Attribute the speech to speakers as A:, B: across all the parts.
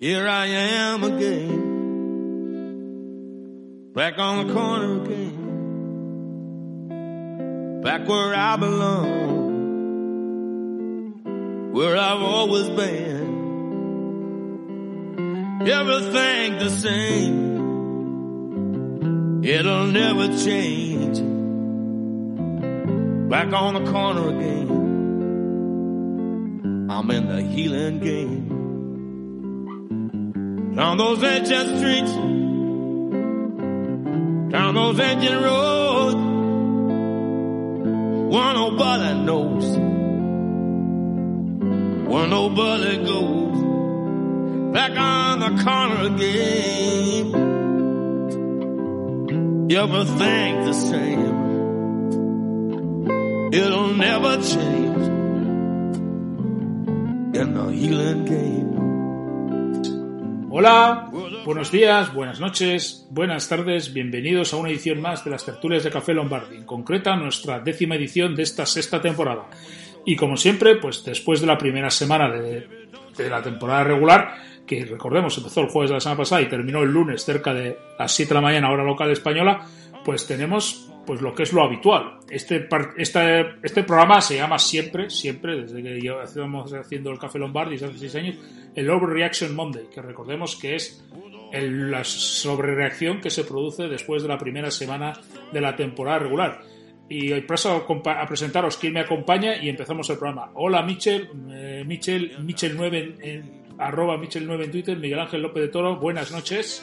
A: Here I am again, back on the corner again, back where I belong, where I've always been. Everything the same, it'll never change. Back on the corner again, I'm in the healing game. Down those ancient streets, down those ancient roads, where nobody knows, where nobody goes. Back on the corner again, everything's the same. It'll never change in the healing game.
B: Hola, buenos días, buenas noches, buenas tardes, bienvenidos a una edición más de las tertulias de Café Lombardi, en concreta nuestra décima edición de esta sexta temporada. Y como siempre, pues después de la primera semana de, de la temporada regular, que recordemos empezó el jueves de la semana pasada y terminó el lunes cerca de las 7 de la mañana hora local española, pues tenemos pues lo que es lo habitual. Este, este, programa se llama siempre, siempre, desde que yo estamos haciendo el Café Lombardi hace seis años, el Overreaction Monday, que recordemos que es el- la sobrereacción que se produce después de la primera semana de la temporada regular. Y hoy paso a, presentaros quién me acompaña y empezamos el programa. Hola Michel, eh, Michel, Michel9 en, en- arroba Michel9 en Twitter, Miguel Ángel López de Toro, buenas noches.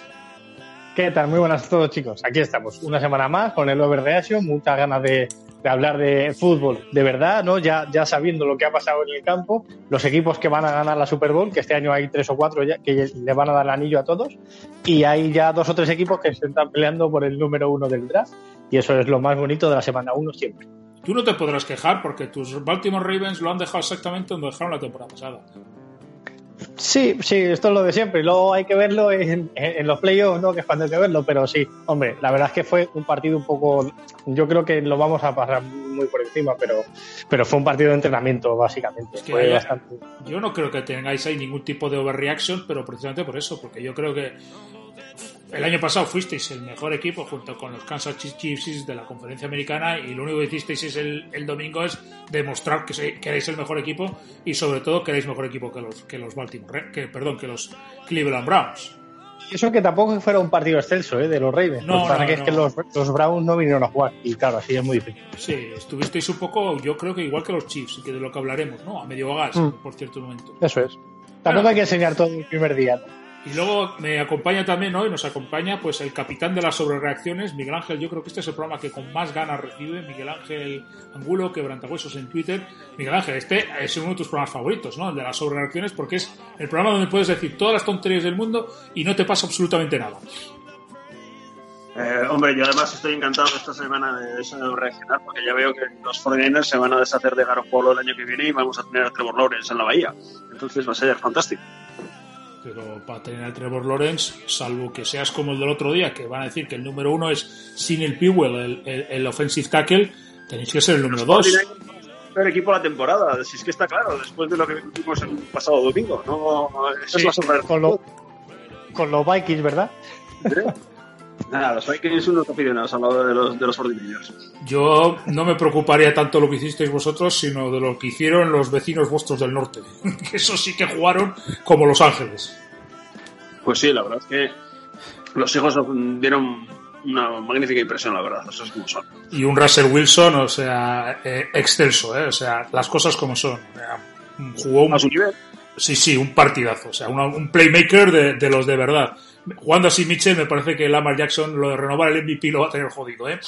C: ¿Qué tal? Muy buenas a todos, chicos. Aquí estamos, una semana más con el Overreaction. Muchas ganas de, de hablar de fútbol, de verdad, ¿no? Ya, sabiendo lo que ha pasado en el campo, los equipos que van a ganar la Super Bowl, que este año hay tres o cuatro ya, que le van a dar el anillo a todos, y hay ya dos o tres equipos que se están peleando por el número uno del draft, y eso es lo más bonito de la semana uno siempre.
B: Tú no te podrás quejar porque tus Baltimore Ravens lo han dejado exactamente donde dejaron la temporada pasada.
C: Sí, sí, esto es lo de siempre. Luego hay que verlo en, en los playoffs, ¿no? Que es cuando hay que verlo, pero sí, hombre, la verdad es que fue un partido un poco. Yo creo que lo vamos a pasar muy por encima, pero, pero fue un partido de entrenamiento, básicamente.
B: Es que
C: fue
B: haya-
C: bastante.
B: Yo no creo que tengáis ahí ningún tipo de overreaction, pero precisamente por eso, porque yo creo que el año pasado fuisteis el mejor equipo junto con los Kansas Chiefs de la conferencia americana y lo único que hicisteis es el, el domingo es demostrar que, se- que erais el mejor equipo y sobre todo que erais mejor equipo que los, que los Baltimore, que, perdón, que los Cleveland Browns.
C: Eso que tampoco fuera un partido excelso, ¿eh? De los Ravens.
B: No, no,
C: que es
B: no.
C: que los, los Browns no vinieron a jugar, y claro, así es muy difícil.
B: Sí, estuvisteis un poco, yo creo que igual que los Chiefs, que de lo que hablaremos, ¿no? A medio gas,
C: Mm.
B: por cierto momento.
C: Eso es. Tampoco hay que enseñar todo el primer día, ¿no?
B: Y luego me acompaña también hoy, nos acompaña pues el capitán de las sobrereacciones, Miguel Ángel. Yo creo que este es el programa que con más ganas recibe, Miguel Ángel Angulo, quebrantahuesos en Twitter. Miguel Ángel, este es uno de tus programas favoritos, ¿no? El de las sobrereacciones, porque es el programa donde puedes decir todas las tonterías del mundo y no te pasa absolutamente nada.
D: Eh, hombre, yo además estoy encantado esta semana de reaccionar porque ya veo que los 49ers se van a deshacer de Garoppolo el año que viene y vamos a tener a Trevor Lawrence en la bahía. Entonces va a ser fantástico.
B: Pero para tener al Trevor Lawrence, salvo que seas como el del otro día, que van a decir que el número uno es Pewell, el, el, el offensive tackle, tenéis que ser el número dos.
D: El equipo de la temporada, si es que está claro, después de lo que vimos el pasado domingo. No, es
C: Sí,
D: la sobre
C: con, lo- con los Vikings, ¿verdad?
D: Nada, los Vikings son unos aficionados al lado de los, de los 49ers.
B: Yo no me preocuparía tanto lo que hicisteis vosotros, sino de lo que hicieron los vecinos vuestros del norte. Que eso sí que jugaron como Los Ángeles.
D: Pues sí, la verdad es que los hijos dieron una magnífica impresión, la verdad, eso es como son.
B: Y un Russell Wilson, o sea, eh, excelso, ¿eh? O sea, las cosas como son. Jugó un,
D: A su nivel.
B: sí, sí, un partidazo. O sea, una- un playmaker de, de los de verdad. Jugando así Mitchell, me parece que Lamar Jackson lo de renovar el MVP lo va a tener jodido, ¿eh?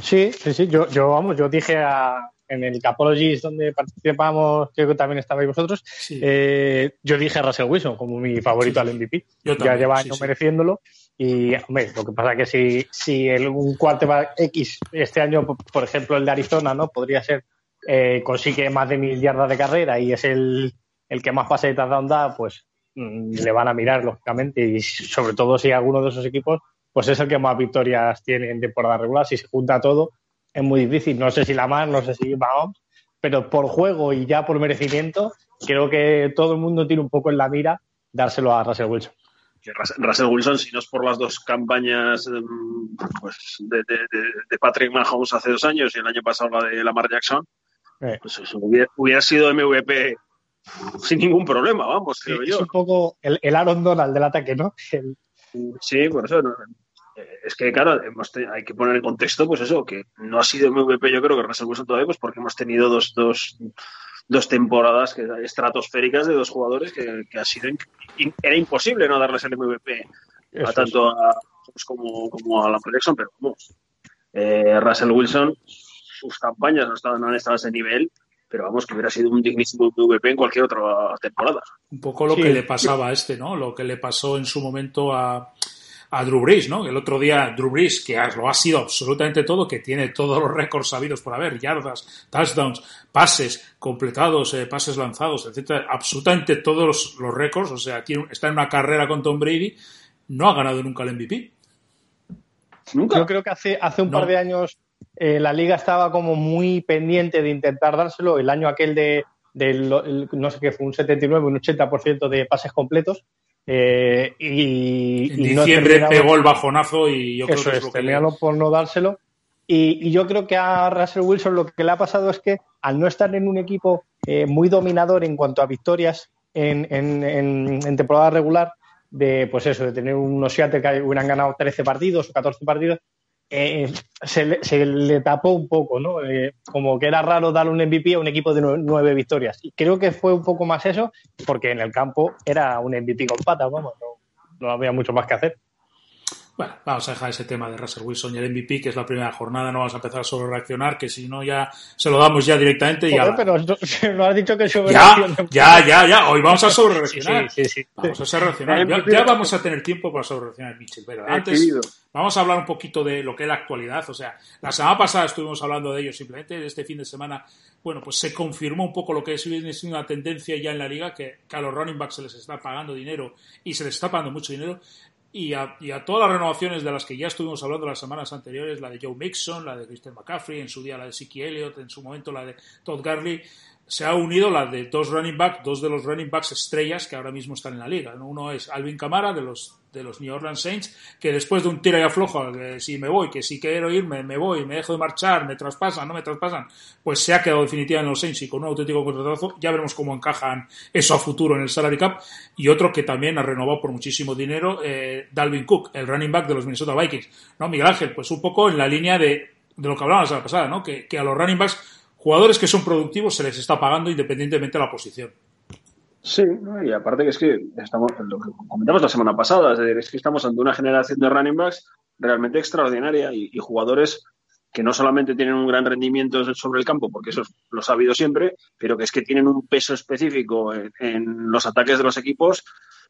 C: Sí, sí, sí. Yo, yo vamos, yo dije a- en el Capologies donde participamos, creo que también estabais vosotros,
B: Sí.
C: eh, yo dije a Russell Wilson como mi favorito
B: Sí.
C: al MVP.
B: Yo
C: ya
B: también,
C: lleva
B: sí,
C: años
B: sí.
C: mereciéndolo. Y, hombre, lo que pasa es que si, si el, un quarterback X este año, por ejemplo, el de Arizona, ¿no? Podría ser, eh, consigue más de mil yardas de carrera y es el, el que más pase de touchdown da, pues le van a mirar, lógicamente. Y sobre todo si alguno de esos equipos, pues es el que más victorias tiene en temporada regular. Si se junta todo, es muy difícil. No sé si Lamar, no sé si Mahomes, pero por juego y ya por merecimiento, creo que todo el mundo tiene un poco en la mira dárselo a Russell Wilson.
E: Russell Wilson, si no es por las dos campañas em, pues, de, Patrick Mahomes hace dos años y el año pasado la de Lamar Jackson, eh. pues hubiera, sido MVP sin ningún problema, vamos, creo yo.
C: Es un poco el, Aaron Donald del ataque, ¿no?
E: Sí, por eso. es que, claro, hay que poner en contexto, pues eso, que no ha sido MVP, yo creo que Russell Wilson todavía, pues porque hemos tenido dos, dos dos temporadas que, estratosféricas de dos jugadores que, ha sido era imposible no darles el MVP a tanto a como, como a la Jackson, pero vamos, eh, Russell Wilson, sus campañas no, estaban, no han estado a ese nivel, pero vamos, que hubiera sido un dignísimo MVP en cualquier otra temporada.
B: Un poco lo que le pasaba a este, ¿no? Lo que le pasó en su momento a, a Drew Brees, ¿no? El otro día Drew Brees, que lo ha sido absolutamente todo, que tiene todos los récords sabidos por haber, yardas, touchdowns, pases completados, eh, pases lanzados, etcétera, absolutamente todos los, récords, o sea, está en una carrera con Tom Brady, no ha ganado nunca el MVP.
C: ¿Nunca? Yo creo que hace, hace un par de años eh, la liga estaba como muy pendiente de intentar dárselo, el año aquel de, no sé qué fue, un 79, un 80% de pases completos, eh, y,
B: en diciembre pegó el bajonazo y yo creo que
C: es, lo por no dárselo. Y, yo creo que a Russell Wilson lo que le ha pasado es que al no estar en un equipo eh, muy dominador en cuanto a victorias en, en, temporada regular, de pues eso, de tener unos Seattle que hubieran ganado 13 partidos o 14 partidos, eh, se, le, tapó un poco, ¿no? Eh, como que era raro darle un MVP a un equipo de nueve, victorias. Y creo que fue un poco más eso, porque en el campo era un MVP con patas, vamos, no había mucho más que hacer.
B: Bueno, vamos a dejar ese tema de Russell Wilson y el MVP, que es la primera jornada, no vamos a empezar a sobre reaccionar, que si no ya se lo damos ya directamente.
C: ya... pero no has dicho que sobre
B: ya, ya, ya, ya, hoy vamos a sobre reaccionar. Sí, sí, vamos a reaccionar. Ya, vamos a tener tiempo para sobre reaccionar, Mitchell. Pero antes vamos a hablar un poquito de lo que es la actualidad. O sea, la semana pasada estuvimos hablando de ello simplemente, de este fin de semana, bueno, pues se confirmó un poco lo que es una tendencia ya en la liga, que, que a los running backs se les está pagando dinero y se les está pagando mucho dinero y a, todas las renovaciones de las que ya estuvimos hablando las semanas anteriores, la de Joe Mixon, la de Christian McCaffrey, en su día la de Siki Elliott, en su momento la de Todd Gurley, se ha unido la de dos running backs, dos de los running backs estrellas que ahora mismo están en la liga. Uno es Alvin Kamara de los de los New Orleans Saints, que después de un tira y aflojo, que si me voy, que si quiero irme, me voy, me dejo de marchar, me traspasan, no me traspasan, pues se ha quedado definitiva en los Saints y con un auténtico contratazo. Ya veremos cómo encajan eso a futuro en el salary cap. Y otro que también ha renovado por muchísimo dinero, eh, Dalvin Cook, el running back de los Minnesota Vikings. ¿No, Miguel Ángel? Pues un poco en la línea de, de lo que hablábamos la pasada, ¿no? Que, que a los running backs, jugadores que son productivos, se les está pagando independientemente de la posición.
E: Sí, y aparte que es que estamos, lo que comentamos la semana pasada, es, decir, es que estamos ante una generación de running backs realmente extraordinaria y, jugadores que no solamente tienen un gran rendimiento sobre el campo, porque eso lo ha sabido siempre, pero que es que tienen un peso específico en, los ataques de los equipos,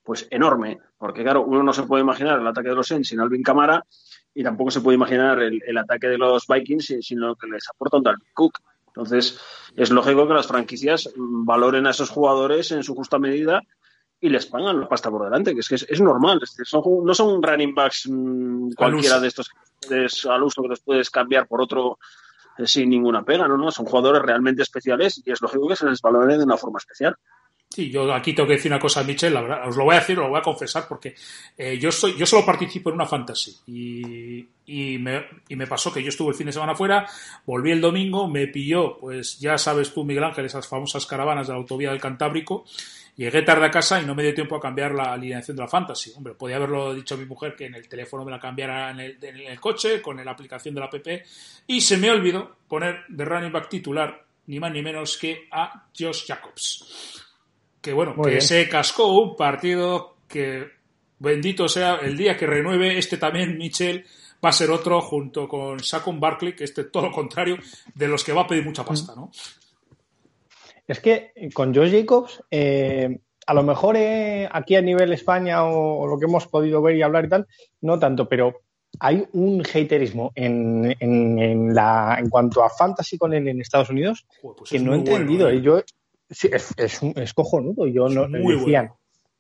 E: pues enorme. Porque claro, uno no se puede imaginar el ataque de los Saints sin Alvin Camara y tampoco se puede imaginar el, ataque de los Vikings sin, lo que les aporta un Cook. Entonces, es lógico que las franquicias valoren a esos jugadores en su justa medida y les pagan la pasta por delante, que es que es, normal. no son running backs mm, cualquiera de estos al uso que los puedes cambiar por otro eh, sin ninguna pena, ¿no? ¿no? Son jugadores realmente especiales y es lógico que se les valore de una forma especial.
B: Sí, yo aquí tengo que decir una cosa, Michel, la verdad, os lo voy a decir, os lo voy a confesar, porque eh, yo soy, yo solo participo en una fantasy y, y, me, y me pasó que yo estuve el fin de semana fuera, volví el domingo, me pilló, pues ya sabes tú, Miguel Ángel, esas famosas caravanas de la autovía del Cantábrico, llegué tarde a casa y no me dio tiempo a cambiar la alineación de la fantasy. Hombre, podía haberlo dicho a mi mujer que en el teléfono me la cambiara en el, en el coche, con la aplicación de la app, y se me olvidó poner de running back titular, ni más ni menos que a Josh Jacobs que bueno, que se cascó un partido que bendito sea el día que renueve este también Michel va a ser otro junto con Saquon Barkley, que este todo lo contrario de los que va a pedir mucha pasta, ¿no?
C: Es que con Josh Jacobs, eh, a lo mejor eh, aquí a nivel España o, lo que hemos podido ver y hablar y tal, no tanto, pero hay un haterismo en, en, la, en cuanto a fantasy con él en Estados Unidos pues que no he entendido. ¿eh? Yo Sí, es, es, es cojonudo. Yo no muy decían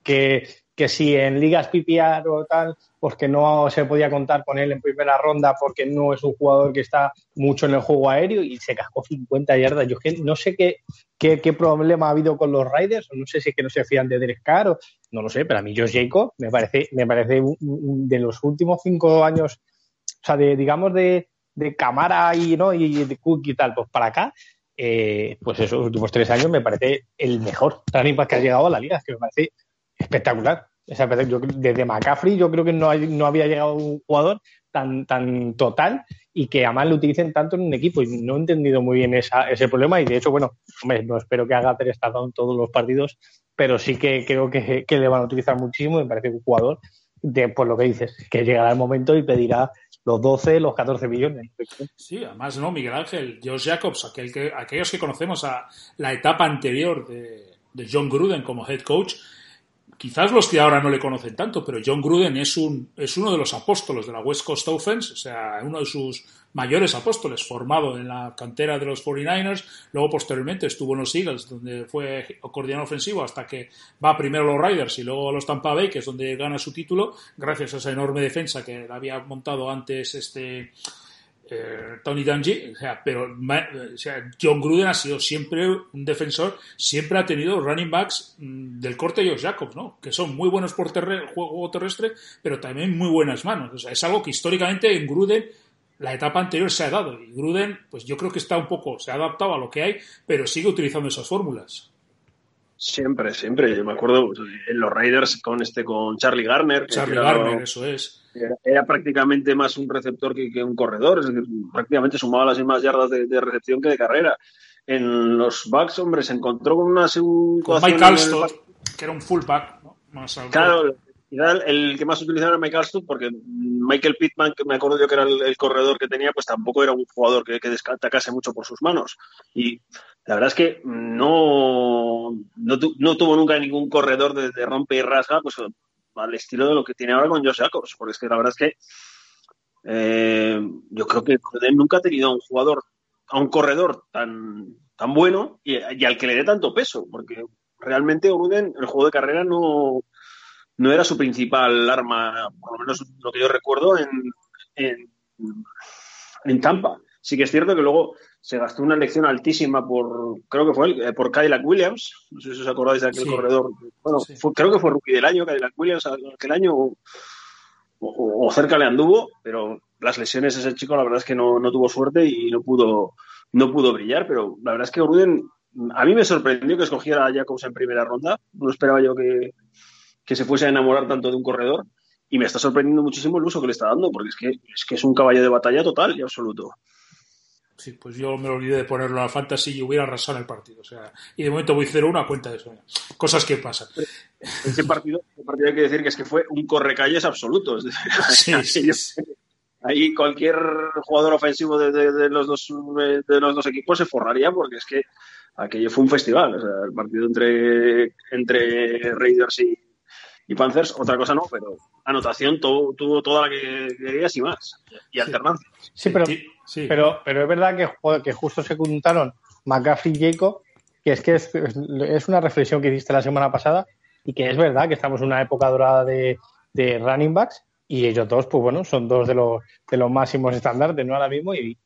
C: que, que si en ligas PPR o tal, pues que no se podía contar con él en primera ronda porque no es un jugador que está mucho en el juego aéreo y se cascó 50 yardas. Yo que no sé qué, qué, qué, problema ha habido con los Riders, o no sé si es que no se fían de Derek Carr, o no lo sé, pero a mí Josh Jacob me parece, me parece de los últimos cinco años, o sea, de, digamos, de, de Camara y, ¿no? y de Cook y tal, pues para acá, eh, pues esos últimos tres años me parece el mejor running back que ha llegado a la liga, que me parece espectacular. Yo, desde McCaffrey yo creo que no, hay, no había llegado un jugador tan, tan total y que además lo utilicen tanto en un equipo. Y no he entendido muy bien esa, ese problema y de hecho, bueno, no espero que haga tres en todos los partidos, pero sí que creo que, le van a utilizar muchísimo me parece un jugador de, pues lo que dices, que llegará el momento y pedirá los 12, los 14 millones.
B: Sí, además, ¿no? Miguel Ángel, Josh Jacobs, aquel que, aquellos que conocemos a la etapa anterior de, de John Gruden como head coach, quizás los que ahora no le conocen tanto, pero John Gruden es, un, es uno de los apóstolos de la West Coast Offense, o sea, uno de sus mayores apóstoles, formado en la cantera de los 49ers, luego posteriormente estuvo en los Eagles, donde fue coordinador ofensivo, hasta que va primero a los Riders y luego a los Tampa Bay, que es donde gana su título, gracias a esa enorme defensa que había montado antes este eh, Tony Dungy, o sea, pero o sea, John Gruden ha sido siempre un defensor, siempre ha tenido running backs mm, del corte de Josh Jacobs, ¿no? Que son muy buenos por juego terrestre, pero también muy buenas manos. O sea, es algo que históricamente en Gruden la etapa anterior se ha dado y Gruden, pues yo creo que está un poco, se ha adaptado a lo que hay, pero sigue utilizando esas fórmulas.
E: Siempre, siempre. Yo me acuerdo pues, en los Raiders con este, con Charlie Garner.
B: Charlie Garner, eso es.
E: Era, prácticamente más un receptor que, un corredor, es decir, prácticamente sumaba las mismas yardas de, recepción que de carrera. En los backs, hombre, se encontró con una segunda.
B: Mike Alstott, que era un fullback, ¿no?
E: claro, el que más utilizaba era Mike Alstott porque Michael Pittman, que me acuerdo yo que era el, corredor que tenía, pues tampoco era un jugador que, que atacase mucho por sus manos. Y la verdad es que no, no, tuvo nunca ningún corredor de, rompe y rasga, pues al estilo de lo que tiene ahora con Josh Jacobs, porque es que la verdad es que eh, yo creo que nunca ha tenido un jugador, a un corredor tan, tan bueno y, al que le dé tanto peso, porque realmente Gruden, el juego de carrera no, no era su principal arma, por lo menos lo que yo recuerdo en, en Tampa. Sí que es cierto que luego se gastó una elección altísima por, creo que fue él, eh, por Cadillac Williams. No sé si os acordáis de aquel corredor. Bueno, creo que fue rookie del año, Cadillac Williams, aquel año, o, cerca le anduvo, pero las lesiones ese chico, la verdad es que no, tuvo suerte y no pudo, no pudo brillar. Pero la verdad es que Gruden, a mí me sorprendió que escogiera a Jacobs en primera ronda. No esperaba yo que, que se fuese a enamorar tanto de un corredor. Y me está sorprendiendo muchísimo el uso que le está dando, porque es que es, que es un caballo de batalla total y absoluto.
B: Sí, pues yo me olvidé de ponerlo a fantasy y hubiera arrasado en el partido. O sea, y de momento voy 0-1 a cuenta de eso. Cosas que pasan.
E: Ese partido, partido hay que decir que es que fue un correcalles absoluto. Sí, sí, Ahí cualquier jugador ofensivo de, los dos, de los dos equipos se forraría porque es que aquello fue un festival. O sea, el partido entre, entre Raiders y, y Panthers, otra cosa no, pero anotación tuvo toda la que querías y más. Y alternancia.
C: Sí, pero pero, pero es verdad que, que justo se juntaron McCaffrey y Jacob, que es que es, una reflexión que hiciste la semana pasada y que es verdad que estamos en una época dorada de, running backs y ellos dos, pues bueno, son dos de los, de los máximos estándares, ¿no? Ahora mismo y,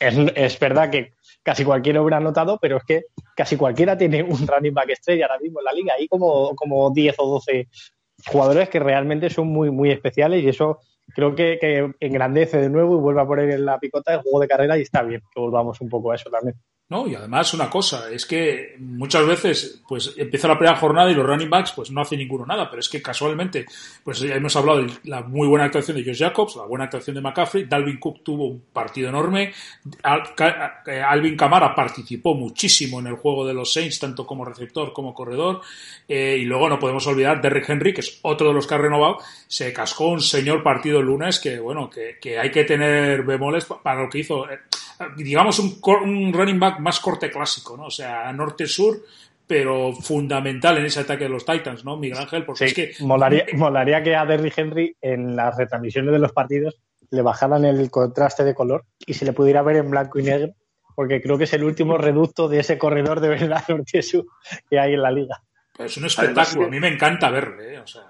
C: es, es, verdad que casi cualquiera hubiera notado, pero es que casi cualquiera tiene un running back estrella ahora mismo en la liga. Hay como, como 10 o 12 jugadores que realmente son muy, muy especiales y eso creo que, que, engrandece de nuevo y vuelve a poner en la picota el juego de carrera y está bien que volvamos un poco a eso también.
B: No, y además una cosa, es que muchas veces pues empieza la primera jornada y los running backs pues no hacen ninguno nada, pero es que casualmente pues ya hemos hablado de la muy buena actuación de Josh Jacobs, la buena actuación de McCaffrey, Dalvin Cook tuvo un partido enorme, eh, Alvin Camara participó muchísimo en el juego de los Saints, tanto como receptor como corredor, eh, y luego no podemos olvidar Derrick Henry, que es otro de los que ha renovado, se cascó un señor partido el lunes que bueno, que, que hay que tener bemoles para lo que hizo. Digamos, un, un running back más corte clásico, ¿no? O sea, norte-sur, pero fundamental en ese ataque de los Titans, ¿no, Miguel Ángel? Porque es que...
C: Molaría, molaría que a Derrick Henry en las retransmisiones de los partidos le bajaran el contraste de color y se le pudiera ver en blanco y negro, porque creo que es el último reducto de ese corredor de verdad norte-sur que hay en la liga.
B: Es un espectáculo, a mí me encanta verle, ¿eh? o sea...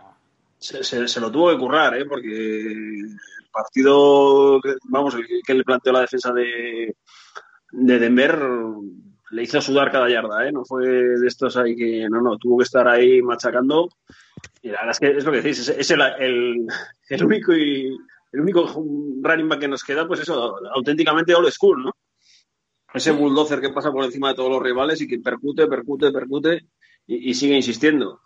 E: Se, se, lo tuvo que currar, ¿eh? porque partido, vamos, el que le planteó la defensa de, de Denver le hizo sudar cada yarda, ¿eh? No fue de estos ahí que, no, no, tuvo que estar ahí machacando
D: Y la verdad es que es lo que decís, es, el, el, único y el único running back que nos queda, pues eso, auténticamente old school, ¿no? Ese bulldozer que pasa por encima de todos los rivales y que percute, percute, percute y, sigue insistiendo.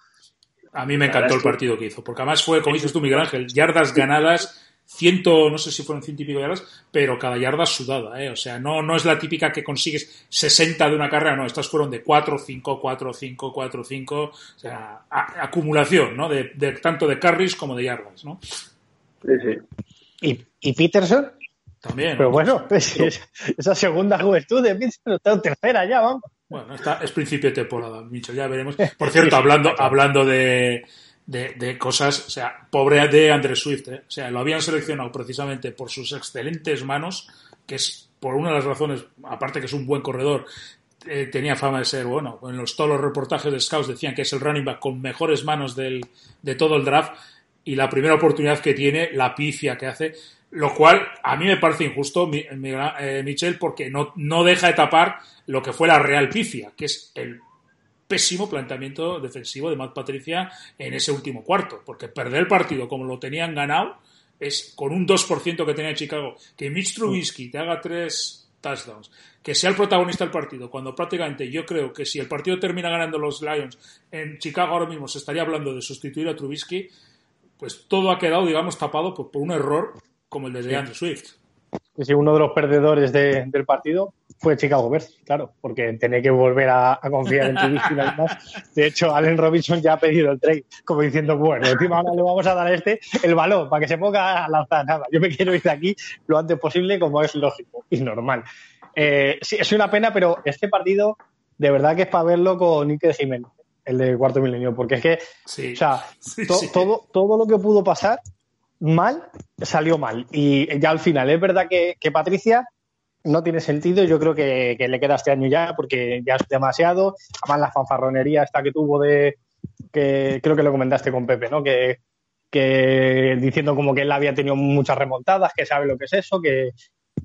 B: A mí me encantó el partido que hizo, porque además fue, como dices tú, Miguel Ángel, yardas ganadas ciento, no sé si fueron ciento y pico yardas, pero cada yarda sudada, ¿eh? O sea, no, no es la típica que consigues 60 de una carrera, no, estas fueron de 4, 5, 4, 5, 4, 5, o sea, acumulación, ¿no? De, tanto de carries como de yardas, ¿no?
D: Sí, sí.
C: ¿Y, y Peterson?
B: También.
C: Pero bueno, esa segunda juventud de Peterson está en tercera ya, vamos.
B: Bueno, está, es principio de temporada, Micho, ya veremos. Por cierto, hablando, hablando de, de, cosas, o sea, pobre de André Swift, ¿eh? o sea, lo habían seleccionado precisamente por sus excelentes manos, que es por una de las razones, aparte que es un buen corredor, eh, tenía fama de ser, bueno, en los, todos los reportajes de Scouts decían que es el running back con mejores manos del, de todo el draft, y la primera oportunidad que tiene, la pifia que hace, lo cual a mí me parece injusto, eh, Michel, porque no, no deja de tapar lo que fue la real pifia, que es el pésimo planteamiento defensivo de Matt Patricia en ese último cuarto, porque perder el partido como lo tenían ganado es con un 2% que tenía Chicago, que Mitch Trubisky te haga tres touchdowns, que sea el protagonista del partido, cuando prácticamente yo creo que si el partido termina ganando los Lions en Chicago ahora mismo se estaría hablando de sustituir a Trubisky, pues todo ha quedado, digamos, tapado por, un error como el de DeAndre Swift
C: si uno de los perdedores del partido fue Chicago Bears, claro, porque tenía que volver a, confiar en Trubisky y más. De hecho, Allen Robinson ya ha pedido el trade, como diciendo, bueno, encima ahora le vamos a dar a este el balón para que se ponga a lanzar nada. Yo me quiero ir de aquí lo antes posible, como es lógico y normal. Eh, sí, es una pena, pero este partido, de verdad que es para verlo con Ike Jiménez, el de cuarto milenio, porque es que, o sea, Todo, todo lo que pudo pasar mal, salió mal. Y ya al final, es verdad que, Patricia no tiene sentido. Yo creo que, le queda este año ya, porque ya es demasiado. Además, la fanfarronería esta que tuvo de. que creo que lo comentaste con Pepe, ¿no? Que, que diciendo como que él había tenido muchas remontadas, que sabe lo que es eso, que.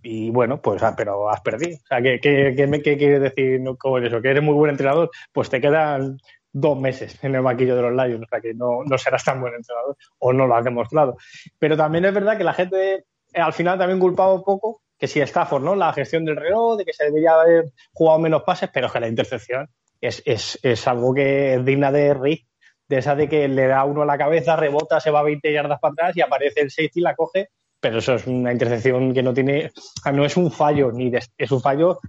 C: Y bueno, pues, ah, pero has perdido. O sea, ¿qué, quiere decir con eso? Que eres muy buen entrenador, pues te quedan dos meses en el banquillo de los Lions, o sea que no, no serás tan buen entrenador o no lo has demostrado. Pero también es verdad que la gente eh, al final también culpaba un poco que si Stafford, ¿no? La gestión del reloj, de que se debería haber jugado menos pases, pero que la intercepción es, es, es algo que es digna de Rick, de esa de que le da uno a la cabeza, rebota, se va 20 yardas para atrás y aparece el safety y la coge, pero eso es una intercepción que no tiene, no es un fallo, ni es un fallo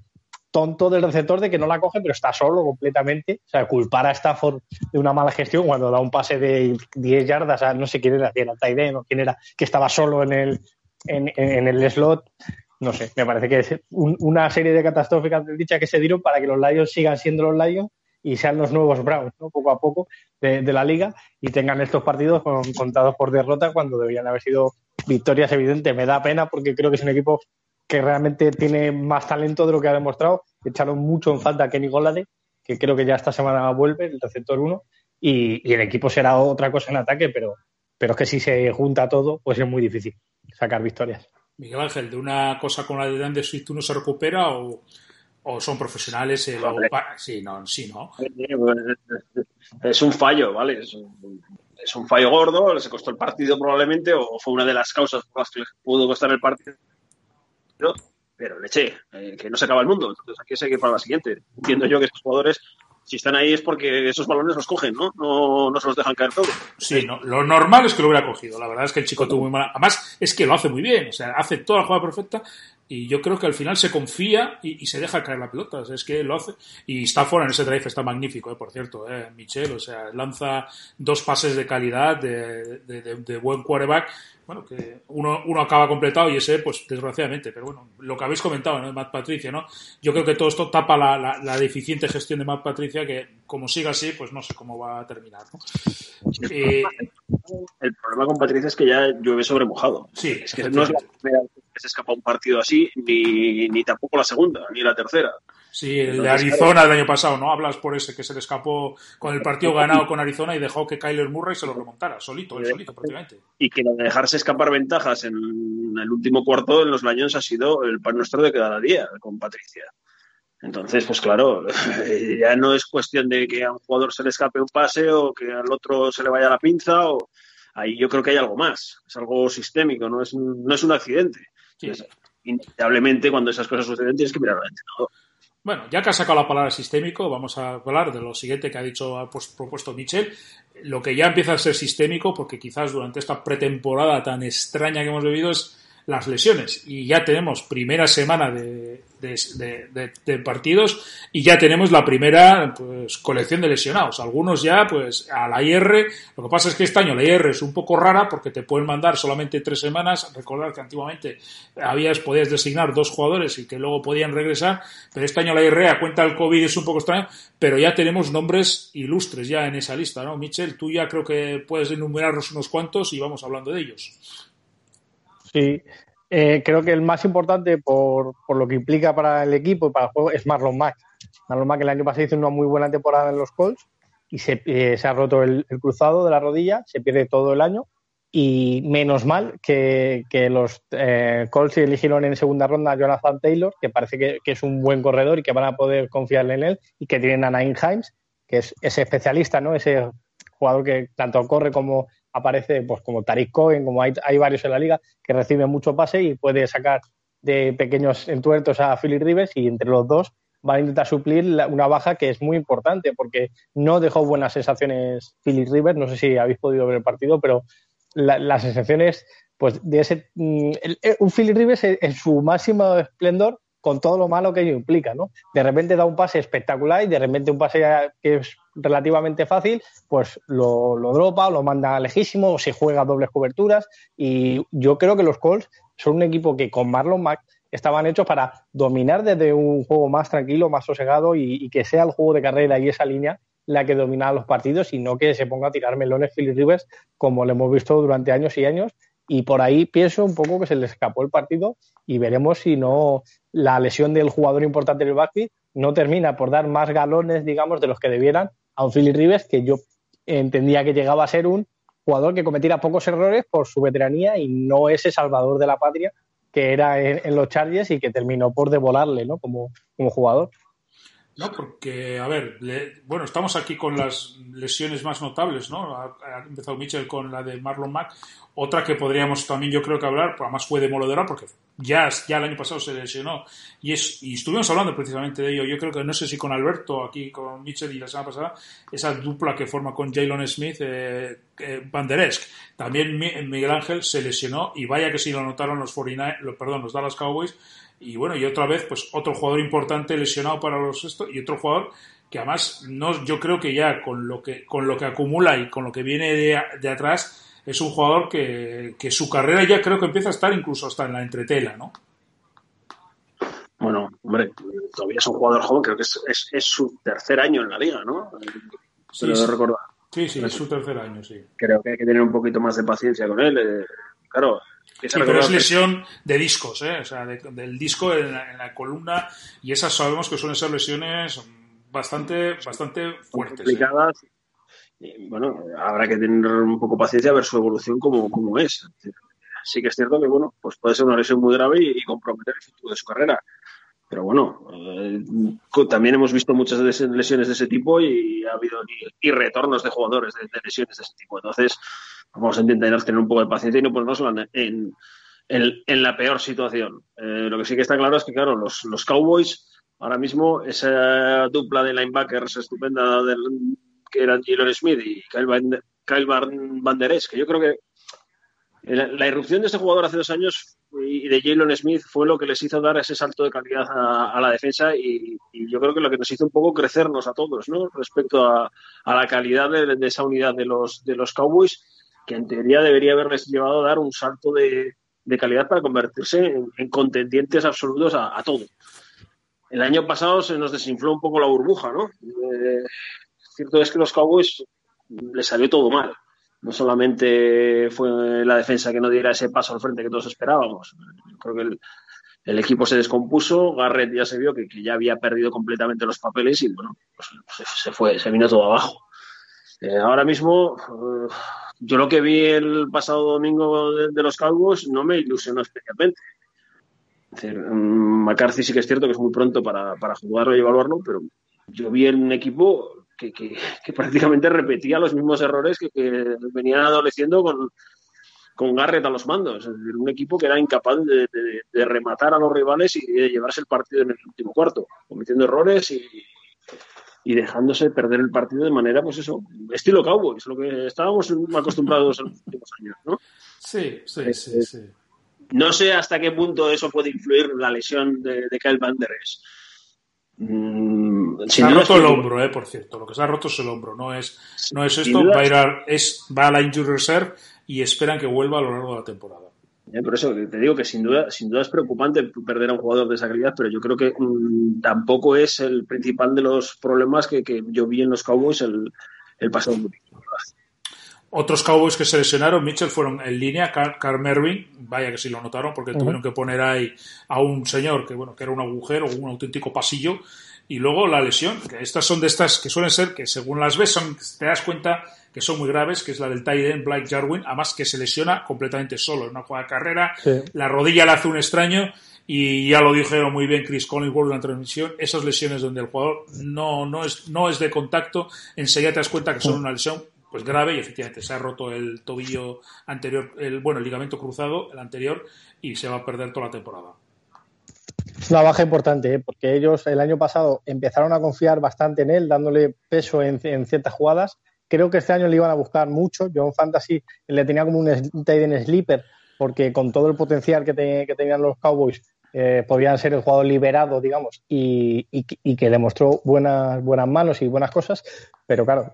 C: tonto del receptor de que no la coge, pero está solo completamente. O sea, culpar a Stafford de una mala gestión cuando da un pase de 10 yardas a no sé quién era, quién era quién era, que estaba solo en el, en, el slot. No sé, me parece que es una serie de catastróficas dicha que se dieron para que los Lions sigan siendo los Lions y sean los nuevos Browns, ¿no? poco a poco, de, la liga y tengan estos partidos contados por derrota cuando deberían haber sido victorias evidentes. Me da pena porque creo que es un equipo que realmente tiene más talento de lo que ha demostrado. Echaron mucho en falta a Kenny Golade, que creo que ya esta semana vuelve, el receptor 1, y, el equipo será otra cosa en ataque, pero, pero es que si se junta todo, pues es muy difícil sacar victorias.
B: Miguel Ángel, ¿de una cosa con la de Dan de Swift no se recupera o, son profesionales? sí, no, sí, no.
D: Es un fallo, ¿vale? Es un, es un fallo gordo, se costó el partido probablemente, o fue una de las causas por las que pudo costar el partido pero leche, eh, que no se acaba el mundo. Entonces aquí se que para la siguiente. Entiendo yo que estos jugadores, si están ahí es porque esos balones los cogen, ¿no? No, no se los dejan caer todos.
B: Sí, no, lo normal es que lo hubiera cogido. La verdad es que el chico tuvo muy mala. Además, es que lo hace muy bien. O sea, hace toda la jugada perfecta y yo creo que al final se confía y, se deja caer la pelota. es que lo hace. Y Stafford en ese drive está magnífico, eh, por cierto, eh, Michel. O sea, lanza dos pases de calidad, de, de, buen quarterback. Bueno, que uno, uno acaba completado y ese, pues desgraciadamente. Pero bueno, lo que habéis comentado, ¿no? Matt Patricia, ¿no? Yo creo que todo esto tapa la, la, deficiente gestión de Matt Patricia, que como siga así, pues no sé cómo va a terminar, ¿no?
D: Eh, el problema con Patricia es que ya llueve sobre mojado.
B: Sí,
D: es que no es la primera vez que se escapa un partido así, ni, ni tampoco la segunda, ni la tercera.
B: Sí, el de Arizona del año pasado, ¿no? Hablas por ese que se le escapó con el partido ganado con Arizona y dejó que Kyler Murray se lo remontara, solito, solito prácticamente.
D: Y que de dejarse escapar ventajas en el último cuarto en los Lions ha sido el pan nuestro de cada día con Patricia.
E: Entonces, pues claro, ya no es cuestión de que a un jugador se le escape un pase o que al otro se le vaya la pinza. O... Ahí yo creo que hay algo más, es algo sistémico, no es, no es un accidente. inevitablemente, cuando esas cosas suceden, tienes que mirar al entrenador.
B: Bueno, ya que ha sacado la palabra sistémico, vamos a hablar de lo siguiente que ha dicho, ha propuesto Michel. Lo que ya empieza a ser sistémico, porque quizás durante esta pretemporada tan extraña que hemos vivido, es las lesiones. Y ya tenemos primera semana de, de, partidos y ya tenemos la primera pues, colección de lesionados. Algunos ya, pues, a la IR. Lo que pasa es que este año la IR es un poco rara porque te pueden mandar solamente tres semanas. Recordar que antiguamente habías, podías designar dos jugadores y que luego podían regresar. Pero este año la IR, a cuenta del COVID, es un poco extraño. Pero ya tenemos nombres ilustres ya en esa lista, ¿no? Michel, tú ya creo que puedes enumerarnos unos cuantos y vamos hablando de ellos.
C: Sí, eh, creo que el más importante por, por, lo que implica para el equipo y para el juego es Marlon Mack. Marlon Mack el año pasado hizo una muy buena temporada en los Colts y se, eh, se ha roto el, cruzado de la rodilla, se pierde todo el año y menos mal que, que los eh, Colts eligieron en segunda ronda a Jonathan Taylor, que parece que, que, es un buen corredor y que van a poder confiar en él y que tienen a Nain Himes, que es ese especialista, ¿no? ese jugador que tanto corre como aparece pues como Tariq Cohen, como hay, hay varios en la liga que reciben mucho pase y puede sacar de pequeños entuertos a Philip Rivers y entre los dos van a intentar suplir una baja que es muy importante porque no dejó buenas sensaciones Philip Rivers, no sé si habéis podido ver el partido, pero las sensaciones pues de ese mm, un Philip Rivers en su máximo esplendor con todo lo malo que ello implica, ¿no? De repente da un pase espectacular y de repente un pase que es relativamente fácil, pues lo, lo dropa, lo manda lejísimo o se juega dobles coberturas. Y yo creo que los Colts son un equipo que con Marlon Mack estaban hechos para dominar desde un juego más tranquilo, más sosegado y, que sea el juego de carrera y esa línea la que domina los partidos y no que se ponga a tirar melones Philip Rivers como lo hemos visto durante años y años. Y por ahí pienso un poco que se le escapó el partido y veremos si no la lesión del jugador importante del backfield no termina por dar más galones, digamos, de los que debieran a un Philly Rivers que yo entendía que llegaba a ser un jugador que cometiera pocos errores por su veteranía y no ese salvador de la patria que era en, los Chargers y que terminó por devolarle ¿no? como, como jugador.
B: No, porque, a ver, bueno, estamos aquí con las lesiones más notables, ¿no? Ha, empezado Mitchell con la de Marlon Mack. Otra que podríamos también, yo creo que hablar, pues además fue demoledora, porque ya, ya el año pasado se lesionó. Y, es, y estuvimos hablando precisamente de ello. Yo creo que, no sé si con Alberto, aquí con Mitchell y la semana pasada, esa dupla que forma con Jalen Smith, eh, eh, Van Der. También Miguel Ángel se lesionó, y vaya que sí lo notaron los 49, perdón, los Dallas Cowboys, y bueno, y otra vez, pues otro jugador importante lesionado para los esto y otro jugador que además no, yo creo que ya con lo que, con lo que acumula y con lo que viene de, de atrás, es un jugador que, que, su carrera ya creo que empieza a estar incluso hasta en la entretela, ¿no?
E: Bueno, hombre, todavía es un jugador joven, creo que es, es, su tercer año en la liga, ¿no?
B: Sí, sí. recordar. Sí, sí, es su tercer año, sí.
E: Creo que hay que tener un poquito más de paciencia con él. Eh, claro,
B: pero es lesión de discos, ¿eh? o sea, del disco en la, columna, y esas sabemos que suelen ser lesiones bastante, bastante fuertes. ¿eh? Complicadas.
E: bueno, habrá que tener un poco paciencia a ver su evolución como, como es. Sí que es cierto que, bueno, pues puede ser una lesión muy grave y, comprometer el futuro de su carrera. Pero bueno, eh, también hemos visto muchas lesiones de ese tipo y ha habido y, retornos de jugadores de, de, lesiones de ese tipo. Entonces, vamos a intentar tener un poco de paciencia y no ponernos en, en, la peor situación. Eh, lo que sí que está claro es que, claro, los, los Cowboys, ahora mismo, esa dupla de linebackers estupenda que eran Jalen Smith y Kyle Van, Kyle Van Der Esch, que yo creo que la, irrupción de este jugador hace dos años y de Jalen Smith fue lo que les hizo dar ese salto de calidad a, la defensa y, yo creo que lo que nos hizo un poco crecernos a todos, ¿no? Respecto a, a la calidad de, de, esa unidad de los, de los Cowboys que en teoría debería haberles llevado a dar un salto de, calidad para convertirse en, contendientes absolutos a, todo. El año pasado se nos desinfló un poco la burbuja, ¿no? Eh, cierto es que los Cowboys les salió todo mal. No solamente fue la defensa que no diera ese paso al frente que todos esperábamos. Creo que el, equipo se descompuso, Garrett ya se vio que, ya había perdido completamente los papeles y bueno, pues se, fue, se vino todo abajo. Eh, ahora mismo, eh, yo lo que vi el pasado domingo de, los Cowboys no me ilusionó especialmente. Es mm, McCarthy sí que es cierto que es muy pronto para, para jugarlo y evaluarlo, pero yo vi en un equipo que, que, que prácticamente repetía los mismos errores que, que venían adoleciendo con, con Garrett a los mandos. Un equipo que era incapaz de, de, rematar a los rivales y de llevarse el partido en el último cuarto, cometiendo errores y, y dejándose perder el partido de manera, pues eso, estilo Cowboys, lo que estábamos acostumbrados en los últimos años, ¿no?
B: Sí, sí, sí, sí.
E: No sé hasta qué punto eso puede influir la lesión de, de Kyle Van Der Esch.
B: Mm, se ha roto el hombro, eh, por cierto. Lo que se ha roto es el hombro, no es, no es esto. Va a, ir a, es, va a la injury reserve y esperan que vuelva a lo largo de la temporada.
E: Por eso te digo que sin duda, sin duda es preocupante perder a un jugador de esa calidad, pero yo creo que mmm, tampoco es el principal de los problemas que, que yo vi en los Cowboys el, el pasado.
B: Otros Cowboys que se lesionaron, Mitchell, fueron en línea, Carl, Carl Mervin, vaya que sí lo notaron, porque uh -huh. tuvieron que poner ahí a un señor que, bueno, que era un agujero, un auténtico pasillo, y luego la lesión, que estas son de estas que suelen ser, que según las ves, son, te das cuenta que son muy graves, que es la del Tyden, Blake Jarwin, además que se lesiona completamente solo, en una jugada de carrera, sí. la rodilla le hace un extraño, y ya lo dijeron muy bien Chris Collinsworth en la transmisión, esas lesiones donde el jugador no, no, es, no es de contacto, enseguida te das cuenta que son una lesión pues grave y efectivamente se ha roto el tobillo anterior, el, bueno, el ligamento cruzado, el anterior, y se va a perder toda la temporada.
C: Es una baja importante, ¿eh? porque ellos el año pasado empezaron a confiar bastante en él, dándole peso en, ciertas jugadas. Creo que este año le iban a buscar mucho. Yo en Fantasy le tenía como un tight end sleeper, porque con todo el potencial que, te, que tenían los Cowboys, eh, podían ser el jugador liberado, digamos, y, y, que demostró buenas, buenas manos y buenas cosas, pero claro,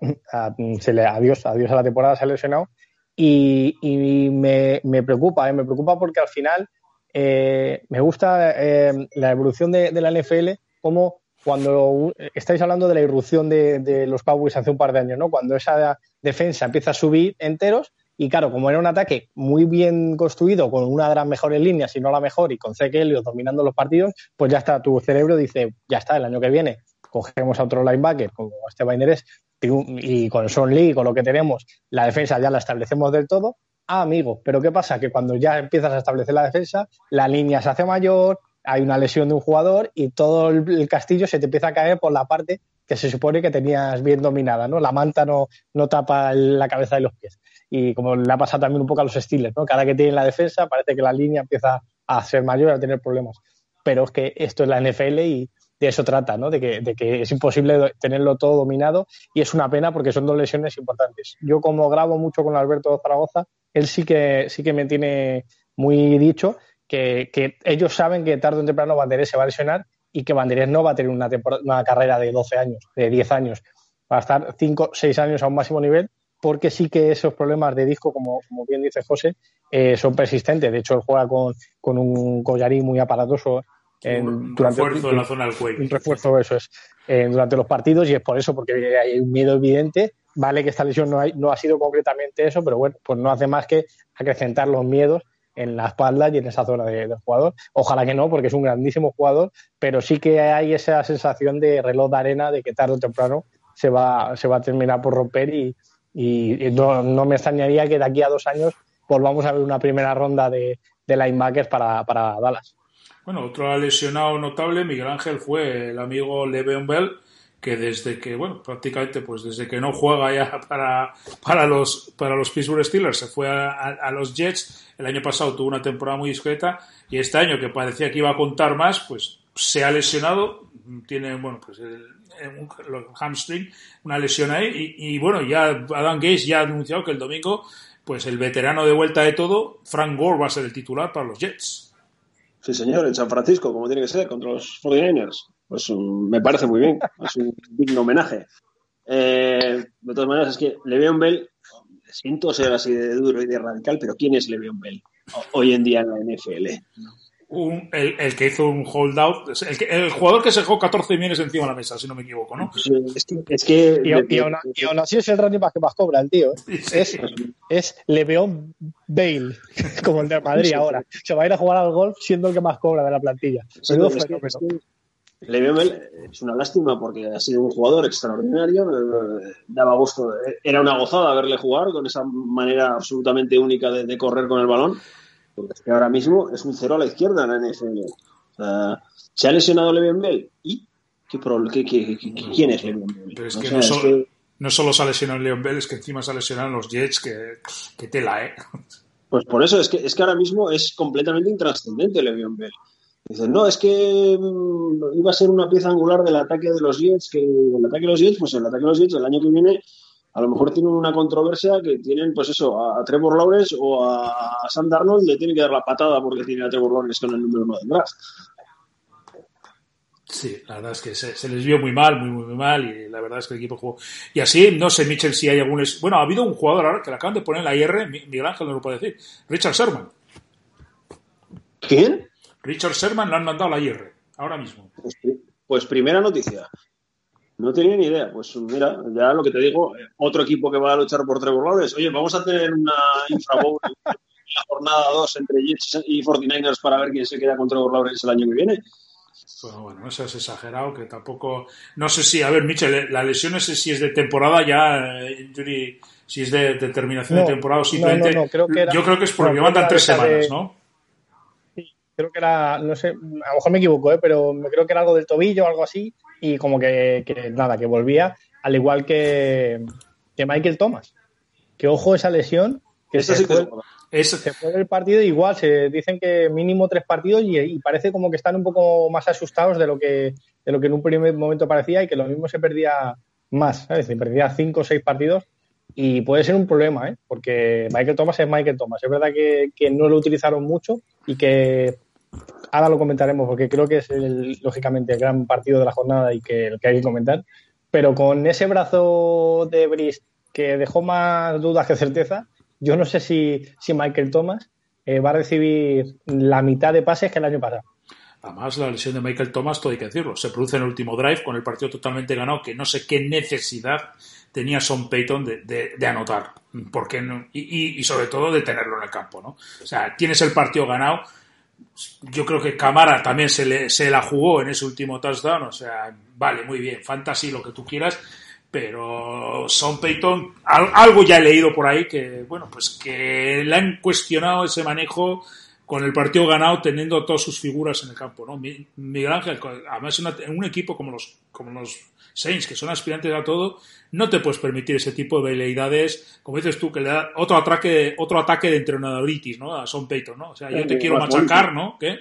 C: se le, adiós, adiós a la temporada, se ha lesionado y, y me, me, preocupa, ¿eh? me preocupa porque al final eh, me gusta eh, la evolución de, la NFL como cuando estáis hablando de la irrupción de, de, los Cowboys hace un par de años, ¿no? Cuando esa defensa empieza a subir enteros y claro, como era un ataque muy bien construido, con una de las mejores líneas, si no la mejor, y con Zeke Elliott dominando los partidos, pues ya está, tu cerebro dice, ya está, el año que viene cogemos a otro linebacker como este Baineres y con Son Lee, con lo que tenemos, la defensa ya la establecemos del todo. Ah, amigo, pero ¿qué pasa? Que cuando ya empiezas a establecer la defensa, la línea se hace mayor, hay una lesión de un jugador y todo el castillo se te empieza a caer por la parte que se supone que tenías bien dominada, ¿no? La manta no, no tapa la cabeza de los pies. Y como le ha pasado también un poco a los Steelers, ¿no? Cada que tienen la defensa parece que la línea empieza a ser mayor, a tener problemas. Pero es que esto es la NFL y de eso trata, ¿no? De que, de que es imposible tenerlo todo dominado y es una pena porque son dos lesiones importantes. Yo como grabo mucho con Alberto Zaragoza, él sí que, sí que me tiene muy dicho que, que ellos saben que tarde o temprano Banderés se va a lesionar y que Banderés no va a tener una, una carrera de 12 años, de 10 años. Va a estar 5, 6 años a un máximo nivel porque sí que esos problemas de disco, como, como bien dice José, eh, son persistentes. De hecho, él juega con, con un collarín muy aparatoso. En,
B: un durante, refuerzo en la zona del cuello.
C: Un refuerzo, eso es, eh, durante los partidos y es por eso, porque hay un miedo evidente. Vale que esta lesión no, hay, no ha sido concretamente eso, pero bueno, pues no hace más que acrecentar los miedos en la espalda y en esa zona de, del jugador. Ojalá que no, porque es un grandísimo jugador, pero sí que hay esa sensación de reloj de arena de que tarde o temprano se va, se va a terminar por romper y, no, no, me extrañaría que de aquí a dos años volvamos a ver una primera ronda de, de linebackers para, para, Dallas.
B: Bueno, otro lesionado notable, Miguel Ángel, fue el amigo Le'Veon Bell, que desde que, bueno, prácticamente pues desde que no juega ya para, para, los, para los Pittsburgh Steelers, se fue a, los Jets, el año pasado tuvo una temporada muy discreta y este año que parecía que iba a contar más, pues se ha lesionado, tiene, bueno, pues el, un, hamstring, una lesión ahí, y, y, bueno, ya Adam Gates ya ha anunciado que el domingo, pues el veterano de vuelta de todo, Frank Gore va a ser el titular para los Jets.
E: Sí, señor, en San Francisco, como tiene que ser, contra los 49ers. Pues me parece muy bien, es un digno homenaje. Eh, de todas maneras, es que Le'Veon Bell, siento ser así de duro y de radical, pero ¿quién es Le'Veon Bell hoy en día en la NFL?
B: Un, el, el, que hizo un holdout, el, que, el, jugador que se dejó 14 millones encima de la mesa, si no me equivoco, ¿no?
C: Sí, es que, es que y, y, aún, y, aún, así es el running back que más cobra el tío. ¿eh? Sí, es, es Leveón Bale, como el de Madrid sí, ahora. Se va a ir a jugar al golf siendo el que más cobra de la plantilla.
E: Sí, no, es una lástima porque ha sido un jugador extraordinario, daba gusto, era una gozada verle jugar con esa manera absolutamente única de, de correr con el balón Porque es que ahora mismo es un cero a la izquierda en la NFL. ¿Se ha lesionado Le'Veon Bell? ¿Y? ¿Qué, quién es Le'Veon Bell?
B: Pero es
E: O
B: que
E: sea,
B: no,
E: es
B: solo,
E: que-
B: no solo se ha lesionado Leon Bell, es que encima se ha lesionado los Jets, que, que tela, ¿eh?
E: Pues por eso, es que, es que ahora mismo es completamente intrascendente Le'Veon Bell. Dicen, no, es que mm, iba a ser una pieza angular del ataque de los Jets, que el ataque de los Jets, pues el ataque de los Jets el año que viene a lo mejor tienen una controversia que tienen, pues eso, a, Trevor Lawrence o a Sam Darnold le tienen que dar la patada porque tiene a Trevor Lawrence con el número uno del draft.
B: Sí, la verdad es que se, se les vio muy mal, muy, muy, muy mal, y la verdad es que el equipo jugó. Y así, no sé, Mitchell, si hay algún. es- Bueno, ha habido un jugador ahora que le acaban de poner en la IR, Mi- Miguel Ángel no lo puede decir, Richard Sherman.
E: ¿Quién?
B: Richard Sherman lo han mandado a la IR, ahora mismo.
E: Pues, pues primera noticia. No tenía ni idea. Pues mira, ya lo que te digo, eh, otro equipo que va a luchar por Trevor Lawrence. Oye, vamos a tener una infra bowl en la jornada 2 entre Jets y 49ers para ver quién se queda con Trevor Lawrence el año que viene.
B: Bueno, bueno, eso es exagerado, que tampoco. No sé si, a ver, Mitchell, la lesión no sé si es de temporada ya, eh, injury, si es de determinación
C: No,
B: de temporada o
C: no,
B: simplemente.
C: no, no, creo que era-
B: yo creo que es porque mandan tres
C: de-
B: semanas, ¿no?
C: Creo que era, no sé, a lo mejor me equivoco, ¿eh? pero me creo que era algo del tobillo o algo así, y como que, que nada, que volvía, al igual que, que Michael Thomas. Que ojo esa lesión, que
E: Eso
C: se,
E: sí que
C: fue.
E: Es,
C: se fue del partido igual, se dicen que mínimo tres partidos y, y parece como que están un poco más asustados de lo que de lo que en un primer momento parecía y que lo mismo se perdía más, ¿sabes? Se perdía cinco o seis partidos y puede ser un problema, ¿eh? Porque Michael Thomas es Michael Thomas. Es verdad que, que no lo utilizaron mucho y que ahora lo comentaremos porque creo que es lógicamente el gran partido de la jornada y que el que hay que comentar. Pero con ese brazo de Brice que dejó más dudas que certeza, yo no sé si, si Michael Thomas eh, va a recibir la mitad de pases que el año pasado.
B: Además, la lesión de Michael Thomas, todo hay que decirlo, se produce en el último drive con el partido totalmente ganado, que no sé qué necesidad tenía Son Payton de, anotar. ¿Por qué no? Y, y- y sobre todo de tenerlo en el campo, ¿no? O sea, tienes el partido ganado. Yo creo que Camara también se, le- se la jugó en ese último touchdown. O sea, vale, muy bien, fantasy, lo que tú quieras. Pero Son Payton, al- algo ya he leído por ahí que, bueno, pues que le han cuestionado ese manejo con el partido ganado teniendo todas sus figuras en el campo, ¿no? Mi- Miguel Ángel, además en un equipo como los, como los Saints, que son aspirantes a todo, no te puedes permitir ese tipo de veleidades, como dices tú, que le da otro ataque, otro ataque de entrenadoritis, ¿no? A Son Payton, ¿no? O sea, yo te
E: Sí,
B: quiero machacar, ¿no? ¿Qué?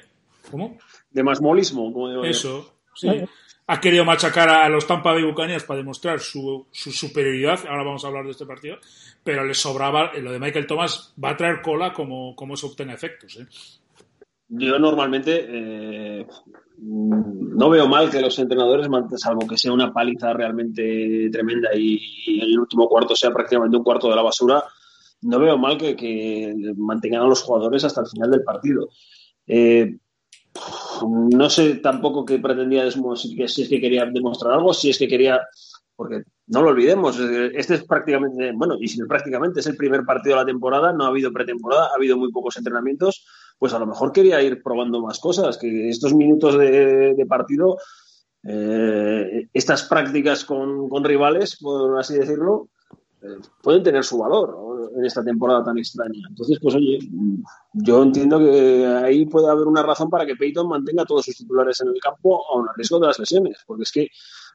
B: ¿Cómo?
E: De más molismo. como digo.
B: Eso, sí. Ha querido machacar a los Tampa Bay Buccaneers para demostrar su, su superioridad. Ahora vamos a hablar de este partido. Pero le sobraba, lo de Michael Thomas va a traer cola como, como eso obtenga efectos. ¿eh?
E: Yo normalmente eh, no veo mal que los entrenadores, salvo que sea una paliza realmente tremenda y, el último cuarto sea prácticamente un cuarto de la basura, no veo mal que, que mantengan a los jugadores hasta el final del partido. Eh, no sé tampoco qué pretendía, si es que quería demostrar algo, si es que quería, porque no lo olvidemos, eh, este es prácticamente, bueno, y si no prácticamente es el primer partido de la temporada, no ha habido pretemporada, ha habido muy pocos entrenamientos, pues a lo mejor quería ir probando más cosas, que estos minutos de, partido, eh, estas prácticas con, con rivales, por así decirlo, eh, pueden tener su valor en esta temporada tan extraña. Entonces, pues oye, yo entiendo que ahí puede haber una razón para que Peyton mantenga todos sus titulares en el campo aun a riesgo de las lesiones, porque es que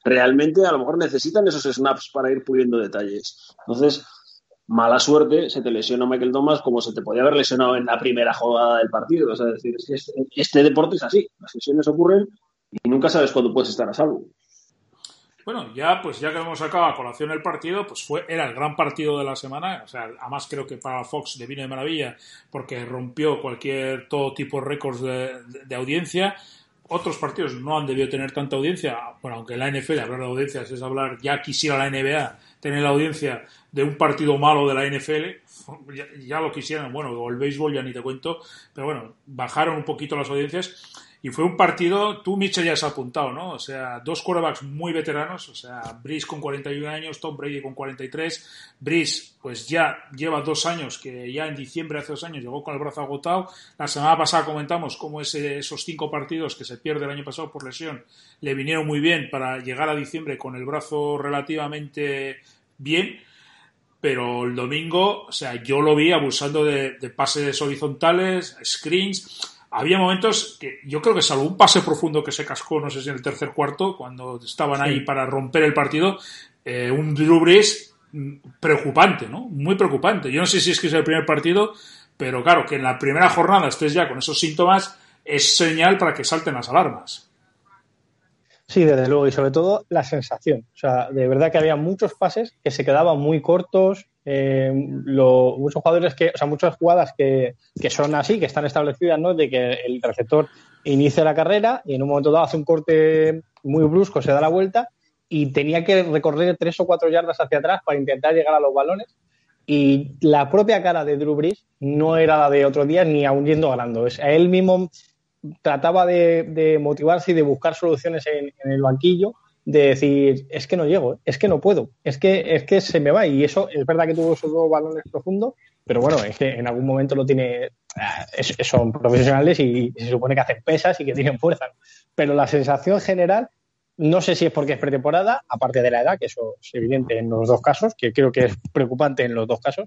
E: realmente a lo mejor necesitan esos snaps para ir puliendo detalles. Entonces, mala suerte, se te lesiona Michael Thomas como se te podía haber lesionado en la primera jugada del partido. O sea, decir, este, deporte es así, las lesiones ocurren y nunca sabes cuándo puedes estar a salvo.
B: Bueno, ya pues ya que hemos sacado a colación el partido, pues fue era el gran partido de la semana. O sea, además creo que para Fox le vino de maravilla porque rompió cualquier todo tipo de récords de, audiencia. Otros partidos no han debido tener tanta audiencia. Bueno, aunque la NFL hablar de audiencias es hablar, ya quisiera la NBA tener la audiencia de un partido malo de la NFL. Ya, ya lo quisieran, bueno, o el béisbol ya ni te cuento. Pero bueno, bajaron un poquito las audiencias. Y fue un partido, tú Mitchell ya has apuntado, ¿no? O sea, dos quarterbacks muy veteranos, o sea, Brice con 41 años, Tom Brady con 43. Brice, pues ya lleva dos años, que ya en diciembre hace dos años llegó con el brazo agotado. La semana pasada comentamos cómo ese, esos cinco partidos que se pierde el año pasado por lesión le vinieron muy bien para llegar a diciembre con el brazo relativamente bien. pero el domingo, o sea, yo lo vi abusando de, pases horizontales, screens. Había momentos que yo creo que salvo un pase profundo que se cascó, no sé si en el tercer cuarto, cuando estaban ahí para romper el partido, eh, un Drew Brees mm, preocupante, ¿no? Muy preocupante. Yo no sé si es que es el primer partido, pero claro, que en la primera jornada estés ya con esos síntomas es señal para que salten las alarmas.
C: Sí, desde luego, y sobre todo la sensación. O sea, de verdad que había muchos pases que se quedaban muy cortos, eh, muchos jugadores que, o sea, muchas jugadas que, que, son así, que están establecidas, ¿no? De que el receptor inicia la carrera y en un momento dado hace un corte muy brusco, se da la vuelta y tenía que recorrer tres o cuatro yardas hacia atrás para intentar llegar a los balones. Y la propia cara de Drew Brees no era la de otro día ni aún yendo ganando. Es, él mismo trataba de, motivarse y de buscar soluciones en, el banquillo, de decir, es que no llego, es que no puedo, es que, es que se me va. Y eso es verdad que tuvo esos dos balones profundos, pero bueno, es que en algún momento lo tiene, ah, son profesionales y, se supone que hacen pesas y que tienen fuerza. Pero la sensación general, no sé si es porque es pretemporada, aparte de la edad, que eso es evidente en los dos casos, que creo que es preocupante en los dos casos,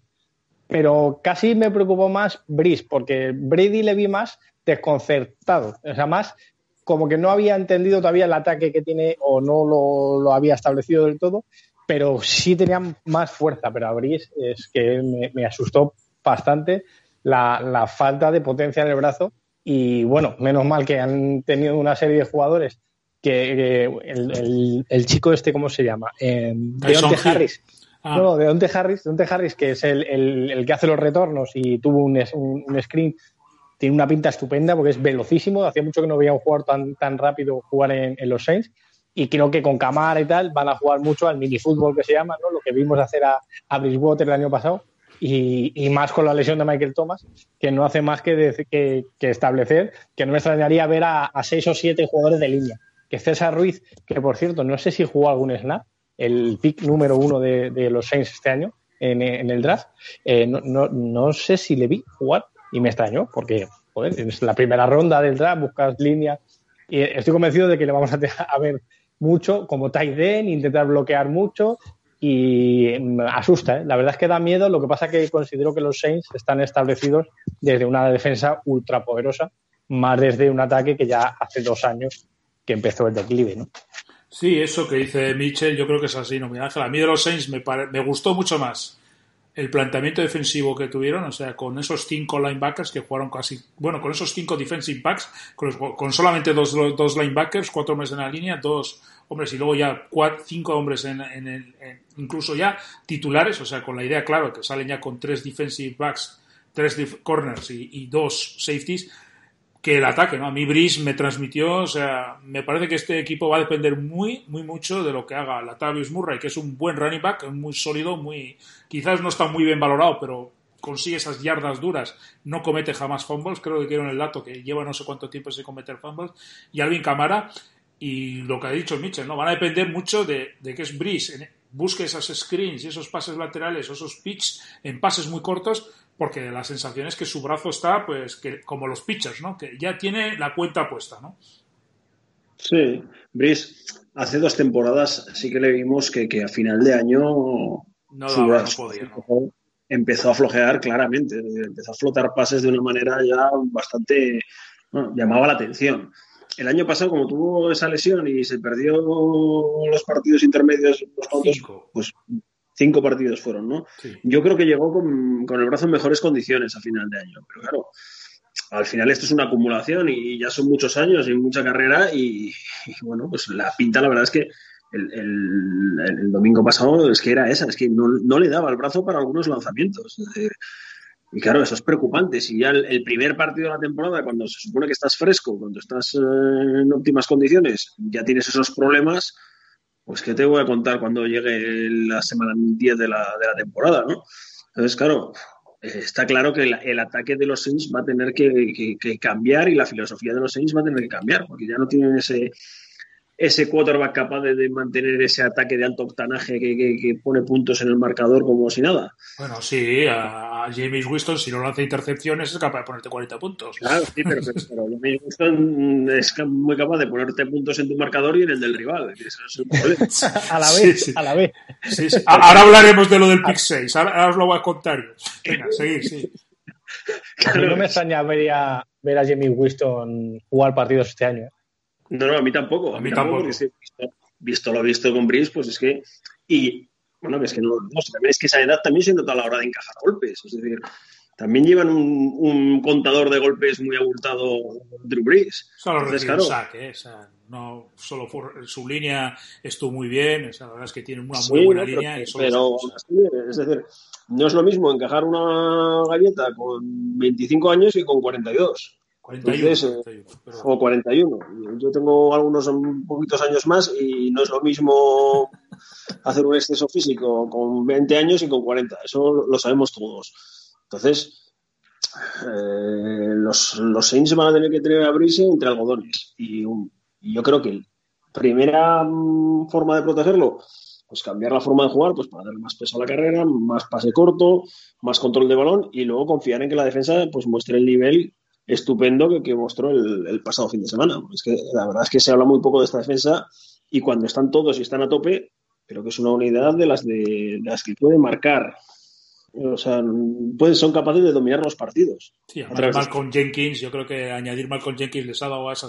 C: pero casi me preocupó más Brice, porque Brady le vi más desconcertado. O sea, más como que no había entendido todavía el ataque que tiene o no lo, había establecido del todo, pero sí tenía más fuerza. Pero a es que me, asustó bastante la, falta de potencia en el brazo. Y bueno, menos mal que han tenido una serie de jugadores que, el, chico este, ¿cómo se llama? Eh, Deonte Harris. Ah. No, Deonte Harris, Deonte Harris, que es el, que hace los retornos y tuvo un, un screen tiene una pinta estupenda porque es velocísimo. Hacía mucho que no veía un jugador tan, tan rápido jugar en, los Saints. Y creo que con Camara y tal van a jugar mucho al mini fútbol que se llama, ¿no? lo que vimos hacer a, a Bridgewater el año pasado. Y, más con la lesión de Michael Thomas, que no hace más que, que, establecer que no me extrañaría ver a, seis o siete jugadores de línea. Que César Ruiz, que por cierto, no sé si jugó algún snap, el pick número uno de, los Saints este año en, el draft, eh, no, no, no, sé si le vi jugar, y me extrañó porque es la primera ronda del draft, buscas líneas y estoy convencido de que le vamos a, ver mucho como tight end, intentar bloquear mucho y asusta, ¿eh? la verdad es que da miedo, lo que pasa es que considero que los Saints están establecidos desde una defensa ultra poderosa, más desde un ataque que ya hace dos años que empezó el declive, ¿no?
B: Sí, eso que dice Mitchell, yo creo que es así, no me A mí de los Saints me, me gustó mucho más el planteamiento defensivo que tuvieron, o sea, con esos cinco linebackers que jugaron casi, bueno, con esos cinco defensive backs, con, solamente dos, dos, linebackers, cuatro hombres en la línea, dos hombres y luego ya cuatro, cinco hombres en, el, incluso ya titulares, o sea, con la idea, claro, que salen ya con tres defensive backs, tres corners y dos safeties, que el ataque, ¿no? A mí Brice me transmitió, o sea, me parece que este equipo va a depender muy, muy mucho de lo que haga Latavius Murray, que es un buen running back, muy sólido, muy, quizás no está muy bien valorado, pero consigue esas yardas duras, no comete jamás fumbles, creo que quiero en el dato que lleva no sé cuánto tiempo sin cometer fumbles, y Alvin Camara, y lo que ha dicho Mitchell, ¿no? Van a depender mucho de, de que es Brice, busque esas screens y esos pases laterales esos pitch en pases muy cortos porque la sensación es que su brazo está, pues, que como los pitchers, ¿no? Que ya tiene la cuenta puesta, ¿no?
E: Sí, Brice, hace dos temporadas sí que le vimos que, a final de año
B: no, podía,
E: empezó a flojear claramente, empezó a flotar pases de una manera ya bastante, bueno, llamaba la atención. El año pasado, como tuvo esa lesión y se perdió los partidos intermedios, los pues cinco partidos fueron, ¿no? Yo creo que llegó con, el brazo en mejores condiciones a final de año, pero claro, al final esto es una acumulación y ya son muchos años y mucha carrera y, bueno, pues la pinta la verdad es que el, domingo pasado es que era esa, es que no, le daba el brazo para algunos lanzamientos. y claro, eso es preocupante. Si ya el, primer partido de la temporada, cuando se supone que estás fresco, cuando estás eh, en óptimas condiciones, ya tienes esos problemas, pues ¿qué te voy a contar cuando llegue la semana 10 de la, de la temporada, ¿no? Entonces, claro, está claro que el, ataque de los Saints va a tener que, cambiar y la filosofía de los Saints va a tener que cambiar, porque ya no tienen ese, ese quarterback capaz de, de mantener ese ataque de alto octanaje que, que- que pone puntos en el marcador como si nada.
B: Bueno, sí, a, a James Winston, si no lanza intercepciones, es capaz de ponerte 40 puntos.
E: Claro, sí, pero, pero, mismo Winston es ca- muy capaz de ponerte puntos en tu marcador y en el del rival. eso es problema.
C: A la vez,
B: sí.
C: a la vez.
B: Sí, sí. A- Ahora hablaremos de lo del Pick 6. Ahora, ahora os lo voy a contar. Venga, seguir, sí.
C: A mí no me extraña ver a, ver a Jamie Winston jugar partidos este año. ¿eh?
E: No, no, a mí tampoco.
B: A mí tampoco.
E: porque visto, visto lo visto con Brice, pues es que. Y bueno, es que no, no sé, es que esa edad también se nota a la hora de encajar golpes. Es decir, también llevan un, un contador de golpes muy abultado Drew Brees. Entonces,
B: un
E: claro,
B: sack, ¿eh? O sea, no solo fue- su línea estuvo muy bien, o sea, la verdad es que tiene una
E: Sí,
B: muy buena
E: pero,
B: línea
E: pero así, es decir, no es lo mismo encajar una galleta con 25 años y con 42.
B: 41,
E: Entonces, eh,
B: 41, pero-
E: o 41. Yo tengo algunos un poquitos años más y no es lo mismo hacer un exceso físico con 20 años y con 40. Eso lo sabemos todos. Entonces, eh, los, los Saints van a tener que tener a abrirse entre algodones. Y, un- y yo creo que la primera mm, forma de protegerlo, pues cambiar la forma de jugar, pues para darle más peso a la carrera, más pase corto, más control de balón y luego confiar en que la defensa pues muestre el nivel estupendo que, que mostró el, el pasado fin de semana. Es que la verdad es que se habla muy poco de esta defensa y cuando están todos y están a tope, creo que es una unidad de las de, de las que puede marcar. O sea, pueden, son capaces de dominar los partidos.
B: Sí, además
E: de-
B: Malcolm Jenkins, yo creo que añadir Malcolm Jenkins les ha dado a esa,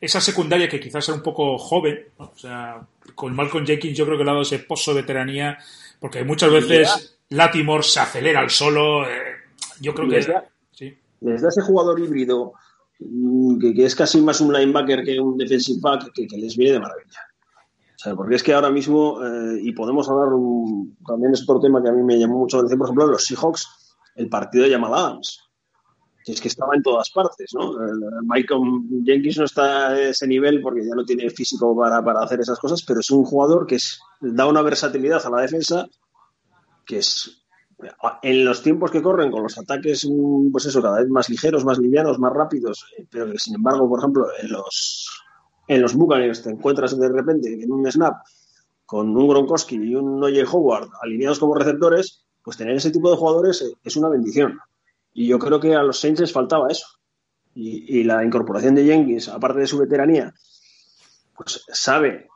B: esa secundaria que quizás era un poco joven, ¿no? o sea, con Malcolm Jenkins yo creo que le ha dado ese pozo de veteranía, porque muchas veces Latimore se acelera al solo, eh, yo creo que...
E: Da- les da ese jugador híbrido mm, que, es casi más un linebacker que un defensive back que, les viene de maravilla. O sea, porque es que ahora mismo, eh, y podemos hablar, también es otro tema que a mí me llamó mucho la atención, por ejemplo, los Seahawks, el partido de Jamal Adams, es que estaba en todas partes, ¿no? El- Michael Jenkins no está a ese nivel porque ya no tiene físico para, para hacer esas cosas, pero es un jugador que es, da una versatilidad a la defensa que es en los tiempos que corren con los ataques, mm, pues eso, cada vez más ligeros, más livianos, más rápidos, eh, pero que sin embargo, por ejemplo, en los en los Buccaneers te encuentras de repente en un snap con un Gronkowski y un Noye Howard alineados como receptores, pues tener ese tipo de jugadores eh, es una bendición. Y yo creo que a los Saints les faltaba eso. Y, y la incorporación de Jenkins, aparte de su veteranía, pues sabe,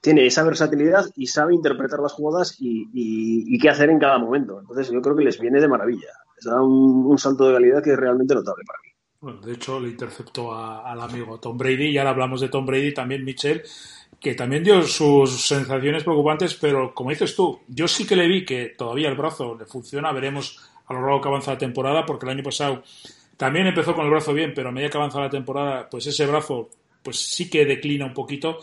E: tiene esa versatilidad y sabe interpretar las jugadas y, qué hacer en cada momento. Entonces yo creo que les viene de maravilla. Les da un, salto de calidad que es realmente notable para mí.
B: Bueno, de hecho, le interceptó a- al amigo Tom Brady y ahora hablamos de Tom Brady, también Mitchell, que también dio sus sensaciones preocupantes, pero como dices tú, yo sí que le vi que todavía el brazo le funciona, veremos a lo largo que avanza la temporada, porque el año pasado también empezó con el brazo bien, pero a medida que avanza la temporada, pues ese brazo pues sí que declina un poquito.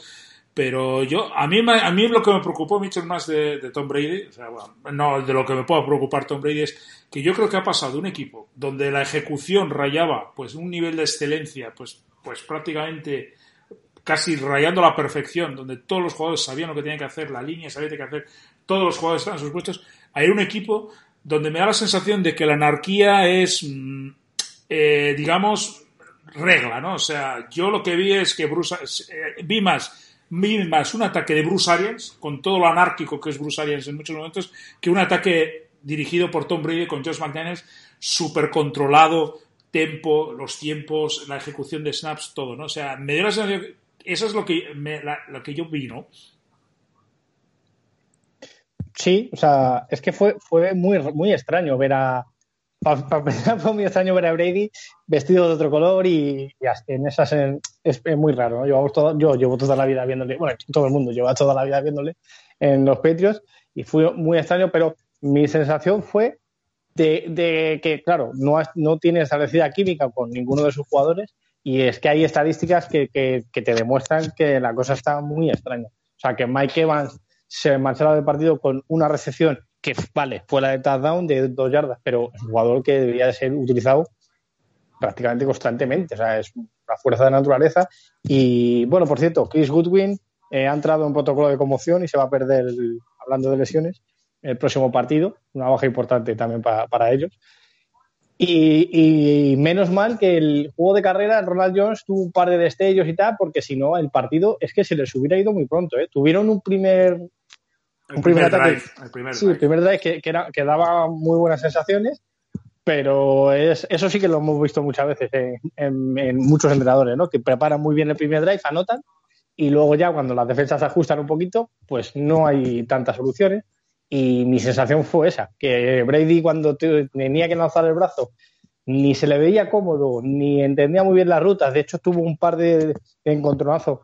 B: Pero yo, a mí, a mí lo que me preocupó, Mitchell, más de, Tom Brady, o sea, no de lo que me pueda preocupar Tom Brady es que yo creo que ha pasado un equipo donde la ejecución rayaba pues un nivel de excelencia, pues, pues prácticamente casi rayando la perfección, donde todos los jugadores sabían lo que tenían que hacer, la línea sabía qué que hacer, todos los jugadores estaban en sus puestos, hay un equipo donde me da la sensación de que la anarquía es, mm, eh, digamos, regla, ¿no? O sea, yo lo que vi es que Bruce, eh, vi más más un ataque de Bruce Arians, con todo lo anárquico que es Bruce Arians en muchos momentos, que un ataque dirigido por Tom Brady con Josh McDaniels, súper controlado, tempo, los tiempos, la ejecución de snaps, todo, ¿no? O sea, me dio la sensación, eso es lo que, me- la- lo que yo vi, ¿no?
C: Sí, o sea, es que fue, fue muy, muy extraño ver a. Para empezar, fue muy extraño ver a Brady vestido de otro color y, y en esas. en- es, es muy raro, ¿no? Llevamos todo, yo llevo toda la vida viéndole, bueno, todo el mundo lleva toda la vida viéndole en los Patriots y fue muy extraño, pero mi sensación fue de, de que, claro, no, has- no tiene establecida química con ninguno de sus jugadores y es que hay estadísticas que, que- que te demuestran que la cosa está muy extraña. O sea, que Mike Evans se marchara del partido con una recepción que, vale, fue la de touchdown de dos yardas, pero es un jugador que debería de ser utilizado prácticamente constantemente. O sea, es una fuerza de naturaleza. Y bueno, por cierto, Chris Goodwin eh, ha entrado en protocolo de conmoción y se va a perder, el- hablando de lesiones, el próximo partido. Una baja importante también para, para ellos. Y, menos mal que el juego de carrera, Ronald Jones tuvo un par de destellos y tal, porque si no, el partido es que se les hubiera ido muy pronto. ¿eh? Tuvieron un primer.
B: Un primer, ataque. Drive, el primer
C: sí, el primer drive que, que, era, que, daba muy buenas sensaciones, pero es, eso sí que lo hemos visto muchas veces en, en, muchos entrenadores, ¿no? que preparan muy bien el primer drive, anotan, y luego ya cuando las defensas se ajustan un poquito, pues no hay tantas soluciones. Y mi sensación fue esa, que Brady cuando tenía que lanzar el brazo ni se le veía cómodo, ni entendía muy bien las rutas. De hecho, tuvo un par de encontronazos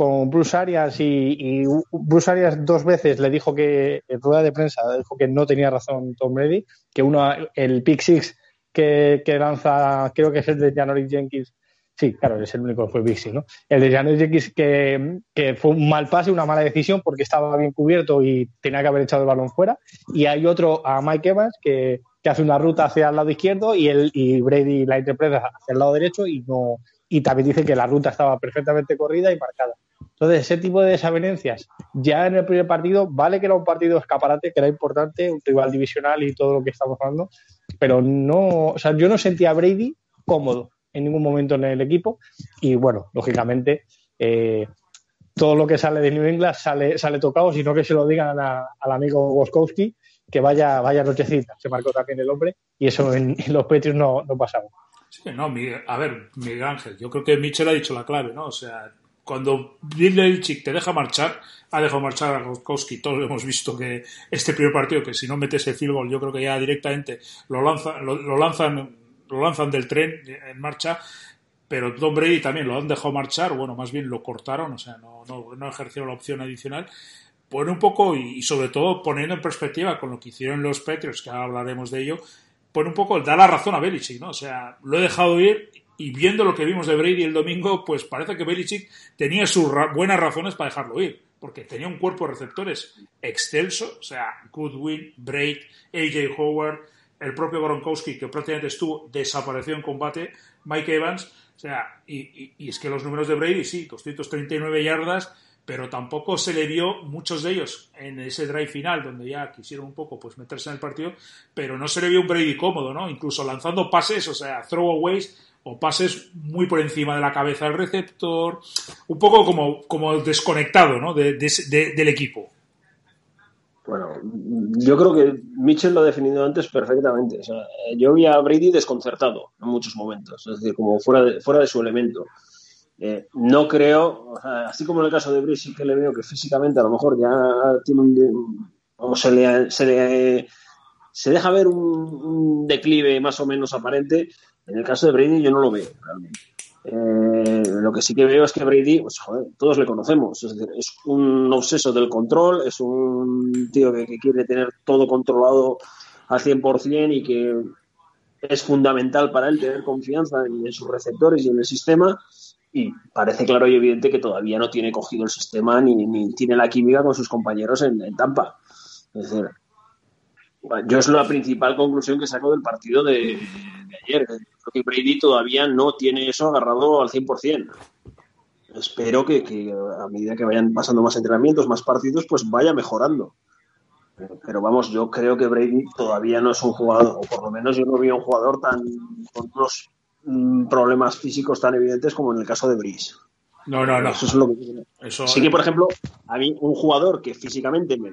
C: con Bruce Arias y, Bruce Arias dos veces le dijo que, en rueda de prensa, dijo que no tenía razón Tom Brady, que uno, el pick six que, lanza, creo que es el de Janoris Jenkins, Sí, claro, es el único que fue Bixi, ¿no? El de Janet X que, que, fue un mal pase, una mala decisión porque estaba bien cubierto y tenía que haber echado el balón fuera. Y hay otro a Mike Evans que, hace una ruta hacia el lado izquierdo y, él, y Brady la interpreta hacia el lado derecho y no y también dice que la ruta estaba perfectamente corrida y marcada. Entonces, ese tipo de desavenencias, ya en el primer partido, vale que era un partido escaparate, que era importante, un rival divisional y todo lo que estamos hablando, pero no, o sea, yo no sentía a Brady cómodo en ningún momento en el equipo. Y bueno, lógicamente, eh, todo lo que sale de New England sale, sale tocado, sino que se lo digan al amigo Woskowski, que vaya, vaya nochecita. Se marcó también el hombre, y eso en, los Patriots no, no pasaba.
B: Sí, no, a ver, Miguel Ángel, yo creo que Mitchell ha dicho la clave, ¿no? O sea, cuando Bill chick te deja marchar, ha dejado marchar a Gronkowski. Todos hemos visto que este primer partido, que si no metes el field yo creo que ya directamente lo, lanza, lo lanzan lo lanzan del tren en marcha, pero Tom Brady también lo han dejado marchar, bueno, más bien lo cortaron, o sea, no, no, no ejercieron la opción adicional. Pone un poco, y, sobre todo poniendo en perspectiva con lo que hicieron los Patriots, que hablaremos de ello, pone un poco, da la razón a Belichick, ¿no? O sea, lo he dejado ir y viendo lo que vimos de Brady el domingo, pues parece que Belichick tenía sus buenas razones para dejarlo ir, porque tenía un cuerpo de receptores excelso, o sea, Goodwin, Braid, AJ Howard, el propio Gronkowski, que prácticamente estuvo, desapareció en combate, Mike Evans, o sea, y, es que los números de Brady, sí, 239 yardas, pero tampoco se le vio muchos de ellos en ese drive final, donde ya quisieron un poco pues meterse en el partido, pero no se le vio un Brady cómodo, ¿no? Incluso lanzando pases, o sea, throwaways o pases muy por encima de la cabeza del receptor, un poco como, como desconectado, ¿no? del equipo.
E: Bueno, yo creo que Mitchell lo ha definido antes perfectamente. O yo vi a Brady desconcertado en muchos momentos, es decir, como fuera de, fuera de su elemento. Eh, no creo, así como en el caso de Brady, que le veo que físicamente a lo mejor ya tiene un. se, le, se, se deja ver un, declive más o menos aparente. En el caso de Brady, yo no lo veo realmente. Eh, lo que sí que veo es que Brady, pues, joder, todos le conocemos, es, decir, es un obseso del control, es un tío que, quiere tener todo controlado al 100% y que es fundamental para él tener confianza en, sus receptores y en el sistema. Y parece claro y evidente que todavía no tiene cogido el sistema ni, tiene la química con sus compañeros en, Tampa. Es decir, yo es la principal conclusión que saco del partido de ayer que Brady todavía no tiene eso agarrado al 100%. Espero que, a medida que vayan pasando más entrenamientos, más partidos, pues vaya mejorando. Pero, vamos, yo creo que Brady todavía no es un jugador, o por lo menos yo no vi a un jugador tan con unos mm, problemas físicos tan evidentes como en el caso de Brice.
B: No, no, no.
E: Eso es lo que eso... Sí que, por ejemplo, a mí un jugador que físicamente me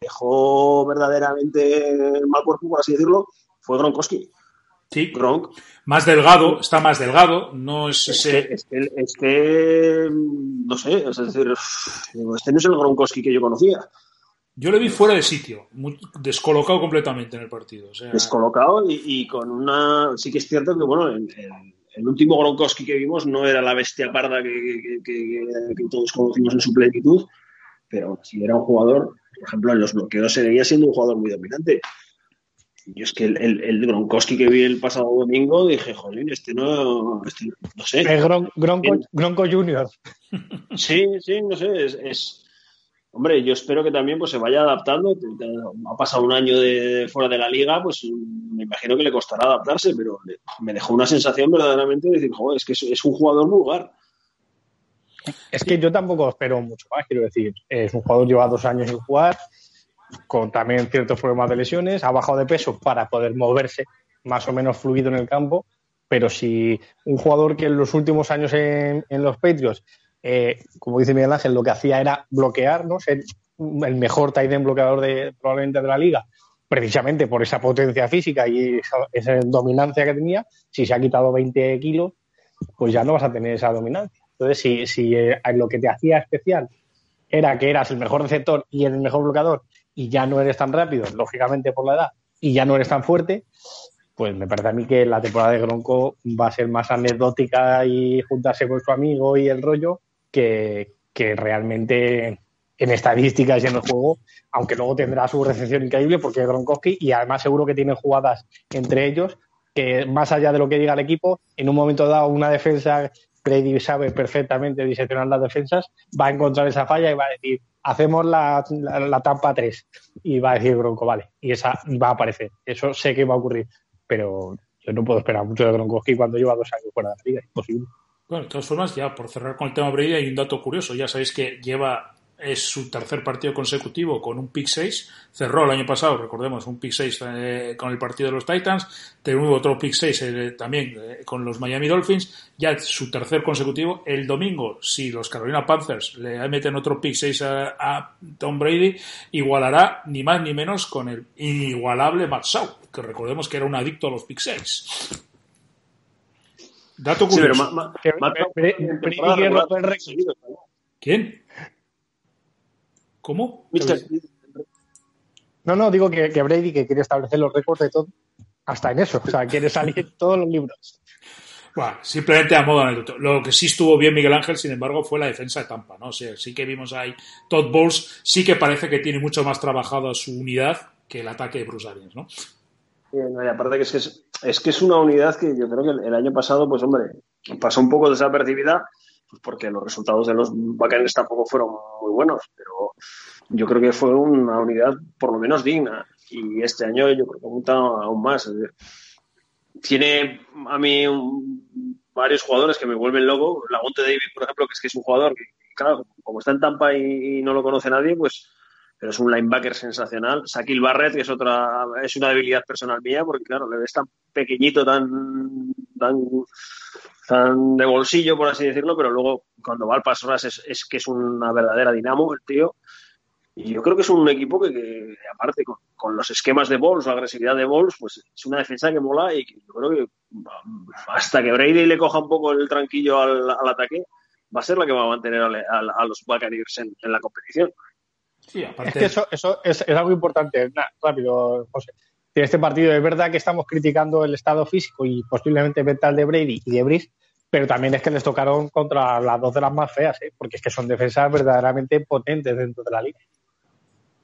E: dejó verdaderamente mal cuerpo, por así decirlo, fue Gronkowski.
B: Sí, Gronk. Más delgado, está más delgado, no es,
E: ese... es, que, no sé, es decir, este no es el Gronkowski que yo conocía.
B: Yo le vi fuera de sitio, descolocado completamente en el partido.
E: Descolocado y, con una... Sí que es cierto que, bueno, el, último Gronkowski que vimos no era la bestia parda que, todos conocimos en su plenitud, pero si era un jugador, por ejemplo, en los bloqueos seguía siendo un jugador muy dominante. Yo es que el, el, el, Gronkowski que vi el pasado domingo dije, jolín, este no, este, no sé.
C: El Gronko, Junior.
E: Sí, sí, no sé, es, Hombre, yo espero que también pues, se vaya adaptando. Ha pasado un año de, fuera de la liga, pues me imagino que le costará adaptarse, pero me dejó una sensación verdaderamente de decir, joder, es que es, un jugador vulgar.
C: Es que yo tampoco espero mucho más, quiero decir. Es un jugador lleva dos años sin jugar, con también ciertos problemas de lesiones, ha bajado de peso para poder moverse más o menos fluido en el campo, pero si un jugador que en los últimos años en, los Patriots, eh, como dice Miguel Ángel, lo que hacía era bloquear, ¿no? ser el mejor tight end bloqueador de, probablemente de la liga, precisamente por esa potencia física y esa, dominancia que tenía, si se ha quitado 20 kilos, pues ya no vas a tener esa dominancia. Entonces, si, si eh, lo que te hacía especial era que eras el mejor receptor y el mejor bloqueador y ya no eres tan rápido, lógicamente por la edad, y ya no eres tan fuerte, pues me parece a mí que la temporada de Gronco va a ser más anecdótica y juntarse con su amigo y el rollo que, realmente en estadísticas y en el juego, aunque luego tendrá su recepción increíble porque es Gronkowski y además seguro que tiene jugadas entre ellos que más allá de lo que diga el equipo, en un momento dado una defensa, Brady sabe perfectamente diseccionar las defensas, va a encontrar esa falla y va a decir, hacemos la, la, tampa 3 y va a decir Gronco, vale, y esa va a aparecer. Eso sé que va a ocurrir pero yo no puedo esperar mucho de Gronkowski cuando lleva dos años fuera de la liga, imposible.
B: Bueno, de todas formas, ya por cerrar con el tema Brady, hay un dato curioso. Ya sabéis que lleva es su tercer partido consecutivo con un pick 6. Cerró el año pasado, recordemos, un pick 6 eh, con el partido de los Titans. Tuvo otro pick 6 eh, también eh, con los Miami Dolphins. Ya su tercer consecutivo. El domingo, si los Carolina Panthers le meten otro pick 6 a, Tom Brady, igualará ni más ni menos con el inigualable Matt Shaw, que recordemos que era un adicto a los pick 6. Dato curioso. ¿Quién? ¿Cómo?
C: No, no, digo que, Brady que quiere establecer los récords de todo, hasta en eso, o sea, quiere salir en todos los libros.
B: Bueno, simplemente a modo anécdota. Lo que sí estuvo bien Miguel Ángel, sin embargo, fue la defensa de Tampa, ¿no? O sea, sí que vimos ahí Todd Bowles, sí que parece que tiene mucho más trabajado su unidad que el ataque de Bruce Arians, ¿no?
E: y aparte que es, que es, que es una unidad que yo creo que el, año pasado, pues hombre, pasó un poco desapercibida, pues porque los resultados de los Buccaneers tampoco fueron muy buenos, pero yo creo que fue una unidad por lo menos digna. Y este año yo creo que apunta aún más. tiene a mí varios jugadores que me vuelven loco. Lagonte David, por ejemplo, que es que es un jugador que, claro, como está en Tampa y, no lo conoce nadie, pues pero es un linebacker sensacional. Shaquille Barrett, que es otra, es una debilidad personal mía, porque claro, le ves tan pequeñito, tan, tan de bolsillo, por así decirlo, pero luego cuando va al paso es, es que es una verdadera dinamo el tío. Y yo creo que es un equipo que, aparte, con, los esquemas de Balls, la agresividad de Balls, pues es una defensa que mola y que yo creo que hasta que Brady le coja un poco el tranquillo al, ataque, va a ser la que va a mantener a, los Buccaneers en, en, la competición.
C: Sí, aparte... Es que eso, eso es, es algo importante. rápido, José en este partido es verdad que estamos criticando el estado físico y posiblemente mental de Brady y de Brice, pero también es que les tocaron contra las dos de las más feas, ¿eh? porque es que son defensas verdaderamente potentes dentro de la liga.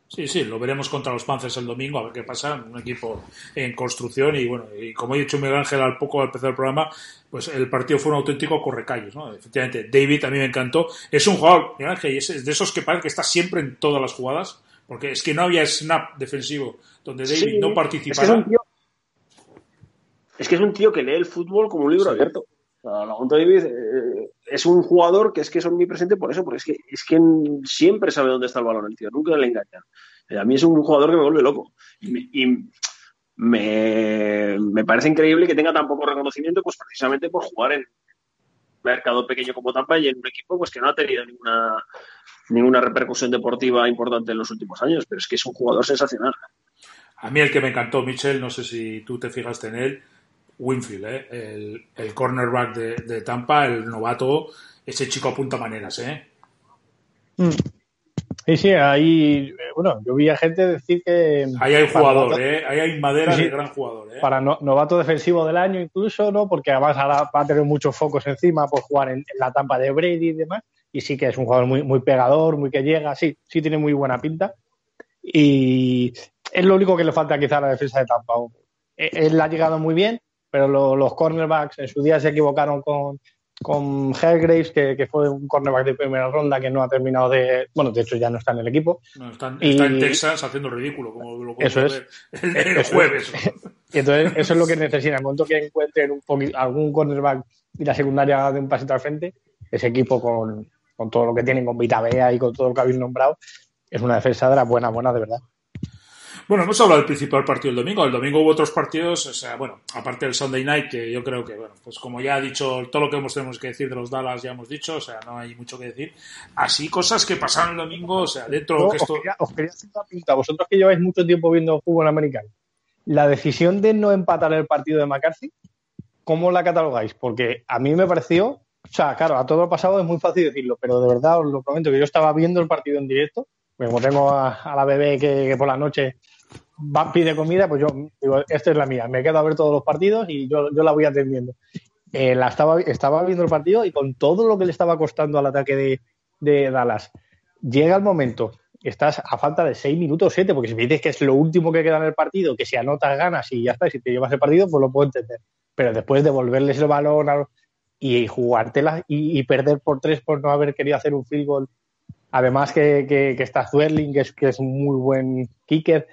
B: Sí, sí, lo veremos contra los Panthers el domingo, a ver qué pasa. Un equipo en construcción y bueno, y como he dicho Miguel Ángel al poco al empezar el programa, pues el partido fue un auténtico correcallos, ¿no? Efectivamente, David a mí me encantó. Es un jugador, Miguel Ángel, es de esos que parece que está siempre en todas las jugadas, porque es que no había snap defensivo donde David no participara.
E: Es que, es un tío, que lee el fútbol como un libro abierto. O David eh, es un jugador que es que es omnipresente por eso, porque es que, es que siempre sabe dónde está el balón el tío, nunca le engaña. Eh, a mí es un jugador que me vuelve loco. Y, me, me, parece increíble que tenga tan poco reconocimiento, pues precisamente por jugar en un mercado pequeño como Tampa y en un equipo pues que no ha tenido ninguna, ninguna repercusión deportiva importante en los últimos años, pero es que es un jugador sensacional.
B: A mí el que me encantó, Michel, no sé si tú te fijaste en él, Winfield, ¿eh? el, cornerback de, Tampa, el novato, ese chico apunta maneras, ¿eh?
C: Mm. Sí, sí, ahí, bueno, yo vi a gente decir que...
B: Ahí hay jugador, ¿eh? Ahí hay madera de gran jugador, ¿eh?
C: Para novato defensivo del año incluso, ¿no? Porque además ahora va a tener muchos focos encima por jugar en, la Tampa de Brady y demás. Y sí que es un jugador muy, muy pegador, muy que llega, sí, sí tiene muy buena pinta. Y es lo único que le falta quizá a la defensa de Tampa. E, él ha llegado muy bien, pero los cornerbacks en su día se equivocaron con, con Hellgraves, que, fue un cornerback de primera ronda que no ha terminado de. Bueno, de hecho ya no está en el equipo.
B: No, está, en Texas haciendo ridículo, como lo
C: eso es.
B: el, jueves.
C: entonces, eso es lo que necesita. En el momento que encuentren un algún cornerback y la secundaria de un pasito al frente, ese equipo con, con todo lo que tienen, con Vita Bea y con todo lo que habéis nombrado, es una defensa de la buena, buena de verdad.
B: Bueno, hemos hablado del principal partido del domingo. El domingo hubo otros partidos, o sea, bueno, aparte del Sunday Night, que yo creo que, bueno, pues como ya ha dicho, todo lo que hemos tenemos que decir de los Dallas ya hemos dicho, o sea, no hay mucho que decir. Así, cosas que pasaron el domingo, o sea, dentro
C: No,
B: que
C: os,
B: esto...
C: quería, os quería hacer una pregunta. Vosotros que lleváis mucho tiempo viendo fútbol americano, la decisión de no empatar el partido de McCarthy, ¿cómo la catalogáis? Porque a mí me pareció, o sea, claro, a todo lo pasado es muy fácil decirlo, pero de verdad os lo prometo que yo estaba viendo el partido en directo, porque como tengo a, a la bebé que, que por la noche va, pide comida, pues yo digo, esta es la mía, me quedo a ver todos los partidos y yo, yo la voy atendiendo. Eh, la estaba, estaba viendo el partido y con todo lo que le estaba costando al ataque de, Dallas, llega el momento, estás a falta de 6 minutos, 7, porque si me dices que es lo último que queda en el partido, que si anotas ganas y ya está, y si te llevas el partido, pues lo puedo entender. Pero después devolverles el balón y jugártela y, y perder por 3 por no haber querido hacer un field goal. Además que, que, que está Zuerling, que es, que es un muy buen kicker.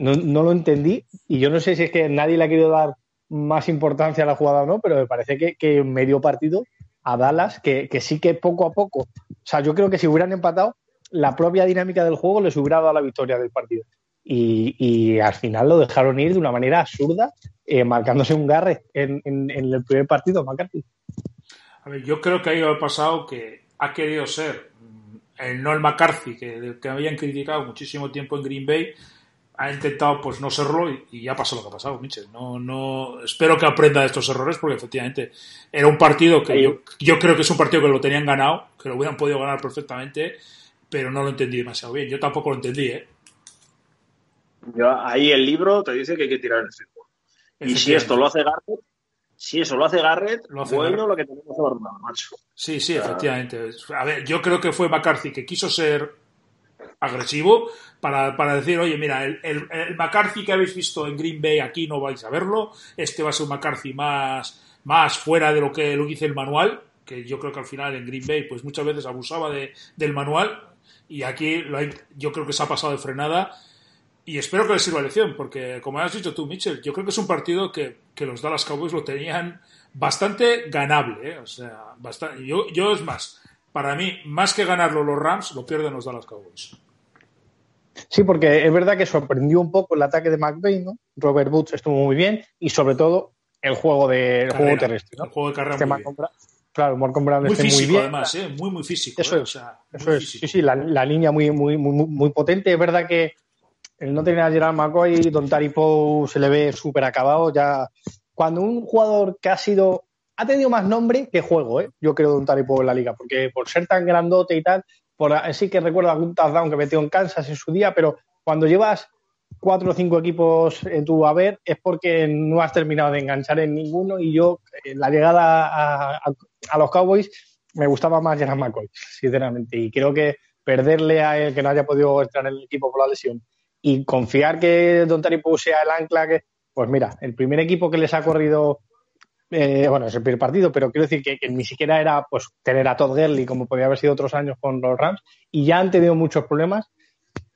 C: No, lo entendí y yo no sé si es que nadie le ha querido dar más importancia a la jugada o no, pero me parece que, que medio partido a Dallas, que, sí que poco a poco, o sea, yo creo que si hubieran empatado, la propia dinámica del juego les hubiera dado la victoria del partido. Y, al final lo dejaron ir de una manera absurda, eh, marcándose un garre en, en- en el primer partido, McCarthy.
B: A ver, yo creo que ha pasado que ha querido ser mm, el Noel McCarthy, que, que habían criticado muchísimo tiempo en Green Bay, ha intentado pues no serlo y, y ya pasó lo que ha pasado, Mitchell. No, no, espero que aprenda de estos errores porque efectivamente era un partido que yo, yo creo que es un partido que lo tenían ganado, que lo hubieran podido ganar perfectamente, pero no lo entendí demasiado bien. Yo tampoco lo entendí, ¿eh?
E: Yo- ahí el libro te dice que hay que tirar el fútbol. Y si esto lo hace Garrett, si eso lo hace Garrett,
B: Lo hace
E: bueno
B: Garrett.
E: lo que tenemos macho.
B: Sí, sí, efectivamente. A ver, yo creo que fue McCarthy que quiso ser agresivo para, para decir, oye, mira, el, el- McCarthy que habéis visto en Green Bay aquí no vais a verlo, este va a ser un McCarthy más, más fuera de lo que lo dice el manual, que yo creo que al final en Green Bay pues muchas veces abusaba de, del manual y aquí lo hay- yo creo que se ha pasado de frenada y espero que le sirva lección, porque como has dicho tú, Mitchell, yo creo que es un partido que, que los Dallas Cowboys lo tenían bastante ganable. ¿eh? O sea, bastante, yo, yo es más, para mí, más que ganarlo los Rams, lo pierden los Dallas Cowboys.
C: Sí, porque es verdad que sorprendió un poco el ataque de McVeigh, ¿no? Robert Woods estuvo muy bien y sobre todo el juego de el juego terrestre, ¿no?
B: El juego de carrera
C: Este
B: muy bien.
C: Claro, Malcolm Brown
B: Muy
C: esté muy
B: físico,
C: bien.
B: además, ¿eh? muy, muy físico.
C: Eso
B: ¿eh?
C: es,
B: O sea,
C: Eso
B: muy
C: es,
B: físico.
C: sí, sí, la, la línea muy, muy, muy, muy potente. Es verdad que él no tenía a Gerald McCoy, Don Taripo se le ve súper acabado. Ya cuando un jugador que ha sido, ha tenido más nombre que juego, ¿eh? yo creo Don Taripo en la liga, porque por ser tan grandote y tal, por, sí que recuerdo algún touchdown que metió en Kansas en su día, pero cuando llevas cuatro o cinco equipos en tu haber es porque no has terminado de enganchar en ninguno. Y yo eh, la llegada a, los Cowboys me gustaba más Gerard McCoy, sinceramente, y creo que perderle a él que no haya podido entrar en el equipo por la lesión y confiar que Don Taripo sea el ancla que, pues mira, el primer equipo que les ha corrido eh, bueno, es el primer partido, pero quiero decir que, que ni siquiera era pues tener a Todd Gurley como podía haber sido otros años con los Rams y ya han tenido muchos problemas.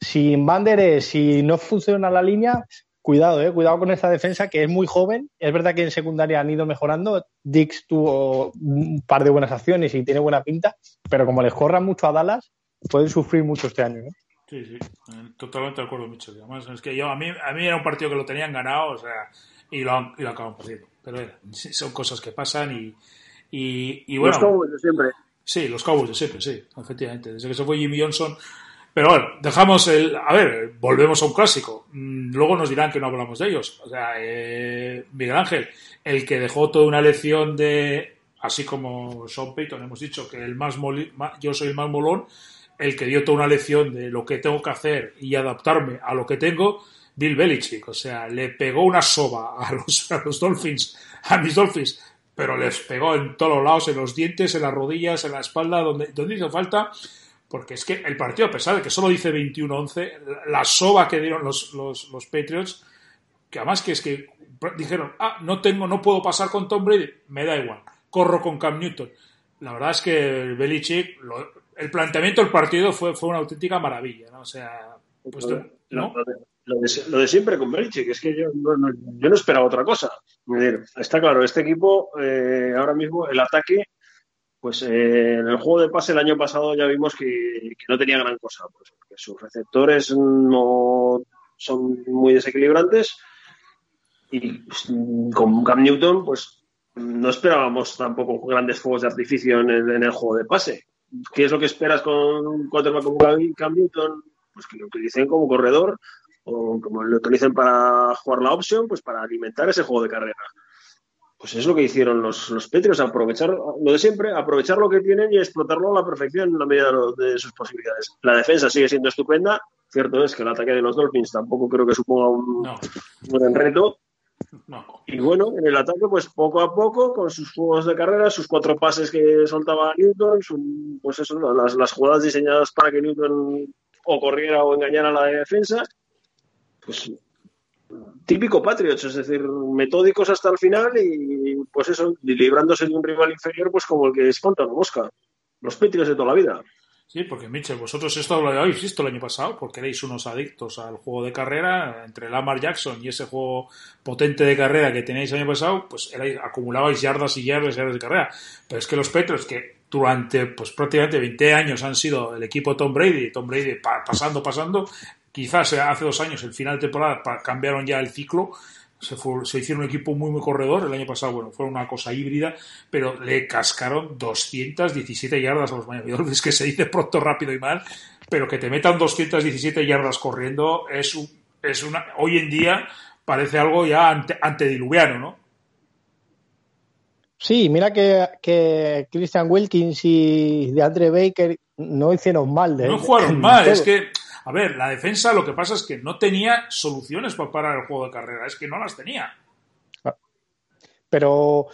C: Sin Bander, si no funciona la línea, cuidado, eh, cuidado con esta defensa que es muy joven. Es verdad que en secundaria han ido mejorando. Dix tuvo un par de buenas acciones y tiene buena pinta, pero como les corran mucho a Dallas, pueden sufrir mucho este año. ¿eh?
B: Sí, sí, totalmente de acuerdo, Mitchell. Además, es que yo, a mí, a mí era un partido que lo tenían ganado, o sea, y lo, y lo acaban perdiendo. Pero sí, son cosas que pasan y, y, y bueno.
E: Los Cowboys de siempre.
B: Sí, los Cowboys de siempre, sí, efectivamente. Desde que se fue Jimmy Johnson. Pero bueno, dejamos el. A ver, volvemos a un clásico. Mm, Luego nos dirán que no hablamos de ellos. O sea, eh, Miguel Ángel, el que dejó toda una lección de. Así como Sean Payton, hemos dicho que el más moli- yo soy el más molón, el que dio toda una lección de lo que tengo que hacer y adaptarme a lo que tengo, Bill Belichick. O sea, le pegó una soba a los, a los Dolphins, a mis Dolphins, pero les pegó en todos los lados, en los dientes, en las rodillas, en la espalda, donde, donde hizo falta. Porque es que el partido, a pesar de que solo dice 21-11, la- la soba que dieron los, los, los Patriots, que además que es que dijeron, ah, no tengo, no puedo pasar con Tom Brady, me da igual, corro con Cam Newton. La verdad es que el Belichick, lo- el planteamiento del partido fue, fue una auténtica maravilla, ¿no? O sea, pues, ¿no?
E: lo lo de- siempre con Belichick, es que yo no, esperaba otra cosa. Está claro, este equipo, eh, ahora mismo, el ataque, pues eh, en el juego de pase el año pasado ya vimos que, que no tenía gran cosa, pues, porque sus receptores no son muy desequilibrantes. Y con Cam Newton, pues no esperábamos tampoco grandes fuegos de artificio en el, en el juego de pase. ¿Qué es lo que esperas con un quarterback como Cam Newton? Pues que lo utilicen como corredor o como lo utilicen para jugar la opción, pues para alimentar ese juego de carrera. Pues es lo que hicieron los, los Patriots, aprovechar lo de siempre, aprovechar lo que tienen y explotarlo a la perfección en la medida de, sus posibilidades. La defensa sigue siendo estupenda, cierto es que el ataque de los Dolphins tampoco creo que suponga un,
B: No,
E: un buen reto,
B: no.
E: y bueno, en el ataque, pues poco a poco, con sus juegos de carrera, sus cuatro pases que soltaba Newton, su- pues eso, las, las jugadas diseñadas para que Newton o corriera o engañara a la defensa, pues típico Patriots, es decir, metódicos hasta el final y pues eso, librándose de un rival inferior, pues como el que espanta una mosca. Los Patriots de toda la vida.
B: Sí, porque Mitchell, vosotros esto lo habéis visto el año pasado, porque erais unos adictos al juego de carrera, entre Lamar Jackson y ese juego potente de carrera que tenéis el año pasado, pues acumulabais yardas y yardas y yardas de carrera. Pero es que los Petros, que durante pues prácticamente 20 años han sido el equipo Tom Brady, Tom Brady pa- pasando, pasando, quizás hace dos años, el final de temporada, cambiaron ya el ciclo, se, fue- se hicieron un equipo muy, muy corredor. El año pasado, bueno, fue una cosa híbrida, pero le cascaron 217 yardas a los Miami Dolphins, que se dice pronto, rápido y mal, pero que te metan 217 yardas corriendo es, un- es una, hoy en día parece algo ya ante- antediluviano, ¿no?
C: Sí, mira que, que Christian Wilkins y de Andre Baker no hicieron mal. De,
B: No jugaron mal,
C: todo.
B: es que, a ver, la defensa lo que pasa es que no tenía soluciones para parar el juego de carrera, es que no las tenía.
C: Pero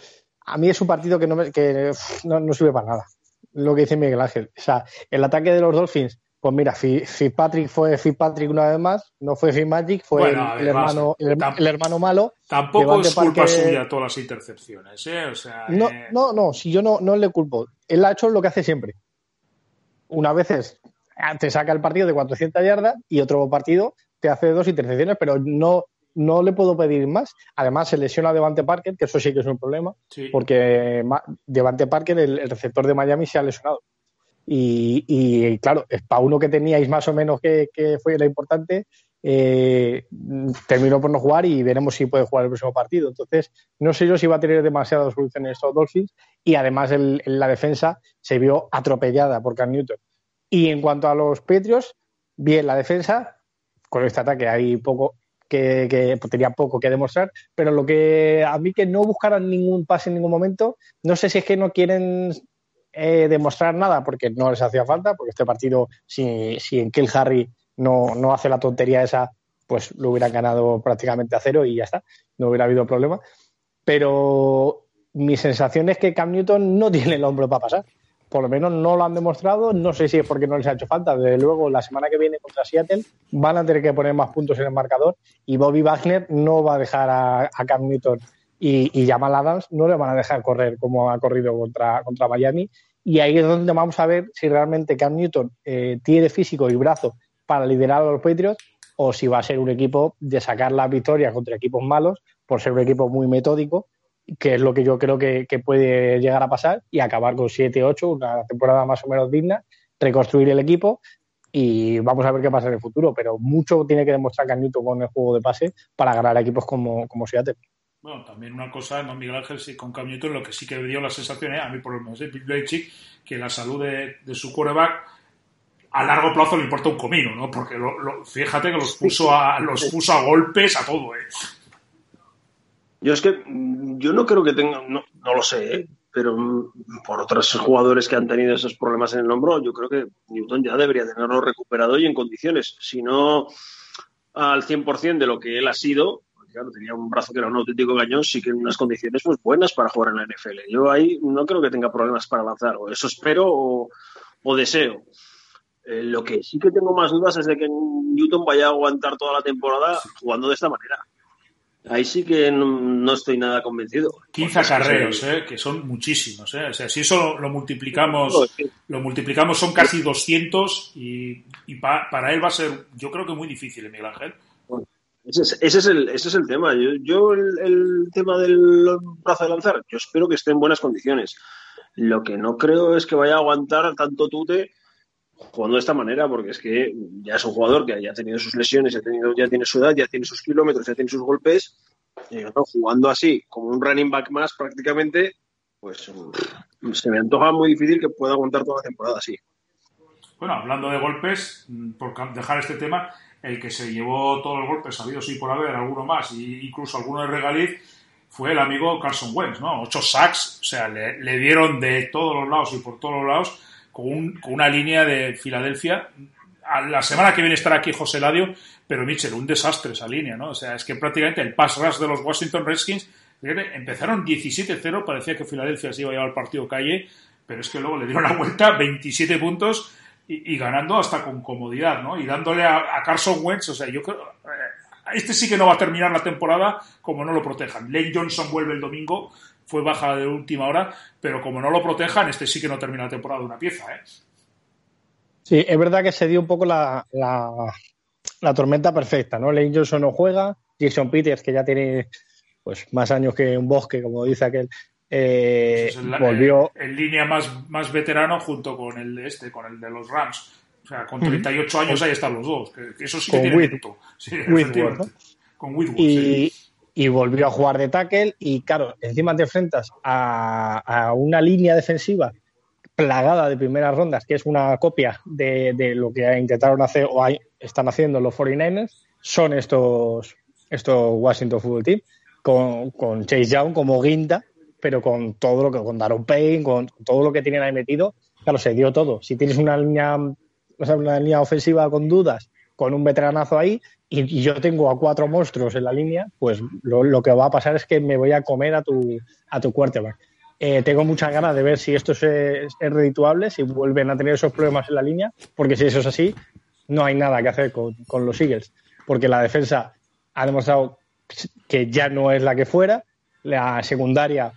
C: a mí es un partido que no, me- que, no, no sirve para nada. Lo que dice Miguel Ángel. O sea, el ataque de los Dolphins, pues mira, Fi- Fitzpatrick fue Fitzpatrick una vez más, no fue Fitzmagic, fue
B: Bueno,
C: el, hermano, el, hermano malo.
B: Tampoco es culpa suya todas las intercepciones, ¿eh? O sea,
C: No,
B: eh,
C: no, no, si yo no, no le culpo. Él ha hecho lo que hace siempre. Una vez es, ah, te saca el partido de 400 yardas y otro partido te hace dos intercepciones, pero no, no le puedo pedir más. Además, se lesiona Devante Parker, que eso sí que es un problema,
B: sí.
C: porque Devante Parker, el, el receptor de Miami, se ha lesionado. Y, y, claro, para uno que teníais más o menos que, que fue la importante, eh, terminó por no jugar y veremos si puede jugar el próximo partido. Entonces, no sé yo si va a tener demasiadas soluciones estos Dolphins y además el- la defensa se vio atropellada por Cam Newton. Y en cuanto a los Patriots, bien la defensa, con este ataque hay poco que, que tenía poco que demostrar, pero lo que a mí que no buscaran ningún pase en ningún momento, no sé si es que no quieren eh, demostrar nada porque no les hacía falta, porque este partido, si, si en Kill Harry no, no hace la tontería esa, pues lo hubieran ganado prácticamente a cero y ya está, no hubiera habido problema. Pero mi sensación es que Cam Newton no tiene el hombro para pasar. Por lo menos no lo han demostrado. No sé si es porque no les ha hecho falta. Desde luego, la semana que viene contra Seattle van a tener que poner más puntos en el marcador y Bobby Wagner no va a dejar a, Cam Newton y, y Jamal Adams no le van a dejar correr como ha corrido contra, contra Miami. Y ahí es donde vamos a ver si realmente Cam Newton eh, tiene físico y brazo para liderar a los Patriots o si va a ser un equipo de sacar las victorias contra equipos malos por ser un equipo muy metódico, que es lo que yo creo que, que puede llegar a pasar y acabar con 7-8, una temporada más o menos digna, reconstruir el equipo y vamos a ver qué pasa en el futuro. Pero mucho tiene que demostrar Cam Newton con el juego de pase para ganar a equipos como, como Seattle.
B: Bueno, también una cosa, no Miguel Ángel, sí, con Cam Newton, lo que sí que dio la sensación, ¿eh? a mí por lo menos, ¿eh? Bill Belichick, que la salud de, de su quarterback a largo plazo le importa un comino, ¿no? Porque lo, lo- fíjate que los puso a los puso a golpes a todo, ¿eh?
E: Yo es que yo no creo que tenga, no, no lo sé, ¿eh? pero mm, por otros jugadores que han tenido esos problemas en el hombro, yo creo que Newton ya debería tenerlo recuperado y en condiciones. Si no al 100% de lo que él ha sido, porque, claro, tenía un brazo que era un auténtico cañón, sí que en unas condiciones pues buenas para jugar en la NFL. Yo ahí no creo que tenga problemas para lanzar, o eso espero o, o deseo. Eh, lo que sí que tengo más dudas es de que Newton vaya a aguantar toda la temporada jugando de esta manera. Ahí sí que no, no estoy nada convencido.
B: 15
E: Porque es que
B: acarreos, ¿eh? que son muchísimos. ¿eh? O sea, si eso lo, lo multiplicamos,
E: No,
B: lo multiplicamos son casi 200 y, y pa- para él va a ser, yo creo que muy difícil, ¿eh, Miguel Ángel.
E: Ese es, ese es el, ese es el tema. Yo, yo el, el tema del brazo de lanzar, yo espero que esté en buenas condiciones. Lo que no creo es que vaya a aguantar tanto tute jugando de esta manera, porque es que ya es un jugador que ya ha tenido sus lesiones, ya, tiene su edad, ya tiene sus kilómetros, ya tiene sus golpes, y jugando así, como un running back más prácticamente, pues mm, se me antoja muy difícil que pueda aguantar toda la temporada así.
B: Bueno, hablando de golpes, mm, por dejar este tema, el que se llevó todos los golpes, sabido sí por haber, alguno más, e incluso alguno de regaliz, fue el amigo Carson Wentz, ¿no? Ocho sacks, o sea, le, dieron de todos los lados y por todos los lados con, una línea de Filadelfia. A la semana que viene estará aquí José Ladio, pero Mitchell, un desastre esa línea, ¿no? O sea, es que prácticamente el pass rush de los Washington Redskins empezaron 17-0, parecía que Filadelfia se iba a llevar el partido calle, pero es que luego le dieron la vuelta, 27 puntos y, ganando hasta con comodidad, ¿no? Y dándole a, Carson Wentz, o sea, yo creo, eh, este sí que no va a terminar la temporada como no lo protejan. Lane Johnson vuelve el domingo, fue baja de última hora, pero como no lo protejan, este sí que no termina la temporada de una pieza, ¿eh?
C: Sí, es verdad que se dio un poco la, la, tormenta perfecta, ¿no? Lane Johnson no juega, Jason Peters, que ya tiene pues más años que un bosque, como dice aquel, eh, volvió.
B: En línea más, más veterano junto con el de este, con el de los Rams. O sea, con 38 años ahí están los dos. eso sí que tiene Sí, Con Whitworth.
C: Y, y, volvió a jugar de tackle. Y claro, encima te enfrentas a, una línea defensiva plagada de primeras rondas, que es una copia de, lo que intentaron hacer o están haciendo los 49ers. Son estos, estos Washington Football Team, con, con Chase Young como guinda pero con todo lo que, con Daron Payne, con todo lo que tienen ahí metido, claro, se dio todo. Si tienes una línea, una línea ofensiva con dudas, con un veteranazo ahí, y, yo tengo a cuatro monstruos en la línea, pues lo, que va a pasar es que me voy a comer a tu, a tu quarterback. Eh, tengo muchas ganas de ver si esto es, es, redituable, si vuelven a tener esos problemas en la línea, porque si eso es así, no hay nada que hacer con, con los Eagles, porque la defensa ha demostrado que ya no es la que fuera, la secundaria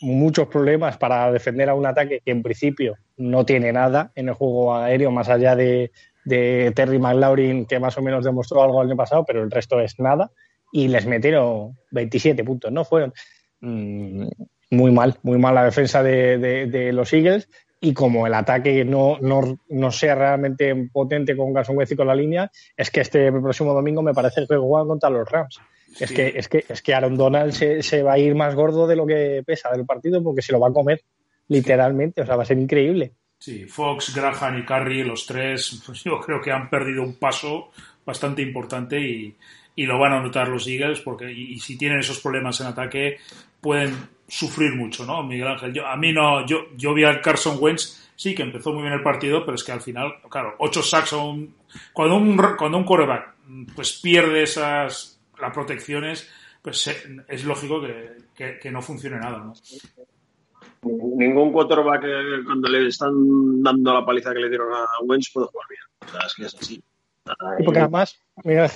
C: muchos problemas para defender a un ataque que en principio no tiene nada en el juego aéreo, más allá de, Terry McLaurin, que más o menos demostró algo el año pasado, pero el resto es nada. Y les metieron 27 puntos, ¿no? Fueron mm, muy mal, muy mal la defensa de, los Eagles. Y como el ataque no, no, sea realmente potente con Garson Wentz y con la línea, es que este próximo domingo me parece que juegan contra los Rams. Es, que, es, que, es que Aaron Donald se, se, va a ir más gordo de lo que pesa del partido porque se lo va a comer, literalmente. O sea, va a ser increíble.
B: Sí, Fox, Graham y Curry, los tres, pues yo creo que han perdido un paso bastante importante y, y lo van a notar los Eagles porque y, si tienen esos problemas en ataque pueden sufrir mucho, ¿no? Miguel Ángel, yo, a mí no, yo, yo vi al Carson Wentz, sí que empezó muy bien el partido, pero es que al final, claro, ocho sacks un, cuando un, cuando un quarterback pues pierde esas las protecciones, pues es lógico que, no funcione nada, ¿no?
E: Ningún quarterback que cuando le están dando la paliza que le dieron a Wentz puede jugar bien. O sea, es que es así.
C: porque además, mira,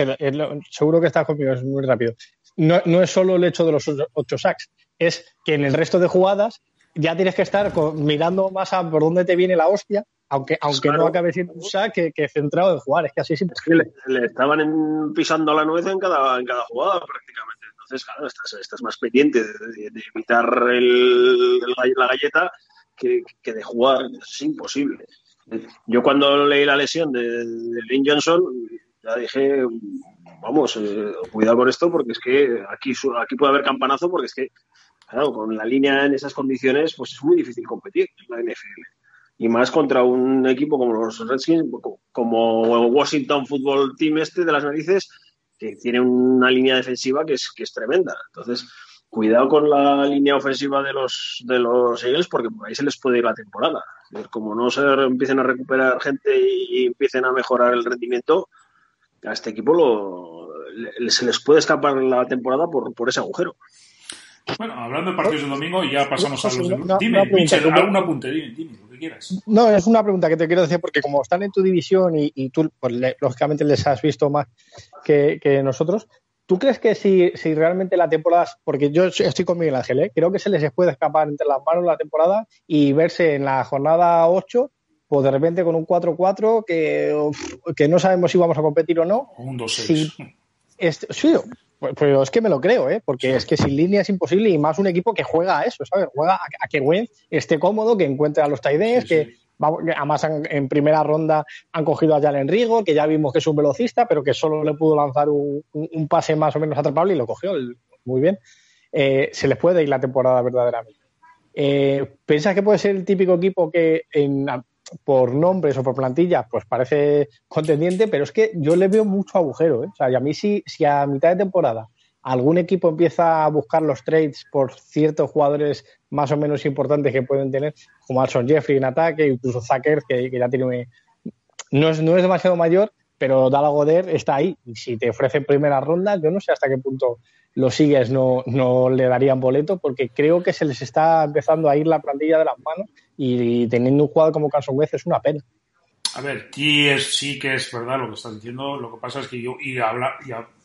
C: seguro que estás conmigo, es muy rápido. No, es solo el hecho de los ocho sacks, es que en el resto de jugadas ya tienes que estar mirando más a por dónde te viene la hostia aunque, aunque no acabe siendo un sack que, centrado en jugar, es que así siempre.
E: Es que le, estaban pisando la nuez en cada, en cada jugada prácticamente. Entonces, claro, estás, más pendiente de, evitar el, la, galleta que, de jugar. Es imposible. Yo cuando leí la lesión de, Lynn Johnson, ya dije, vamos, eh, cuidado con esto porque es que aquí, aquí puede haber campanazo porque es que, claro, con la línea en esas condiciones, pues es muy difícil competir en la NFL y más contra un equipo como los Redskins, como Washington Football Team este de las narices, que tiene una línea defensiva que es, que es tremenda. Entonces, cuidado con la línea ofensiva de los, de los Eagles porque por ahí se les puede ir la temporada. Como no se empiecen a recuperar gente y, empiecen a mejorar el rendimiento, a este equipo lo, se les puede escapar la temporada por, por ese agujero.
B: Bueno, hablando de partidos de domingo, ya pasamos a los de... Dime, Michel, algún apunte, dime, dime, lo que quieras.
C: No, es una pregunta que te quiero decir porque como están en tu división y, tú, pues, lógicamente, les has visto más que, nosotros, ¿tú crees que si, si, realmente la temporada... Porque yo estoy con Miguel Ángel, ¿eh? creo que se les puede escapar entre las manos la temporada y verse en la jornada 8 pues de repente con un 4-4 que, que no sabemos si vamos a competir o no.
B: Un 2-6.
C: sí, pues, pues, es que me lo creo, ¿eh? porque es que sin línea es imposible y más un equipo que juega a eso, ¿sabes? Juega a, que Wentz esté cómodo, que encuentre a los Taides, que además en primera ronda han cogido a Jalen Rigo, que ya vimos que es un velocista, pero que solo le pudo lanzar un, pase más o menos atrapable y lo cogió muy bien. Eh, se les puede ir la temporada verdaderamente. Eh, ¿Piensas que puede ser el típico equipo que por nombres o por plantilla pues parece contendiente, pero es que yo le veo mucho agujero. ¿eh? O sea, y a mí si, si a mitad de temporada algún equipo empieza a buscar los trades por ciertos jugadores más o menos importantes que pueden tener, como Alson Jeffrey en ataque, incluso Zucker, que, ya tiene. No es, no es demasiado mayor, pero Dala Goder está ahí. Y si te ofrecen primera ronda, yo no sé hasta qué punto los sigues no, no le darían boleto, porque creo que se les está empezando a ir la plantilla de las manos y, teniendo un jugador como Carson Wentz es una pena.
B: A ver, sí, es, sí que es verdad lo que estás diciendo. Lo que pasa es que yo, y, habla,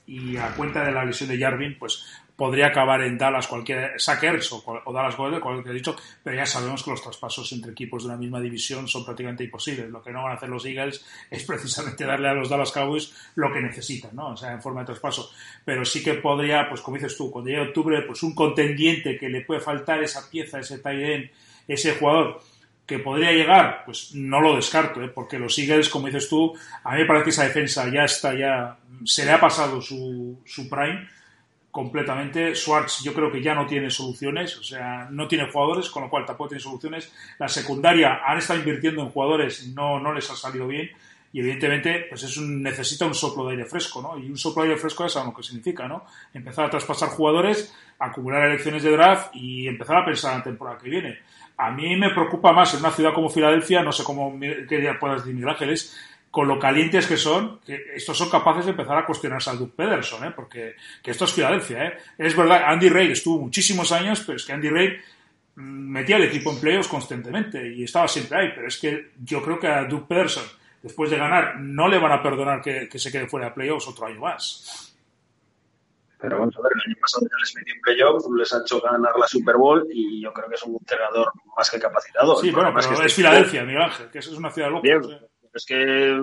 B: y, y a cuenta de la lesión de Jarvin, pues podría acabar en Dallas cualquier Sackers o, o Dallas Gold, cual que he dicho, pero ya sabemos que los traspasos entre equipos de una misma división son prácticamente imposibles. Lo que no van a hacer los Eagles es precisamente darle a los Dallas Cowboys lo que necesitan, ¿no? O sea, en forma de traspaso. Pero sí que podría, pues como dices tú, cuando llegue octubre, pues un contendiente que le puede faltar esa pieza, ese tight end, ese jugador que podría llegar, pues no lo descarto, ¿eh? porque los Eagles, como dices tú, a mí me parece que esa defensa ya está, ya se le ha pasado su, su prime completamente. Schwartz yo creo que ya no tiene soluciones, o sea, no tiene jugadores, con lo cual tampoco tiene soluciones. La secundaria han estado invirtiendo en jugadores no, no les ha salido bien. Y evidentemente, pues es un, necesita un soplo de aire fresco, ¿no? Y un soplo de aire fresco es algo que significa, ¿no? Empezar a traspasar jugadores, acumular elecciones de draft y empezar a pensar en la temporada que viene a mí me preocupa más en una ciudad como Filadelfia, no sé cómo qué puedas decir Miguel Ángeles, con lo calientes que son, que estos son capaces de empezar a cuestionarse al Duke Pederson, ¿eh? porque que esto es Filadelfia. ¿eh? Es verdad, Andy Reid estuvo muchísimos años, pero es que Andy Reid mm, metía al equipo en playoffs constantemente y estaba siempre ahí, pero es que yo creo que a Duke Pederson, después de ganar, no le van a perdonar que, que se quede fuera de playoffs otro año más.
E: Pero vamos a ver, el año pasado ya les metió en playoff, les ha hecho ganar la Super Bowl y yo creo que es un entrenador más que capacitado.
B: Sí, bueno, pero que es Filadelfia, Miguel Ángel, que es una ciudad loca. Bien,
E: es que,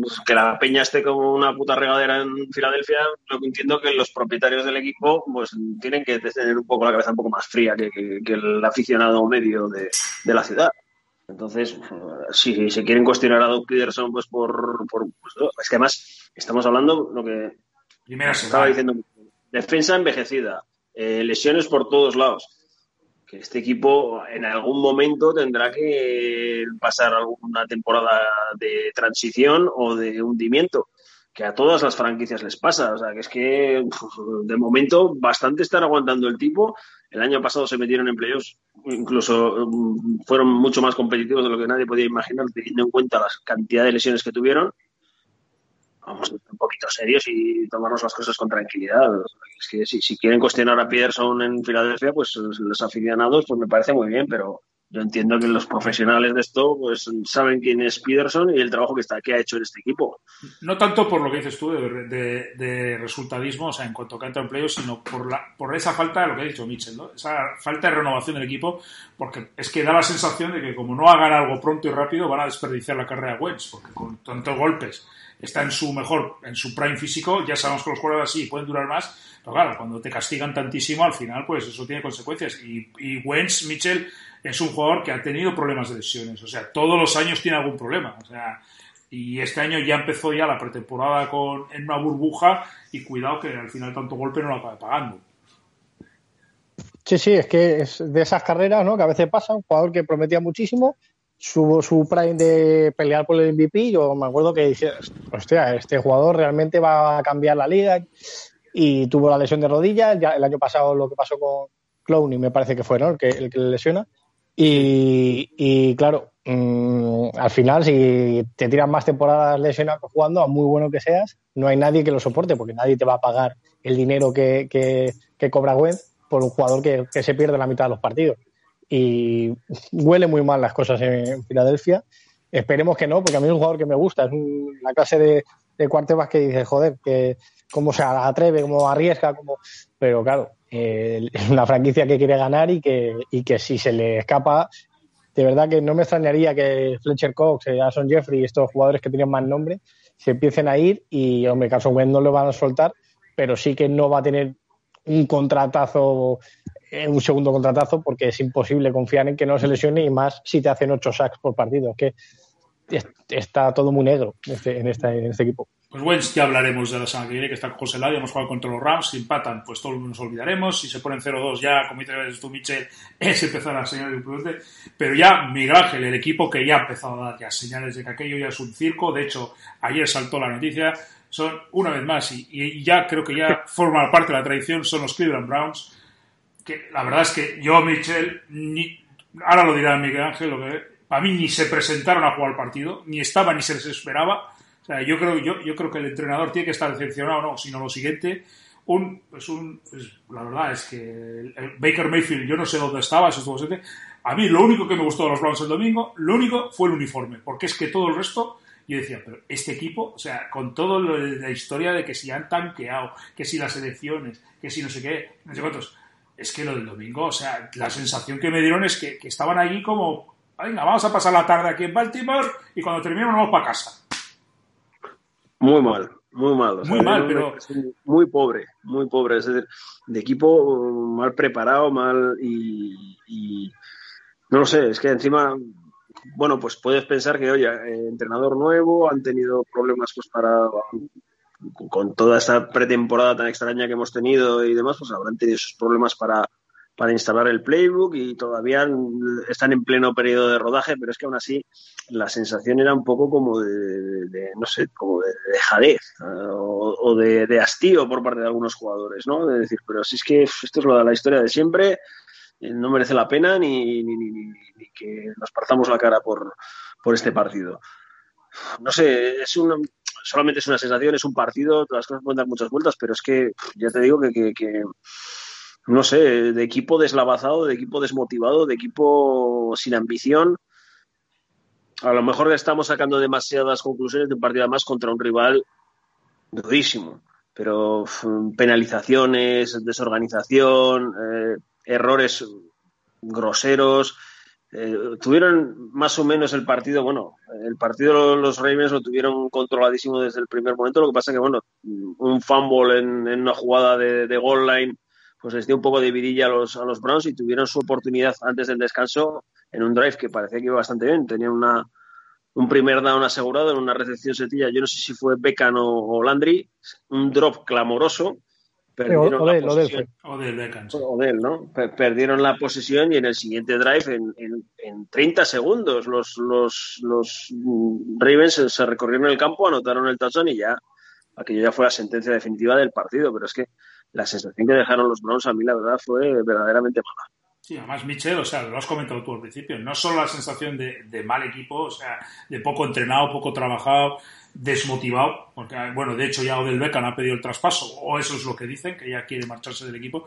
E: pues, que la peña esté como una puta regadera en Filadelfia, lo que entiendo que los propietarios del equipo pues tienen que tener un poco la cabeza un poco más fría que, el aficionado medio de, la ciudad. Entonces, si se quieren cuestionar a Doug Peterson, pues por, por pues, es que además estamos hablando lo que estaba diciendo Defensa envejecida, eh, lesiones por todos lados. Que este equipo en algún momento tendrá que pasar alguna temporada de transición o de hundimiento, que a todas las franquicias les pasa. O sea, que es que de momento bastante están aguantando el tipo. El año pasado se metieron en playoffs, incluso mm, fueron mucho más competitivos de lo que nadie podía imaginar, teniendo en cuenta la cantidad de lesiones que tuvieron vamos a ser un poquito serios y tomarnos las cosas con tranquilidad. Es que si, quieren cuestionar a Peterson en Filadelfia, pues los aficionados, pues me parece muy bien, pero yo entiendo que los profesionales de esto pues saben quién es Peterson y el trabajo que está que ha hecho en este equipo.
B: No tanto por lo que dices tú de, resultadismo, o sea, en cuanto a canta empleo, sino por la por esa falta de lo que ha dicho Mitchell, ¿no? Esa falta de renovación del equipo, porque es que da la sensación de que como no hagan algo pronto y rápido, van a desperdiciar la carrera de Wentz, porque con tantos golpes está en su mejor, en su prime físico, ya sabemos que los jugadores así pueden durar más, pero claro, cuando te castigan tantísimo, al final, pues eso tiene consecuencias. Y, y Wentz, Mitchell, es un jugador que ha tenido problemas de lesiones, o sea, todos los años tiene algún problema, o sea, y este año ya empezó ya la pretemporada con, en una burbuja y cuidado que al final tanto golpe no lo acabe pagando.
C: Sí, sí, es que es de esas carreras, ¿no? Que a veces pasa, un jugador que prometía muchísimo su, su prime de pelear por el MVP, yo me acuerdo que dije, hostia, este jugador realmente va a cambiar la liga y tuvo la lesión de rodilla, ya el año pasado lo que pasó con Clowney me parece que fue, ¿no? El que, le lesiona. Y, claro, mm, al final, si te tiras más temporadas lesionado jugando, a muy bueno que seas, no hay nadie que lo soporte, porque nadie te va a pagar el dinero que, que, cobra Gwen por un jugador que, que se pierde la mitad de los partidos y huele muy mal las cosas en Filadelfia. Esperemos que no, porque a mí es un jugador que me gusta, es la clase de, de cuartebas que dice, joder, que cómo se atreve, cómo arriesga, como pero claro, eh, una franquicia que quiere ganar y que, y que si se le escapa, de verdad que no me extrañaría que Fletcher Cox, eh, Jason Jeffrey y estos jugadores que tienen más nombre se empiecen a ir y, hombre, Carson Wentz no lo van a soltar, pero sí que no va a tener un contratazo un segundo contratazo porque es imposible confiar en que no se lesione y más si te hacen ocho sacks por partido. que está todo muy negro en este, este, en este equipo.
B: Pues bueno, ya hablaremos de la semana que viene, que está José Ladio, hemos jugado contra los Rams, si empatan, pues todos nos olvidaremos, si se ponen 0-2 ya, como dices tú, Michel, es empezar a señales de prudente, pero ya Miguel Ángel, el equipo que ya ha empezado a dar ya señales de que aquello ya es un circo, de hecho, ayer saltó la noticia, son una vez más, y, y ya creo que ya forma parte de la tradición, son los Cleveland Browns, que la verdad es que yo, Michel, ni, ahora lo dirá Miguel Ángel, lo que, a mí ni se presentaron a jugar el partido, ni estaba ni se les esperaba, yo creo, yo, yo creo que el entrenador tiene que estar decepcionado, no, sino lo siguiente, un, pues un, pues la verdad es que Baker Mayfield, yo no sé dónde estaba, eso estuvo A mí lo único que me gustó de los Browns el domingo, lo único fue el uniforme, porque es que todo el resto, yo decía, pero este equipo, o sea, con de la historia de que si han tanqueado, que si las elecciones, que si no sé qué, no sé cuántos, es que lo del domingo, o sea, la sensación que me dieron es que, que estaban allí como, venga, vamos a pasar la tarde aquí en Baltimore y cuando terminemos vamos para casa.
E: Muy mal, muy mal.
B: muy mal, pero...
E: Muy pobre, muy pobre. Es decir, de equipo mal preparado, mal y, No lo sé, es que encima, bueno, pues puedes pensar que, oye, eh, entrenador nuevo, han tenido problemas pues para... Con toda esta pretemporada tan extraña que hemos tenido y demás, pues habrán tenido sus problemas para, para instalar el playbook y todavía están en pleno periodo de rodaje, pero es que aún así la sensación era un poco como de, no sé, como de, jadez o, de, hastío por parte de algunos jugadores, ¿no? De decir, pero si es que esto es lo de la historia de siempre, eh, no merece la pena ni, ni, que nos partamos la cara por, por este partido. No sé, es una, solamente es una sensación, es un partido, las cosas pueden dar muchas vueltas, pero es que ya te digo que no sé, de equipo deslavazado, de equipo desmotivado, de equipo sin ambición. A lo mejor estamos sacando demasiadas conclusiones de un partido más contra un rival durísimo, pero penalizaciones, desorganización, eh, errores groseros. Eh, tuvieron más o menos el partido, bueno, el partido los Ravens lo tuvieron controladísimo desde el primer momento, lo que pasa que, bueno, un fumble en, una jugada de, goal line pues les dio un poco de vidilla a los, a los Browns y tuvieron su oportunidad antes del descanso en un drive que parecía que iba bastante bien. Tenían una, un primer down asegurado en una recepción sencilla. Yo no sé si fue Beckham o, Landry, un drop clamoroso.
C: Perdieron la
B: posesión.
E: ¿no? Perdieron la posesión y en el siguiente drive, en, en, 30 segundos, los, los, los Ravens se, se, recorrieron el campo, anotaron el touchdown y ya aquello ya fue la sentencia definitiva del partido. Pero es que la sensación que dejaron los Browns a mí la verdad fue verdaderamente mala.
B: Sí, además Michel, o sea, lo has comentado tú al principio, no solo la sensación de, mal equipo, o sea, de poco entrenado, poco trabajado, desmotivado, porque, bueno, de hecho ya Odell Beckham ha pedido el traspaso, o eso es lo que dicen, que ya quiere marcharse del equipo,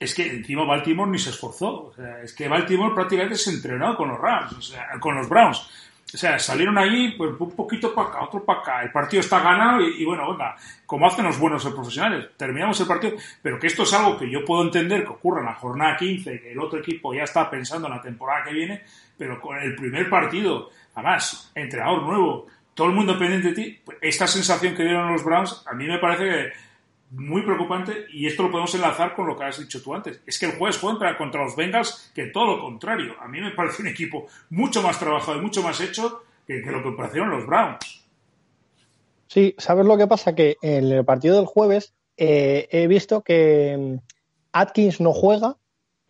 B: es que encima Baltimore ni se esforzó, o sea, es que Baltimore prácticamente se entrenó con los Rams, o sea, con los Browns, o sea, salieron ahí, pues un poquito para acá, otro para acá. El partido está ganado y, bueno, venga, como hacen los buenos profesionales, terminamos el partido. Pero que esto es algo que yo puedo entender que ocurra en la jornada 15, que el otro equipo ya está pensando en la temporada que viene, pero con el primer partido, además, entrenador nuevo, todo el mundo pendiente de ti, pues esta sensación que dieron los Browns, a mí me parece que muy preocupante y esto lo podemos enlazar con lo que has dicho tú antes. Es que el jueves juega contra los Bengals que todo lo contrario. A mí me parece un equipo mucho más trabajado y mucho más hecho que, lo que parecieron los Browns.
C: Sí, ¿sabes lo que pasa? Que en el partido del jueves eh, he visto que mm, Atkins no juega,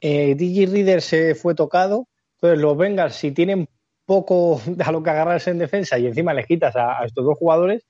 C: eh, Reader se fue tocado, entonces los Bengals si tienen poco a lo que agarrarse en defensa y encima les quitas a estos dos jugadores,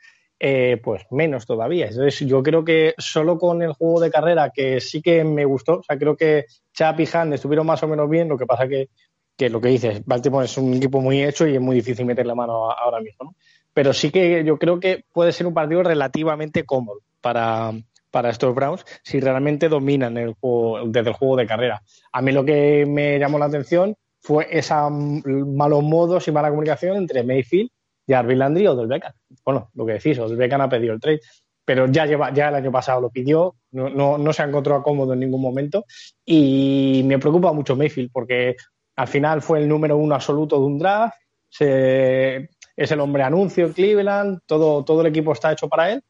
C: eh, pues menos todavía. Entonces, yo creo que solo con el juego de carrera, que sí que me gustó, o sea, creo que Chap y Han estuvieron más o menos bien, lo que pasa que, que lo que dices, Baltimore es un equipo muy hecho y es muy difícil meter la mano ahora mismo, ¿no? Pero sí que yo creo que puede ser un partido relativamente cómodo para, para estos Browns si realmente dominan el juego, desde el juego de carrera. A mí lo que me llamó la atención fue esa malos modos y mala comunicación entre Mayfield Jarvis Landry o del Beckham. Bueno, lo que decís, del Beckham ha pedido el trade, pero ya, lleva, ya el año pasado lo pidió, no, no, no se ha encontrado cómodo en ningún momento y me preocupa mucho Mayfield porque al final fue el número uno absoluto de un draft, es el hombre anuncio en Cleveland, todo, todo el equipo está hecho para él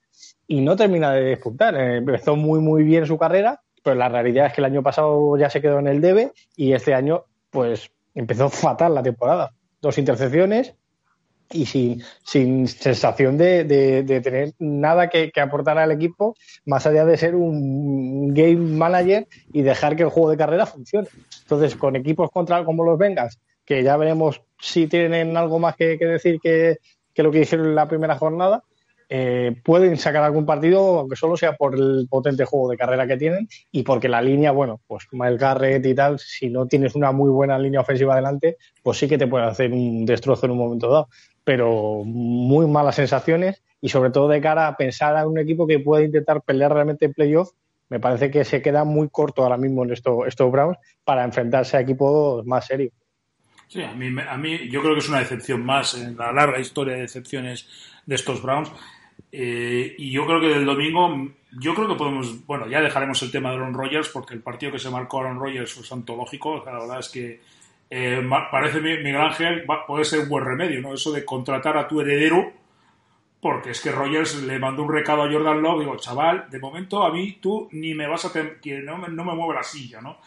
C: y no termina de disputar. Eh, empezó muy, muy bien su carrera pero la realidad es que el año pasado ya se quedó en el debe y este año, pues, empezó fatal la temporada. Dos intercepciones y sin, sin sensación de, de, tener nada que, aportar al equipo, más allá de ser un game manager y dejar que el juego de carrera funcione. Entonces, con equipos contra como los Vengas, que ya veremos si tienen algo más que, decir que, que, lo que hicieron en la primera jornada, eh, pueden sacar algún partido, aunque solo sea por el potente juego de carrera que tienen y porque la línea, bueno, pues Miles Garrett y tal, si no tienes una muy buena línea ofensiva adelante, pues sí que te puede hacer un destrozo en un momento dado. Pero muy malas sensaciones y sobre todo de cara a pensar a un equipo que puede intentar pelear realmente en playoff, me parece que se queda muy corto ahora mismo en estos, estos Browns para enfrentarse a equipos más serios.
B: Sí, a mí, a mí yo creo que es una decepción más en la larga historia de decepciones de estos Browns. Eh, y yo creo que del domingo, yo creo que podemos, bueno, ya dejaremos el tema de Aaron Rodgers porque el partido que se marcó Aaron Rodgers es antológico. La verdad es que eh, parece Miguel Ángel puede ser un buen remedio, ¿no? Eso de contratar a tu heredero, porque es que Rodgers le mandó un recado a Jordan Love, digo, chaval, de momento a mí tú ni me vas a que no no me mueve la silla, ¿no?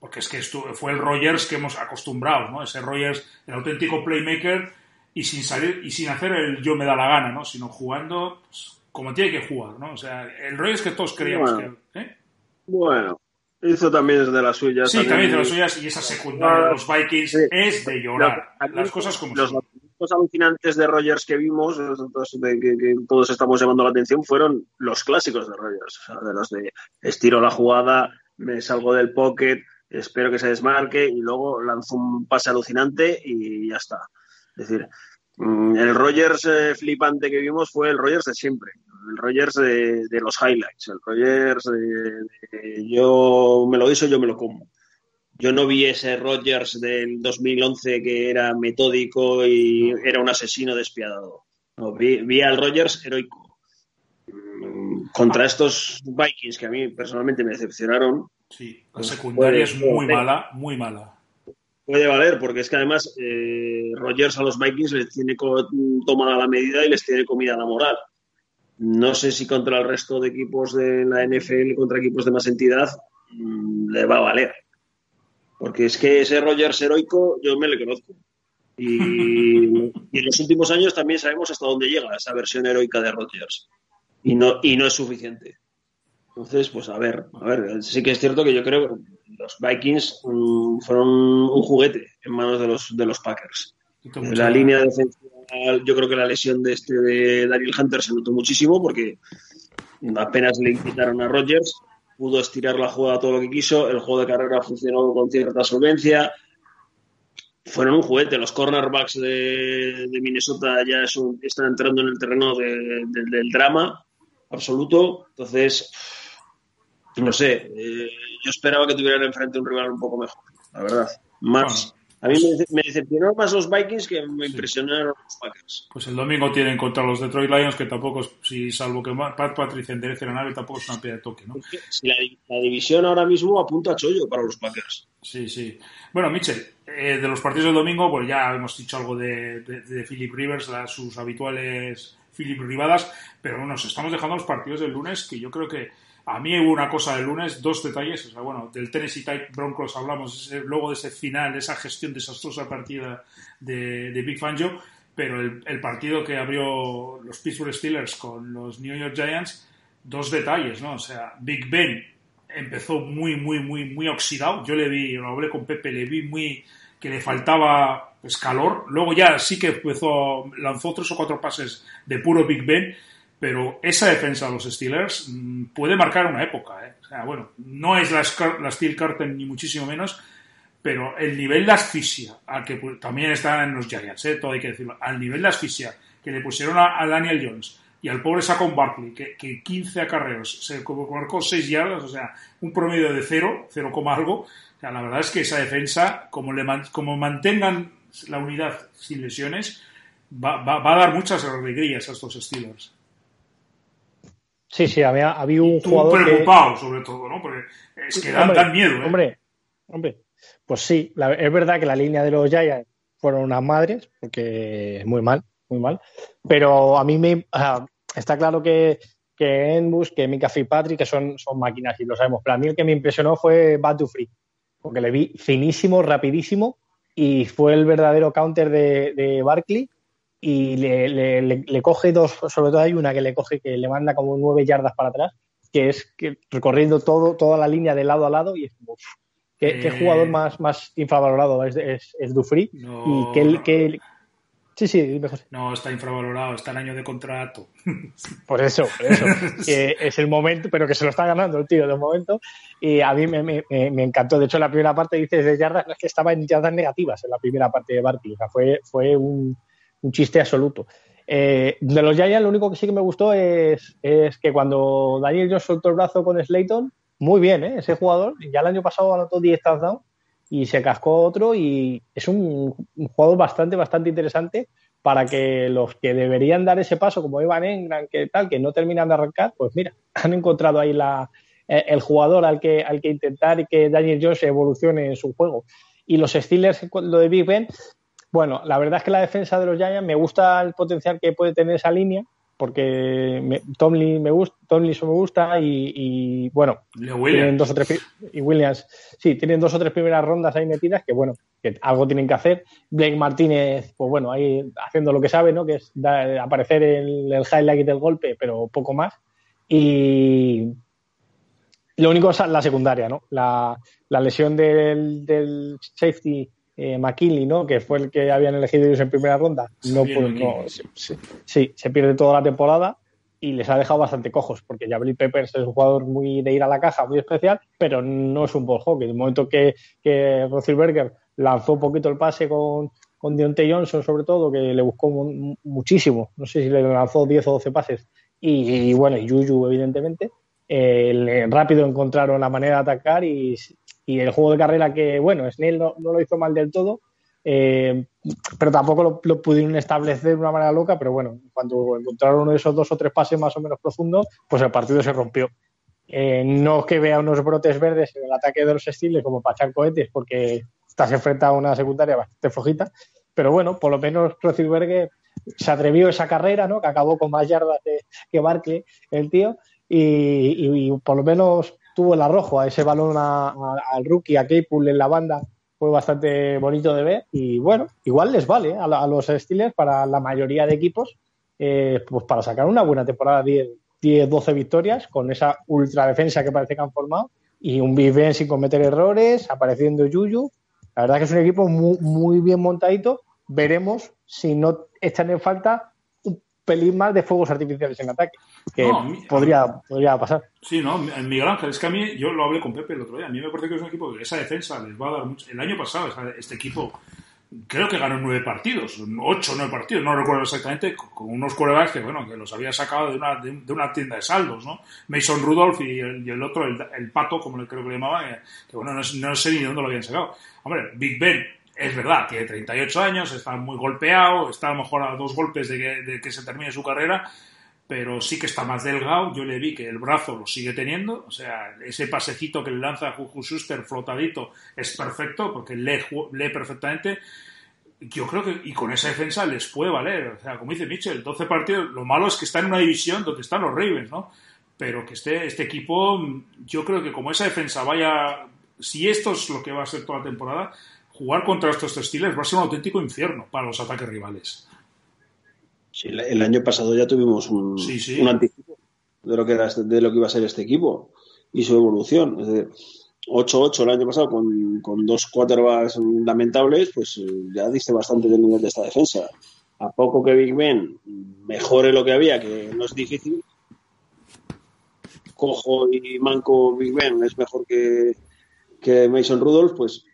B: Porque es que esto fue el Rodgers que hemos acostumbrado, ¿no? Ese Rodgers, el auténtico playmaker y sin salir y sin hacer el yo me da la gana, ¿no? Sino jugando pues, como tiene que jugar, ¿no? O sea, el es que todos creíamos
E: bueno,
B: que. ¿eh?
E: Bueno, hizo también de las suyas.
B: Sí, también, de las suyas y esa secundaria de los Vikings es de llorar. las cosas como
E: los, son. Los alucinantes de Rogers que vimos, de, que, que, todos estamos llamando la atención, fueron los clásicos de Rogers. O sea, de los de estiro la jugada, me salgo del pocket, espero que se desmarque y luego lanzo un pase alucinante y ya está. Es decir, mm, el Rogers eh, flipante que vimos fue el Rogers de siempre, el Rogers de, los highlights, el Rogers de, yo me lo hizo, yo me lo como. Yo no vi ese Rogers del 2011 que era metódico y era un asesino despiadado. No, vi, al Rogers heroico. Mm, contra estos Vikings que a mí personalmente me decepcionaron.
B: Sí, la secundaria es muy mala, muy mala
E: puede valer, porque es que además eh, Rogers a los Vikings les tiene tomada la medida y les tiene comida la moral. No sé si contra el resto de equipos de la NFL, contra equipos de más entidad, mm, le va a valer. Porque es que ese Rogers heroico yo me le conozco. Y, en los últimos años también sabemos hasta dónde llega esa versión heroica de Rogers. Y no, y no es suficiente. Entonces, pues a ver, a ver, sí que es cierto que yo creo los Vikings mm, fueron un juguete en manos de los, de los Packers. La línea defensiva, yo creo que la lesión de este de Daniel Hunter se notó muchísimo porque apenas le quitaron a Rodgers, pudo estirar la jugada todo lo que quiso, el juego de carrera funcionó con cierta solvencia. Fueron un juguete. Los cornerbacks de, Minnesota ya están entrando en el terreno del drama absoluto. Entonces, no sé, eh, yo esperaba que tuvieran enfrente un rival un poco mejor, la verdad. Más. A mí me, decepcionaron más los Vikings que me impresionaron los Packers.
B: Pues el domingo tienen contra los Detroit Lions, que tampoco, si salvo que Pat Patricia enderece la nave, tampoco es una piedra de toque, ¿no?
E: la, división ahora mismo apunta a chollo para los Packers.
B: Sí, sí. Bueno, Mitchell, eh, de los partidos del domingo, pues ya hemos dicho algo de, de, Philip Rivers, sus habituales Philip Rivadas, pero nos estamos dejando los partidos del lunes, que yo creo que a mí hubo una cosa del lunes, dos detalles, o sea, bueno, del Tennessee Type Broncos hablamos luego de ese final, de esa gestión desastrosa partida de, Big Fangio, pero el, partido que abrió los Pittsburgh Steelers con los New York Giants, dos detalles, ¿no? O sea, Big Ben empezó muy, muy, muy, muy oxidado. Yo le vi, lo hablé con Pepe, le vi muy que le faltaba pues, calor. Luego ya sí que empezó, lanzó tres o cuatro pases de puro Big Ben pero esa defensa de los Steelers mm, puede marcar una época. ¿eh? O sea, bueno, no es la, Steel Curtain ni muchísimo menos, pero el nivel de asfixia, al que también está en los Giants, ¿eh? todo hay que decirlo, al nivel de asfixia que le pusieron a, Daniel Jones y al pobre Saquon Barkley, que, que 15 acarreos se marcó 6 yardas, o sea, un promedio de 0, 0, algo. O sea, la verdad es que esa defensa, como, le, como mantengan la unidad sin lesiones, va, va, va a dar muchas alegrías a estos Steelers.
C: Sí, sí, había, había un jugador.
B: preocupado, sobre todo, ¿no? Porque es que dan, miedo, ¿eh?
C: Hombre, hombre. Pues sí, es verdad que la línea de los Giants fueron unas madres, porque muy mal, muy mal. Pero a mí me. está claro que, que Enbus, que Mika Fitzpatrick, que son, son máquinas y lo sabemos. Pero a mí el que me impresionó fue Batu Free, porque le vi finísimo, rapidísimo y fue el verdadero counter de, de Barkley y le, le, le, coge dos, sobre todo hay una que le coge que le manda como nueve yardas para atrás, que es que recorriendo todo, toda la línea de lado a lado y es como, ¿qué, eh... qué jugador más, más infravalorado es, es, es Dufry
B: No,
C: y que,
B: no.
C: que Sí, sí, dime, José.
B: No, está infravalorado, está en año de contrato.
C: Por eso, por eso. que es el momento, pero que se lo está ganando el tío de momento. Y a mí me, me, me encantó. De hecho, en la primera parte dices de yardas, es que estaba en yardas negativas en la primera parte de. O sea, fue, fue un, un chiste absoluto. Eh, de los Giants, lo único que sí que me gustó es, es que cuando Daniel Jones soltó el brazo con Slayton, muy bien, ¿eh? ese jugador. Ya el año pasado anotó 10 touchdowns y se cascó otro y es un, un, jugador bastante, bastante interesante para que los que deberían dar ese paso, como Evan Engram, que tal, que no terminan de arrancar, pues mira, han encontrado ahí la, eh, el jugador al que, al que intentar que Daniel Jones evolucione en su juego. Y los Steelers, lo de Big Ben, bueno, la verdad es que la defensa de los Giants me gusta el potencial que puede tener esa línea, porque me, Tomlin me gusta, Tomlinson me gusta y, y bueno, tienen dos o tres y Williams, sí, tienen dos o tres primeras rondas ahí metidas que bueno, que algo tienen que hacer. Blake Martínez, pues bueno, ahí haciendo lo que sabe, ¿no? Que es da, aparecer en el highlight del golpe, pero poco más. Y lo único es la secundaria, ¿no? La, la lesión del, del safety eh, McKinley, ¿no? Que fue el que habían elegido ellos en primera ronda. No, pues, no sí, sí, se pierde toda la temporada y les ha dejado bastante cojos, porque Jabril Peppers es un jugador muy de ir a la caja, muy especial, pero no es un ball hockey. En el momento que, que Roethlisberger lanzó un poquito el pase con, con Deontay Johnson, sobre todo, que le buscó muchísimo, no sé si le lanzó 10 o 12 pases, y, y bueno, y Yuyu, evidentemente, eh, rápido encontraron la manera de atacar y, el juego de carrera que, bueno, Snell no, no lo hizo mal del todo, eh, pero tampoco lo, pudieron establecer de una manera loca, pero bueno, cuando encontraron uno de esos dos o tres pases más o menos profundos, pues el partido se rompió. Eh, no que vea unos brotes verdes en el ataque de los estilos como para echar cohetes, porque estás enfrenta a una secundaria bastante flojita, pero bueno, por lo menos Roethlisberger se atrevió esa carrera, ¿no? Que acabó con más yardas que Barkley, el tío, y, por lo menos tuvo el arrojo a ese balón a, al rookie, a Claypool en la banda, fue bastante bonito de ver y bueno, igual les vale a, los Steelers para la mayoría de equipos, eh, pues para sacar una buena temporada, 10, 10, 12 victorias con esa ultra defensa que parece que han formado y un Big Ben sin cometer errores, apareciendo Yuyu. La verdad que es un equipo muy, muy bien montadito. Veremos si no echan en falta pelín más de fuegos artificiales en ataque, que no, mí, podría, podría pasar.
B: Sí, no, Miguel Ángel, es que a mí, yo lo hablé con Pepe el otro día, a mí me parece que es un equipo que esa defensa les va a dar mucho. El año pasado, este equipo creo que ganó nueve partidos, ocho o nueve partidos, no recuerdo exactamente, con unos quarterbacks que, bueno, que los había sacado de una, de, una tienda de saldos, ¿no? Mason Rudolph y el, y el otro, el, el, Pato, como creo que le llamaban, que, que, bueno, no, no, sé ni de dónde lo habían sacado. Hombre, Big Ben, es verdad, tiene 38 años, está muy golpeado, está a lo mejor a dos golpes de que, se termine su carrera, pero sí que está más delgado. Yo le vi que el brazo lo sigue teniendo, o sea, ese pasecito que le lanza Juju Schuster flotadito es perfecto porque lee, lee perfectamente. Yo creo que, y con esa defensa les puede valer, o sea, como dice Mitchell, 12 partidos, lo malo es que está en una división donde están los Ravens, ¿no? Pero que este, este equipo, yo creo que como esa defensa vaya, si esto es lo que va a ser toda la temporada, jugar contra estos Steelers va a ser un auténtico infierno para los ataques rivales.
E: Sí, el año pasado ya tuvimos un, sí, sí. un anticipo de lo, que era, de lo que iba a ser este equipo y su evolución. Es decir, 8-8 el año pasado con, con dos quarterbacks lamentables, pues ya diste bastante del nivel de esta defensa. A poco que Big Ben mejore lo que había, que no es difícil, cojo y manco Big Ben es mejor que, que Mason Rudolph, pues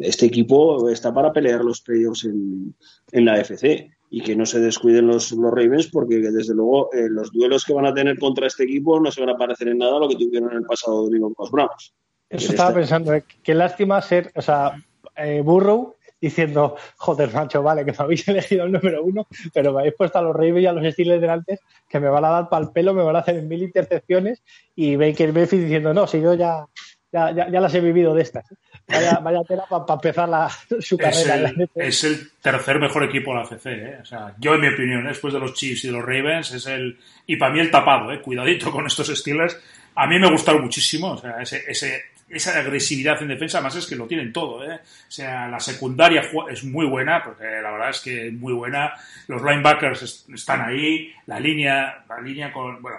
E: este equipo está para pelear los playoffs en, en la FC y que no se descuiden los, los Ravens porque desde luego eh, los duelos que van a tener contra este equipo no se van a parecer en nada a lo que tuvieron en el pasado domingo con los Browns.
C: Eso estaba esta... pensando, eh, qué lástima ser, o sea, eh, Burrow diciendo, joder, Nacho, vale, que me habéis elegido el número uno, pero me habéis puesto a los Ravens y a los Steelers delante, que me van a dar para el pelo, me van a hacer mil intercepciones, y Baker Mayfield diciendo, no, si yo ya, ya, ya, ya las he vivido de estas. Vaya, vaya tela para empezar la, su
B: Es
C: carrera. en la
B: es el tercer mejor equipo de la CC, ¿eh? O sea, yo en mi opinión, ¿eh? después de los Chiefs y de los Ravens, es el... Y para mí el tapado, ¿eh? Cuidadito con estos Steelers. A mí me gustaron muchísimo, o sea, ese, ese, esa agresividad en defensa, además es que lo tienen todo, ¿eh? O sea, la secundaria es muy buena, porque la verdad es que es muy buena. Los linebackers est- están ahí, la línea, la línea con, bueno...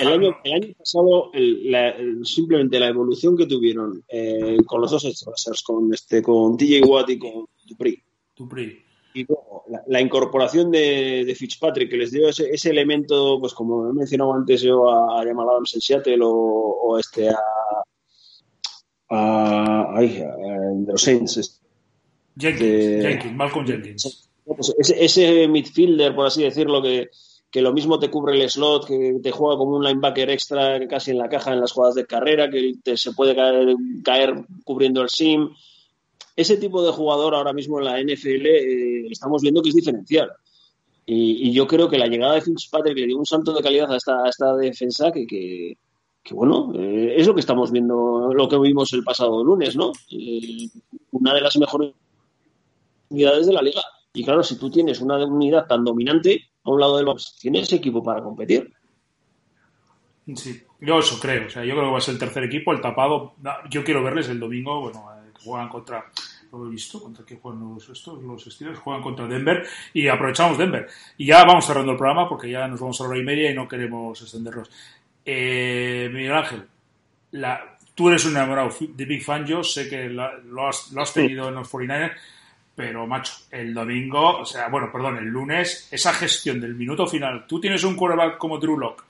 E: El año, el año pasado, el- la- el- simplemente la evolución que tuvieron eh, con los dos rushers, con, este, con TJ Watt y con Dupree,
B: Dupree.
E: y luego la, la incorporación de, de Fitzpatrick, que les dio ese, ese elemento, pues como he mencionado antes yo a, a Jamal Adams en Seattle o, o este a, a, ay, a- de los Saints, este,
B: Jenkins,
E: De-
B: Jenkins, Malcolm Jenkins.
E: pues ese, ese midfielder, por así decirlo, que, que lo mismo te cubre el slot, que te juega como un linebacker extra casi en la caja en las jugadas de carrera, que se puede caer, cubriendo el sim. Ese tipo de jugador ahora mismo en la NFL eh, estamos viendo que es diferencial. Y, yo creo que la llegada de Fitzpatrick le dio un salto de calidad a esta, a esta defensa que, que, que, bueno, eh, es lo que estamos viendo, lo que vimos el pasado lunes, ¿no? Eh, una de las mejores unidades de la liga. Y claro, si tú tienes una unidad tan dominante a un lado del box, tienes equipo para competir.
B: Sí, yo eso creo. O sea, yo creo que va a ser el tercer equipo, el tapado. Yo quiero verles el domingo, bueno, eh, juegan contra. Lo he visto, contra qué juegan los, estos, los Steelers, juegan contra Denver y aprovechamos Denver. Y ya vamos cerrando el programa porque ya nos vamos a la hora y media y no queremos extendernos. Eh, Miguel Ángel, la, tú eres un enamorado de Big Fan, yo sé que la- lo, has, lo has tenido en los 49ers, pero macho, el domingo, o sea, bueno, perdón, el lunes, esa gestión del minuto final, tú tienes un quarterback como Drew Lock,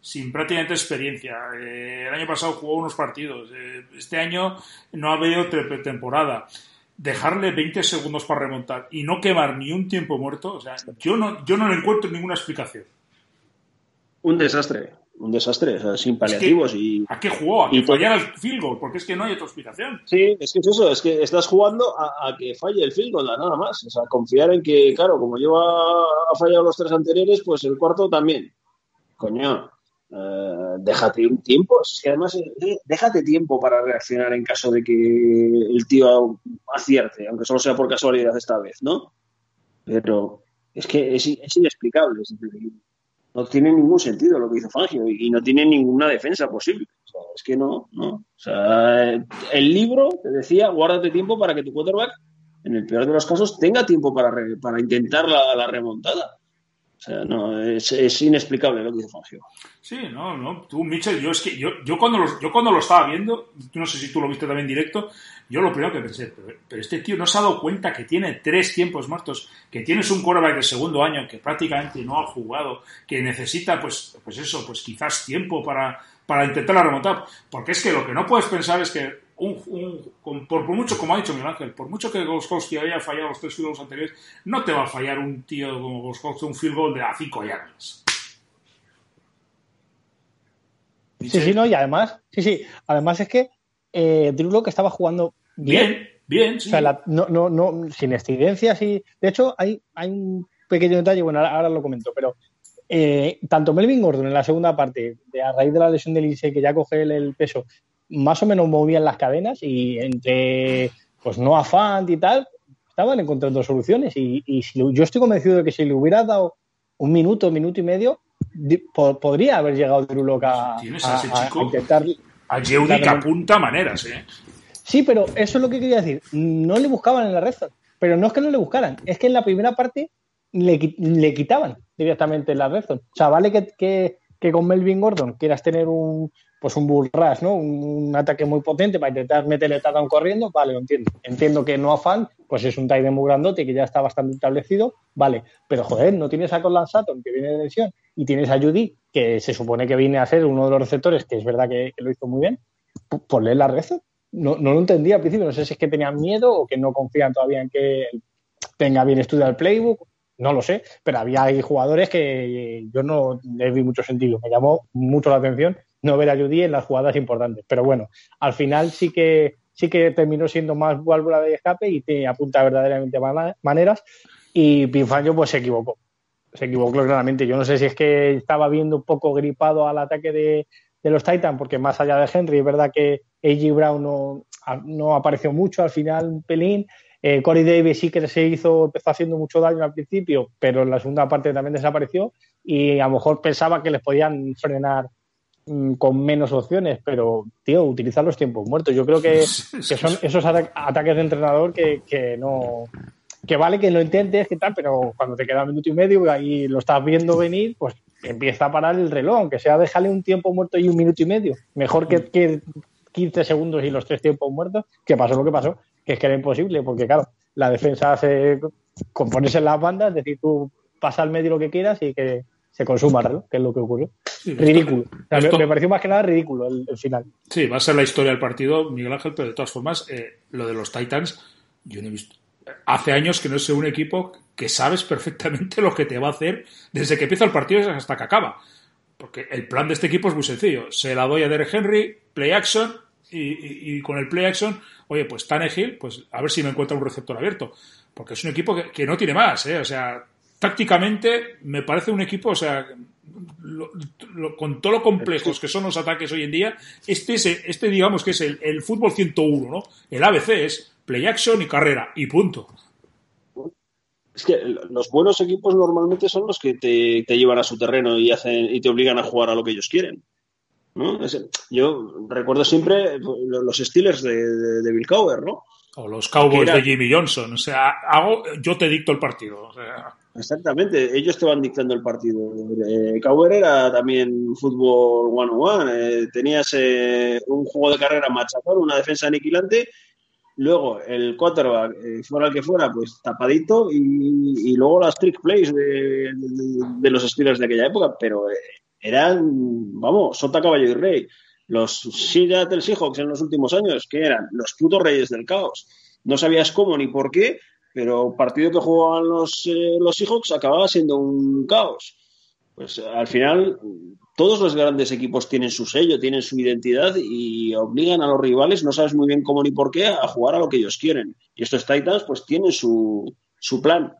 B: sin prácticamente experiencia. Eh, el año pasado jugó unos partidos. Eh, este año no ha habido temporada. Dejarle 20 segundos para remontar y no quemar ni un tiempo muerto, o sea, yo no, yo no le encuentro ninguna explicación.
E: Un desastre, un desastre, o sea, sin
B: Es que,
E: paliativos y...
B: ¿A qué jugó? ¿A que
E: y
B: fallara el field goal? Porque es que no hay otra explicación.
E: Sí, es que es eso, es que estás jugando a, a que falle el field goal, nada más. O sea, confiar en que, claro, como lleva ha fallado los tres anteriores, pues el cuarto también. Coño, eh, déjate un tiempo. Es que además, eh, déjate tiempo para reaccionar en caso de que el tío acierte, aunque solo sea por casualidad esta vez, ¿no? Pero es que es, es inexplicable. Es decir, no tiene ningún sentido lo que hizo Fangio y, no tiene ninguna defensa posible. O sea, es que no, no. O sea, el libro te decía, guárdate tiempo para que tu quarterback, en el peor de los casos, tenga tiempo para, re- para intentar la, la remontada. O sea, no, es, inexplicable lo que hizo Fangio.
B: Sí, no, no. Tú, Mitchell, yo es que yo, yo cuando lo, yo cuando lo estaba viendo, no sé si tú lo viste también directo, yo lo primero que pensé, pero, pero este tío no se ha dado cuenta que tiene tres tiempos muertos, que tienes un quarterback de segundo año que prácticamente no ha jugado, que necesita, pues, pues eso, pues quizás tiempo para, para intentar la remontar. Porque es que lo que no puedes pensar es que un, un- con- por, por mucho, como ha dicho Miguel Ángel, por mucho que Goskowski haya fallado los tres field goals anteriores, no te va a fallar un tío como Goskowski un field goal de a cinco yardas.
C: Sí, sí, no, y además, sí, sí, además es que eh, Drew Lock estaba jugando bien.
B: Bien, bien, sí.
C: O sea, la- no, no, no, sin excedencias y. De hecho, hay, hay un pequeño detalle, bueno, ahora, ahora lo comento, pero eh, tanto Melvin Gordon en la segunda parte, de, a raíz de la lesión del Lindsay, que ya coge el, el peso, más o menos movían las cadenas y entre, pues no afán y tal, estaban encontrando soluciones. Y, y si, yo estoy convencido de que si le hubiera dado un minuto, minuto y medio, di- po- podría haber llegado Drew Lock a,
B: Tienes a ese
C: a- a intentar
B: A Yeudi apunta maneras, ¿eh?
C: Sí, pero eso es lo que quería decir. No le buscaban en la red. Pero no es que no le buscaran, es que en la primera parte le, le quitaban directamente en la red. O sea, vale que, que, que con Melvin Gordon quieras tener un pues un bull rush, ¿no? Un, ataque muy potente para intentar meterle touchdown corriendo, vale, lo entiendo. Entiendo que no afán, pues es un tight muy grandote que ya está bastante establecido, vale. Pero joder, no tienes a Conlan Sutton que viene de lesión y tienes a Judy que se supone que viene a ser uno de los receptores, que es verdad que, lo hizo muy bien, P- ponle la no, no lo entendía al principio. No sé si es que tenían miedo o que no confían todavía en que tenga bien estudiado el playbook. No lo sé, pero había ahí jugadores que yo no le vi mucho sentido. Me llamó mucho la atención no ver a Judy en las jugadas importantes. Pero bueno, al final sí que sí que terminó siendo más válvula de escape y te apunta verdaderamente maneras. Y Pinfaño pues se equivocó. Se equivocó claramente. Yo no sé si es que estaba viendo un poco gripado al ataque de, de los Titans, porque más allá de Henry, es verdad que A.G. Brown no, no apareció mucho al final, un pelín. Eh, Corey Davis sí que se hizo, empezó haciendo mucho daño al principio, pero en la segunda parte también desapareció y a lo mejor pensaba que les podían frenar con menos opciones, pero, tío, utilizar los tiempos muertos. Yo creo que, que son esos ataques de entrenador que, que, no. Que vale que lo intentes, que tal, pero cuando te queda un minuto y medio y ahí lo estás viendo venir, pues empieza a parar el reloj, aunque sea déjale un tiempo muerto y un minuto y medio. Mejor que, que 15 segundos y los tres tiempos muertos, que pasó lo que pasó, que es que era imposible, porque claro, la defensa se compones en las bandas, es decir, tú pasa al medio lo que quieras y que se consuma ¿no? que es lo que ocurrió. ridículo. me, pareció más que nada ridículo el, final.
B: Sí, va a ser la historia del partido, Miguel Ángel, pero de todas formas, eh, lo de los Titans, yo no he visto. Hace años que no es un equipo que sabes perfectamente lo que te va a hacer desde que empieza el partido hasta que acaba. Porque el plan de este equipo es muy sencillo. Se la doy a Derek Henry, play action, y, con el play action, oye, pues Tannehill, pues a ver si me encuentra un receptor abierto. Porque es un equipo que, no tiene más, ¿eh? O sea, tácticamente me parece un equipo, o sea, con todo lo complejos que son los ataques hoy en día, este, es, este digamos que es el, el fútbol 101, ¿no? El ABC es play action y carrera, y punto.
E: Es que los buenos equipos normalmente son los que te, te, llevan a su terreno y, hacen, y te obligan a jugar a lo que ellos quieren. Yo recuerdo siempre los Steelers de, Bill Cowher, ¿no?
B: O los Cowboys de Jimmy Johnson. O sea, hago, yo te dicto el partido.
E: Exactamente, ellos te van dictando el partido. Eh, Cowher era también fútbol one-on-one. Eh, tenías eh, un juego de carrera machacado, una defensa aniquilante. Luego el quarterback, fuera el que fuera, pues tapadito. Y, luego las trick plays de, de los Steelers de aquella época. Pero eran, vamos, sota, caballo y rey. Los Seattle Seahawks en los últimos años, que eran los putos reyes del caos. No sabías cómo ni por qué, pero partido que jugaban los, eh, los Seahawks acababa siendo un caos. Pues al final, todos los grandes equipos tienen su sello, tienen su identidad y obligan a los rivales, no sabes muy bien cómo ni por qué, a jugar a lo que ellos quieren. Y estos Titans, pues tienen su, su plan.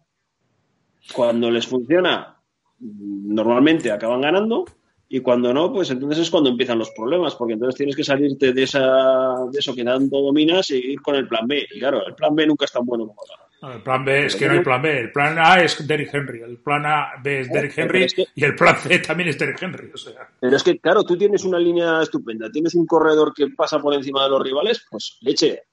E: Cuando les funciona, normalmente acaban ganando y cuando no, pues entonces es cuando empiezan los problemas, porque entonces tienes que salirte de, esa, de eso que tanto dominas y ir con el plan B. Y claro, el plan B nunca es tan bueno como
B: el El plan B es que no hay plan B. El plan A es Derrick Henry, el plan A B es Derrick Henry y el plan C también es Derrick Henry. O sea.
E: Pero es que, claro, tú tienes una línea estupenda, tienes un corredor que pasa por encima de los rivales, pues leche.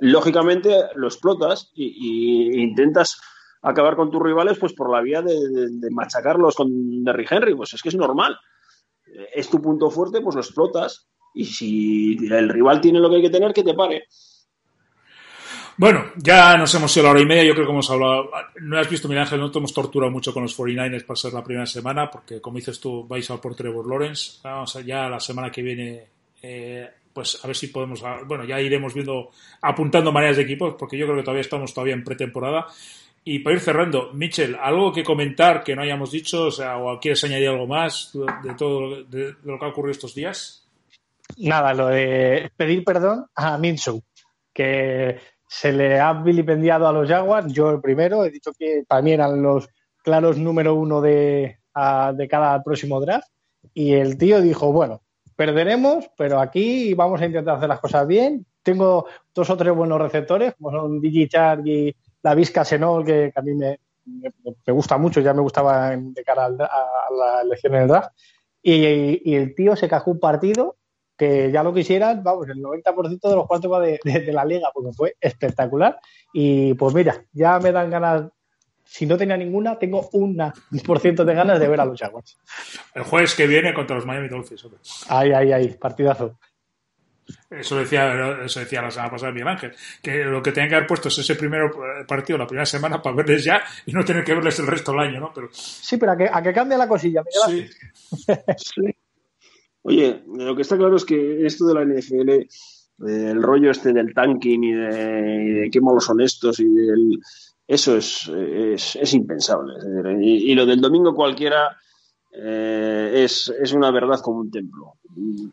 E: Lógicamente lo explotas y intentas acabar con tus rivales pues por la vía de, machacarlos con Derrick Henry, pues es que es normal. Es tu punto fuerte, pues lo explotas. Y si el rival tiene lo que hay que tener, que te pare.
B: Bueno, ya nos hemos ido a la hora y media. Yo creo que hemos hablado. No has visto, Miguel Ángel, no te hemos torturado mucho con los 49ers para ser la primera semana, porque como dices tú, vais al por Trevor Lawrence. Vamos ya la semana que viene, eh, pues a ver si podemos. Bueno, ya iremos viendo, apuntando maneras de equipos, porque yo creo que todavía estamos todavía en pretemporada. Y para ir cerrando, Michel, ¿algo que comentar que no hayamos dicho? O sea, ¿o quieres añadir algo más de todo lo que ha ocurrido estos días?
C: Nada, lo de pedir perdón a Minsu, que se le ha vilipendiado a los Jaguars. Yo el primero, he dicho que para mí eran los claros número uno de, de cada próximo draft. Y el tío dijo, bueno, perderemos, pero aquí vamos a intentar hacer las cosas bien. Tengo dos o tres buenos receptores, como son Digichar y la Vizca Senol, que, a mí me, gusta mucho, ya me gustaba de cara a la elección en el draft. Y, el tío se cajó un partido que ya lo quisieran, vamos, el 90% de los cuartos va de, la liga, porque fue espectacular. Y pues mira, ya me dan ganas, si no tenía ninguna, tengo un por ciento de ganas de ver a los Jaguars.
B: El jueves que viene contra los Miami Dolphins.
C: Ay, ay, ay, partidazo.
B: Eso decía, eso decía la semana pasada Miguel Ángel, que lo que tenían que haber puesto es ese primer partido la primera semana para verles ya y no tener que verles el resto del año, ¿no? Pero...
C: Sí, pero a que, a que cambie la cosilla, Miguel
E: sí. Oye, lo que está claro es que esto de la NFL, eh, el rollo este del tanking y de, qué malos son estos y del, eso es, es, impensable. y, lo del domingo cualquiera eh, es, es, una verdad como un templo.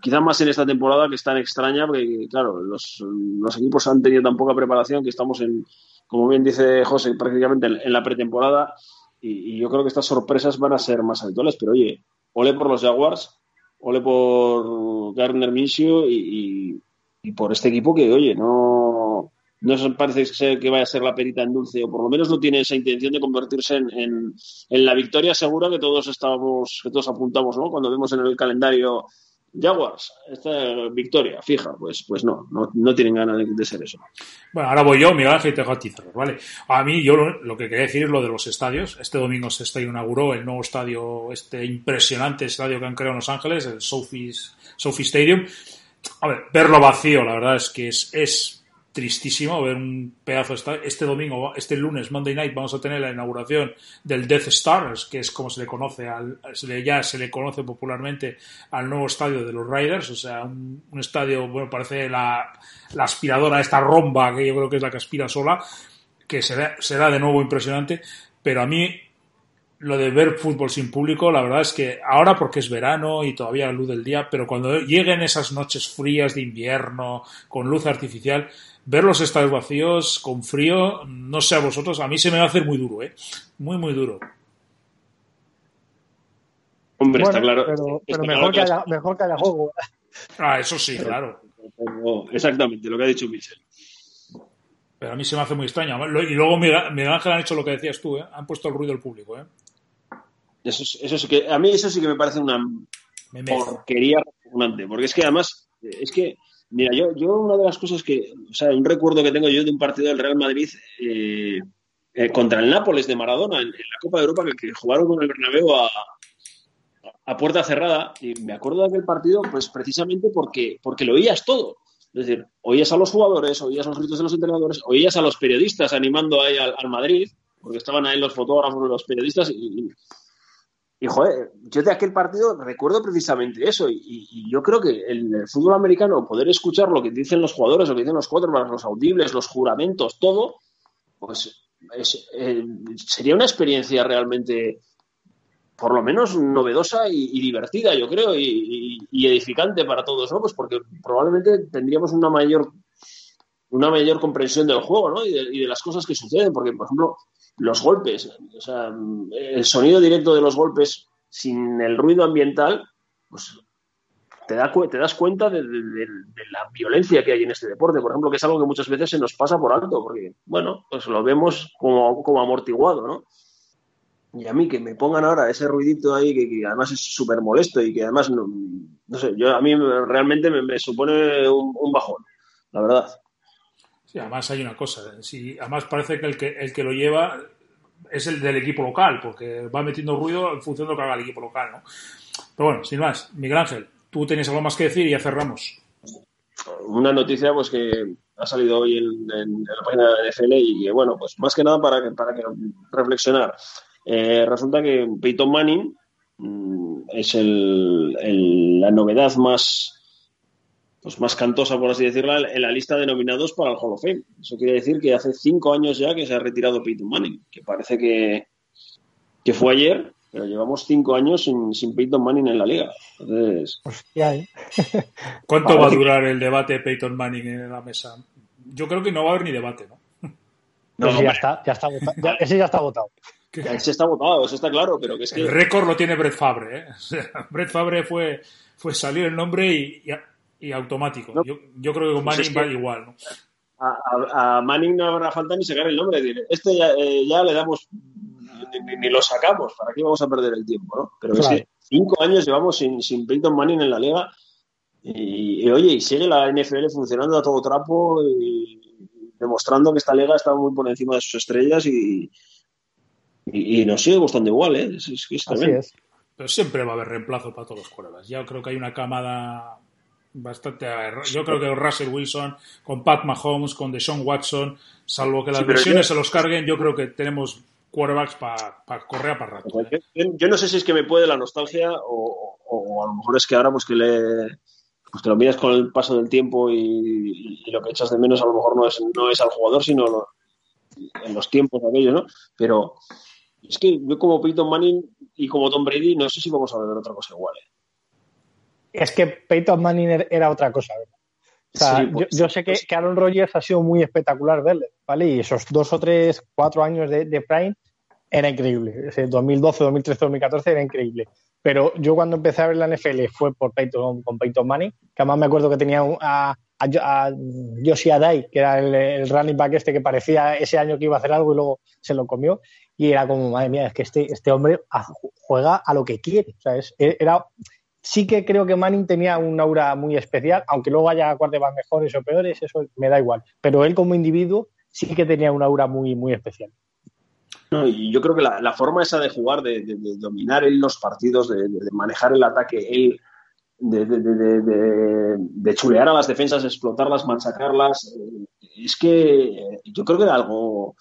E: Quizá más en esta temporada que es tan extraña, porque claro, los, los equipos han tenido tan poca preparación que estamos en, como bien dice José, prácticamente en, la pretemporada y, yo creo que estas sorpresas van a ser más habituales, pero oye, ole por los Jaguars, ole por Garner Minshew y, y, por este equipo que, oye, no, no parece ser que vaya a ser la perita en dulce, o por lo menos no tiene esa intención de convertirse en, en, la victoria segura que todos estábamos, que todos apuntamos, ¿no? Cuando vemos en el calendario Jaguars, esta victoria fija, pues, pues no, no, tienen ganas de, ser eso.
B: Bueno, ahora voy yo, Miguel Ángel, y te a ti, ¿vale? A mí, yo lo, que quería decir es lo de los estadios. Este domingo se inauguró el nuevo estadio, este impresionante estadio que han creado en Los Ángeles, el Sophie, Stadium. A ver, verlo vacío, la verdad es que es tristísimo ver un pedazo de Este domingo, este lunes, Monday Night, vamos a tener la inauguración del Death Stars, que es como se le conoce, al, ya se le conoce popularmente al nuevo estadio de los Riders, o sea, un, estadio, bueno, parece la, aspiradora, esta romba, que yo creo que es la que aspira sola, que será, será de nuevo impresionante, pero a mí lo de ver fútbol sin público, la verdad es que ahora porque es verano y todavía la luz del día, pero cuando lleguen esas noches frías de invierno con luz artificial, ver los estadios vacíos con frío, no sé a vosotros, a mí se me va a hacer muy duro, ¿eh? Muy, muy duro.
E: Hombre, está claro.
C: Pero, mejor, que haya, mejor, que haya, juego.
B: Ah, eso sí, claro.
E: exactamente, lo que ha dicho Michel.
B: Pero a mí se me hace muy extraño. Y luego Miguel Ángel han hecho lo que decías tú, ¿eh? Han puesto el ruido del público, ¿eh?
E: Eso, eso sí que, a mí eso sí que me parece una porquería repugnante, porque es que además, es que Mira, yo, yo una de las cosas que, o sea, un recuerdo que tengo yo de un partido del Real Madrid eh, eh, contra el Nápoles de Maradona en, la Copa de Europa que, jugaron con el Bernabéu a, a, puerta cerrada y me acuerdo de aquel partido pues precisamente porque, porque lo oías todo. Es decir, oías a los jugadores, oías los gritos de los entrenadores, oías a los periodistas animando ahí al, al Madrid, porque estaban ahí los fotógrafos, los periodistas y, y joder, yo de aquel partido recuerdo precisamente eso. Y, yo creo que el, el, fútbol americano, poder escuchar lo que dicen los jugadores, lo que dicen los quarterbacks, los audibles, los juramentos, todo, pues eh, sería una experiencia realmente, por lo menos novedosa y, divertida, yo creo, y, edificante para todos, ¿no? Pues porque probablemente tendríamos una mayor una mayor comprensión del juego, ¿no? Y de, y de las cosas que suceden, porque, por ejemplo, los golpes, o sea, el sonido directo de los golpes sin el ruido ambiental, pues te, da, te das cuenta de, la violencia que hay en este deporte, por ejemplo, que es algo que muchas veces se nos pasa por alto, porque, bueno, pues lo vemos como, como amortiguado, ¿no? Y a mí que me pongan ahora ese ruidito ahí, que, además es súper molesto y que además, no, sé, yo a mí realmente me, supone un bajón, la verdad
B: además hay una cosa, si, además parece que el, que el que lo lleva es el del equipo local, porque va metiendo ruido en función de lo que haga el equipo local, ¿no? Pero bueno, sin más, Miguel Ángel, tú tenías algo más que decir y ya cerramos.
E: Una noticia pues que ha salido hoy en, la página de NFL y bueno, pues más que nada para que, para que reflexionar. Eh, resulta que Peyton Manning mm, es el, la novedad más pues más cantosa, por así decirlo, en la lista de nominados para el Hall of Fame. Eso quiere decir que hace cinco años ya que se ha retirado Peyton Manning, que parece que, que fue ayer, pero llevamos cinco años sin, sin Peyton Manning en la liga. Entonces...
C: ¿eh?
B: ¿Cuánto va a durar el debate Peyton Manning en la mesa? Yo creo que no va a haber ni debate, ¿no?
C: No, ya está, ya está votado. ese ya está votado.
E: Ese está votado, eso está claro, pero que es que...
B: El récord lo tiene Brett Fabre, ¿eh? Brett Fabre fue, fue salir el nombre y, y automático. Yo, yo, creo que con pues Manning va igual. ¿no?
E: A, a, Manning no habrá falta ni sacar el nombre. Este ya, eh, ya le damos, ni, lo sacamos. ¿Para qué vamos a perder el tiempo? ¿no? Pero es que cinco años llevamos sin, sin Peyton Manning en la liga. Y, oye, y sigue la NFL funcionando a todo trapo y demostrando que esta liga está muy por encima de sus estrellas y, y, nos sigue gustando igual, ¿eh? Es, es, es Así es.
B: Pero siempre va a haber reemplazo para todos los cuerdas. Ya creo que hay una camada bastante. Yo creo que Russell Wilson, con Pat Mahomes, con Deshaun Watson, salvo que las versiones se los carguen, yo creo que tenemos quarterbacks para correr para rato.
E: ¿eh? Yo, no sé si es que me puede la nostalgia o, a lo mejor es que ahora pues que le pues que lo miras con el paso del tiempo y, lo que echas de menos a lo mejor no es, no es al jugador, sino en los tiempos aquellos, ¿no? Pero es que yo como Peyton Manning y como Tom Brady no sé si vamos a ver otra cosa igual. ¿eh?
C: Es que Peyton Manning er, era otra cosa, O sea, pues, yo, sé que, pues que, Aaron Rodgers ha sido muy espectacular verle, ¿vale? Y esos dos o tres, cuatro años de, Prime era increíble. Ese 2012, 2013, 2014 era increíble. pero yo cuando empecé a ver la NFL fue por Peyton, con Peyton Manning, que además me acuerdo que tenía a, a, a Josie Adai, que era el, running back este que parecía ese año que iba a hacer algo y luego se lo comió. Y era como, madre mía, es que este, este hombre juega a lo que quiere. O sea, era, sí que creo que Manning tenía un aura muy especial, aunque luego haya quarterbacks mejores o peores, eso me da igual. Pero él como individuo sí que tenía un aura muy, muy especial.
E: No, y yo creo que la, forma esa de jugar, de, dominar en los partidos, de, manejar el ataque, él, de, chulear a las defensas, explotarlas, machacarlas, eh, es que yo creo que era algo,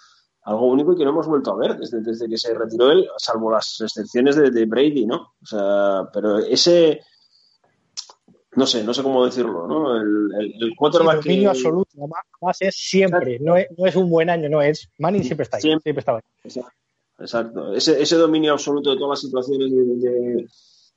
E: algo único y que no hemos vuelto a ver desde, desde que se retiró él, salvo las excepciones de, Brady, ¿no? O sea, pero ese no sé, no sé cómo decirlo, ¿no? El, el, el quarterback
C: sí, dominio absoluto, además es siempre, no es, no es, un buen año, no es, Manning siempre está ahí, siempre, siempre está
E: ahí. Exacto, Ese, ese, dominio absoluto de todas las situaciones de,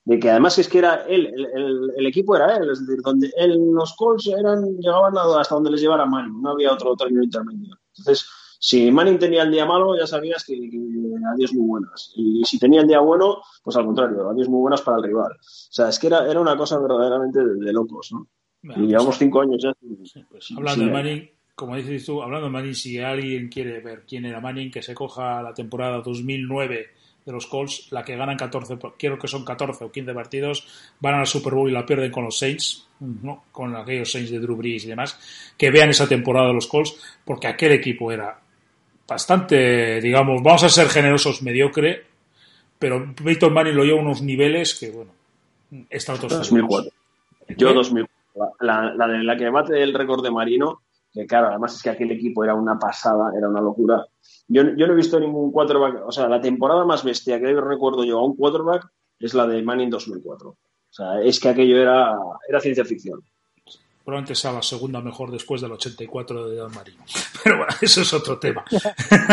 E: de, que además es que era él, el, el, equipo era él, es decir, donde él, los Colts eran, llegaban hasta donde les llevara Manning, no había otro término intermedio. Entonces, si Manning tenía el día malo, ya sabías que, adiós muy buenas. Y si tenía el día bueno, pues al contrario, adiós muy buenas para el rival. O sea, es que era, era una cosa verdaderamente de, locos, ¿no? y llevamos pues, cinco años ya.
B: Pues, hablando de Manning, como dices tú, hablando de Manning, si alguien quiere ver quién era Manning, que se coja la temporada 2009 de los Colts, la que ganan 14, quiero que son 14 o 15 partidos, van al Super Bowl y la pierden con los Saints, ¿no? con aquellos Saints de Drew Brees y demás, que vean esa temporada de los Colts, porque aquel equipo era bastante, digamos, vamos a ser generosos, mediocre, pero Peyton Manning lo lleva a unos niveles que, bueno, está otros
E: 2004. Yo 2004. La, la, de la que bate el récord de Marino, que claro, además es que aquel equipo era una pasada, era una locura. Yo, yo no he visto ningún quarterback, o sea, la temporada más bestia que recuerdo yo a un quarterback es la de Manning 2004. O sea, es que aquello era, era ciencia ficción
B: probablemente sea la segunda mejor después del 84 de Dan Marino. Pero bueno, eso es otro tema.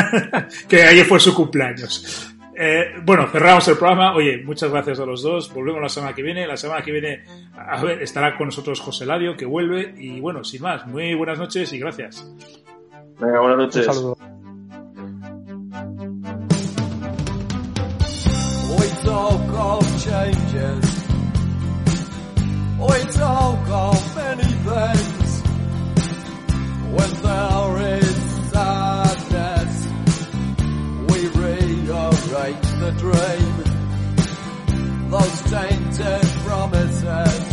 B: que ayer fue su cumpleaños. Eh, bueno, cerramos el programa. Oye, muchas gracias a los dos. Volvemos la semana que viene. La semana que viene a ver, estará con nosotros José Ladio, que vuelve. Y bueno, sin más, muy buenas noches y gracias.
E: Venga, buenas noches. Un saludo. Things when there is sadness. We rearrange the dream, those tainted promises,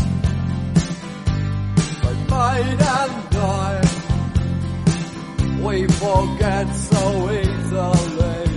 E: but made and died. We forget so easily.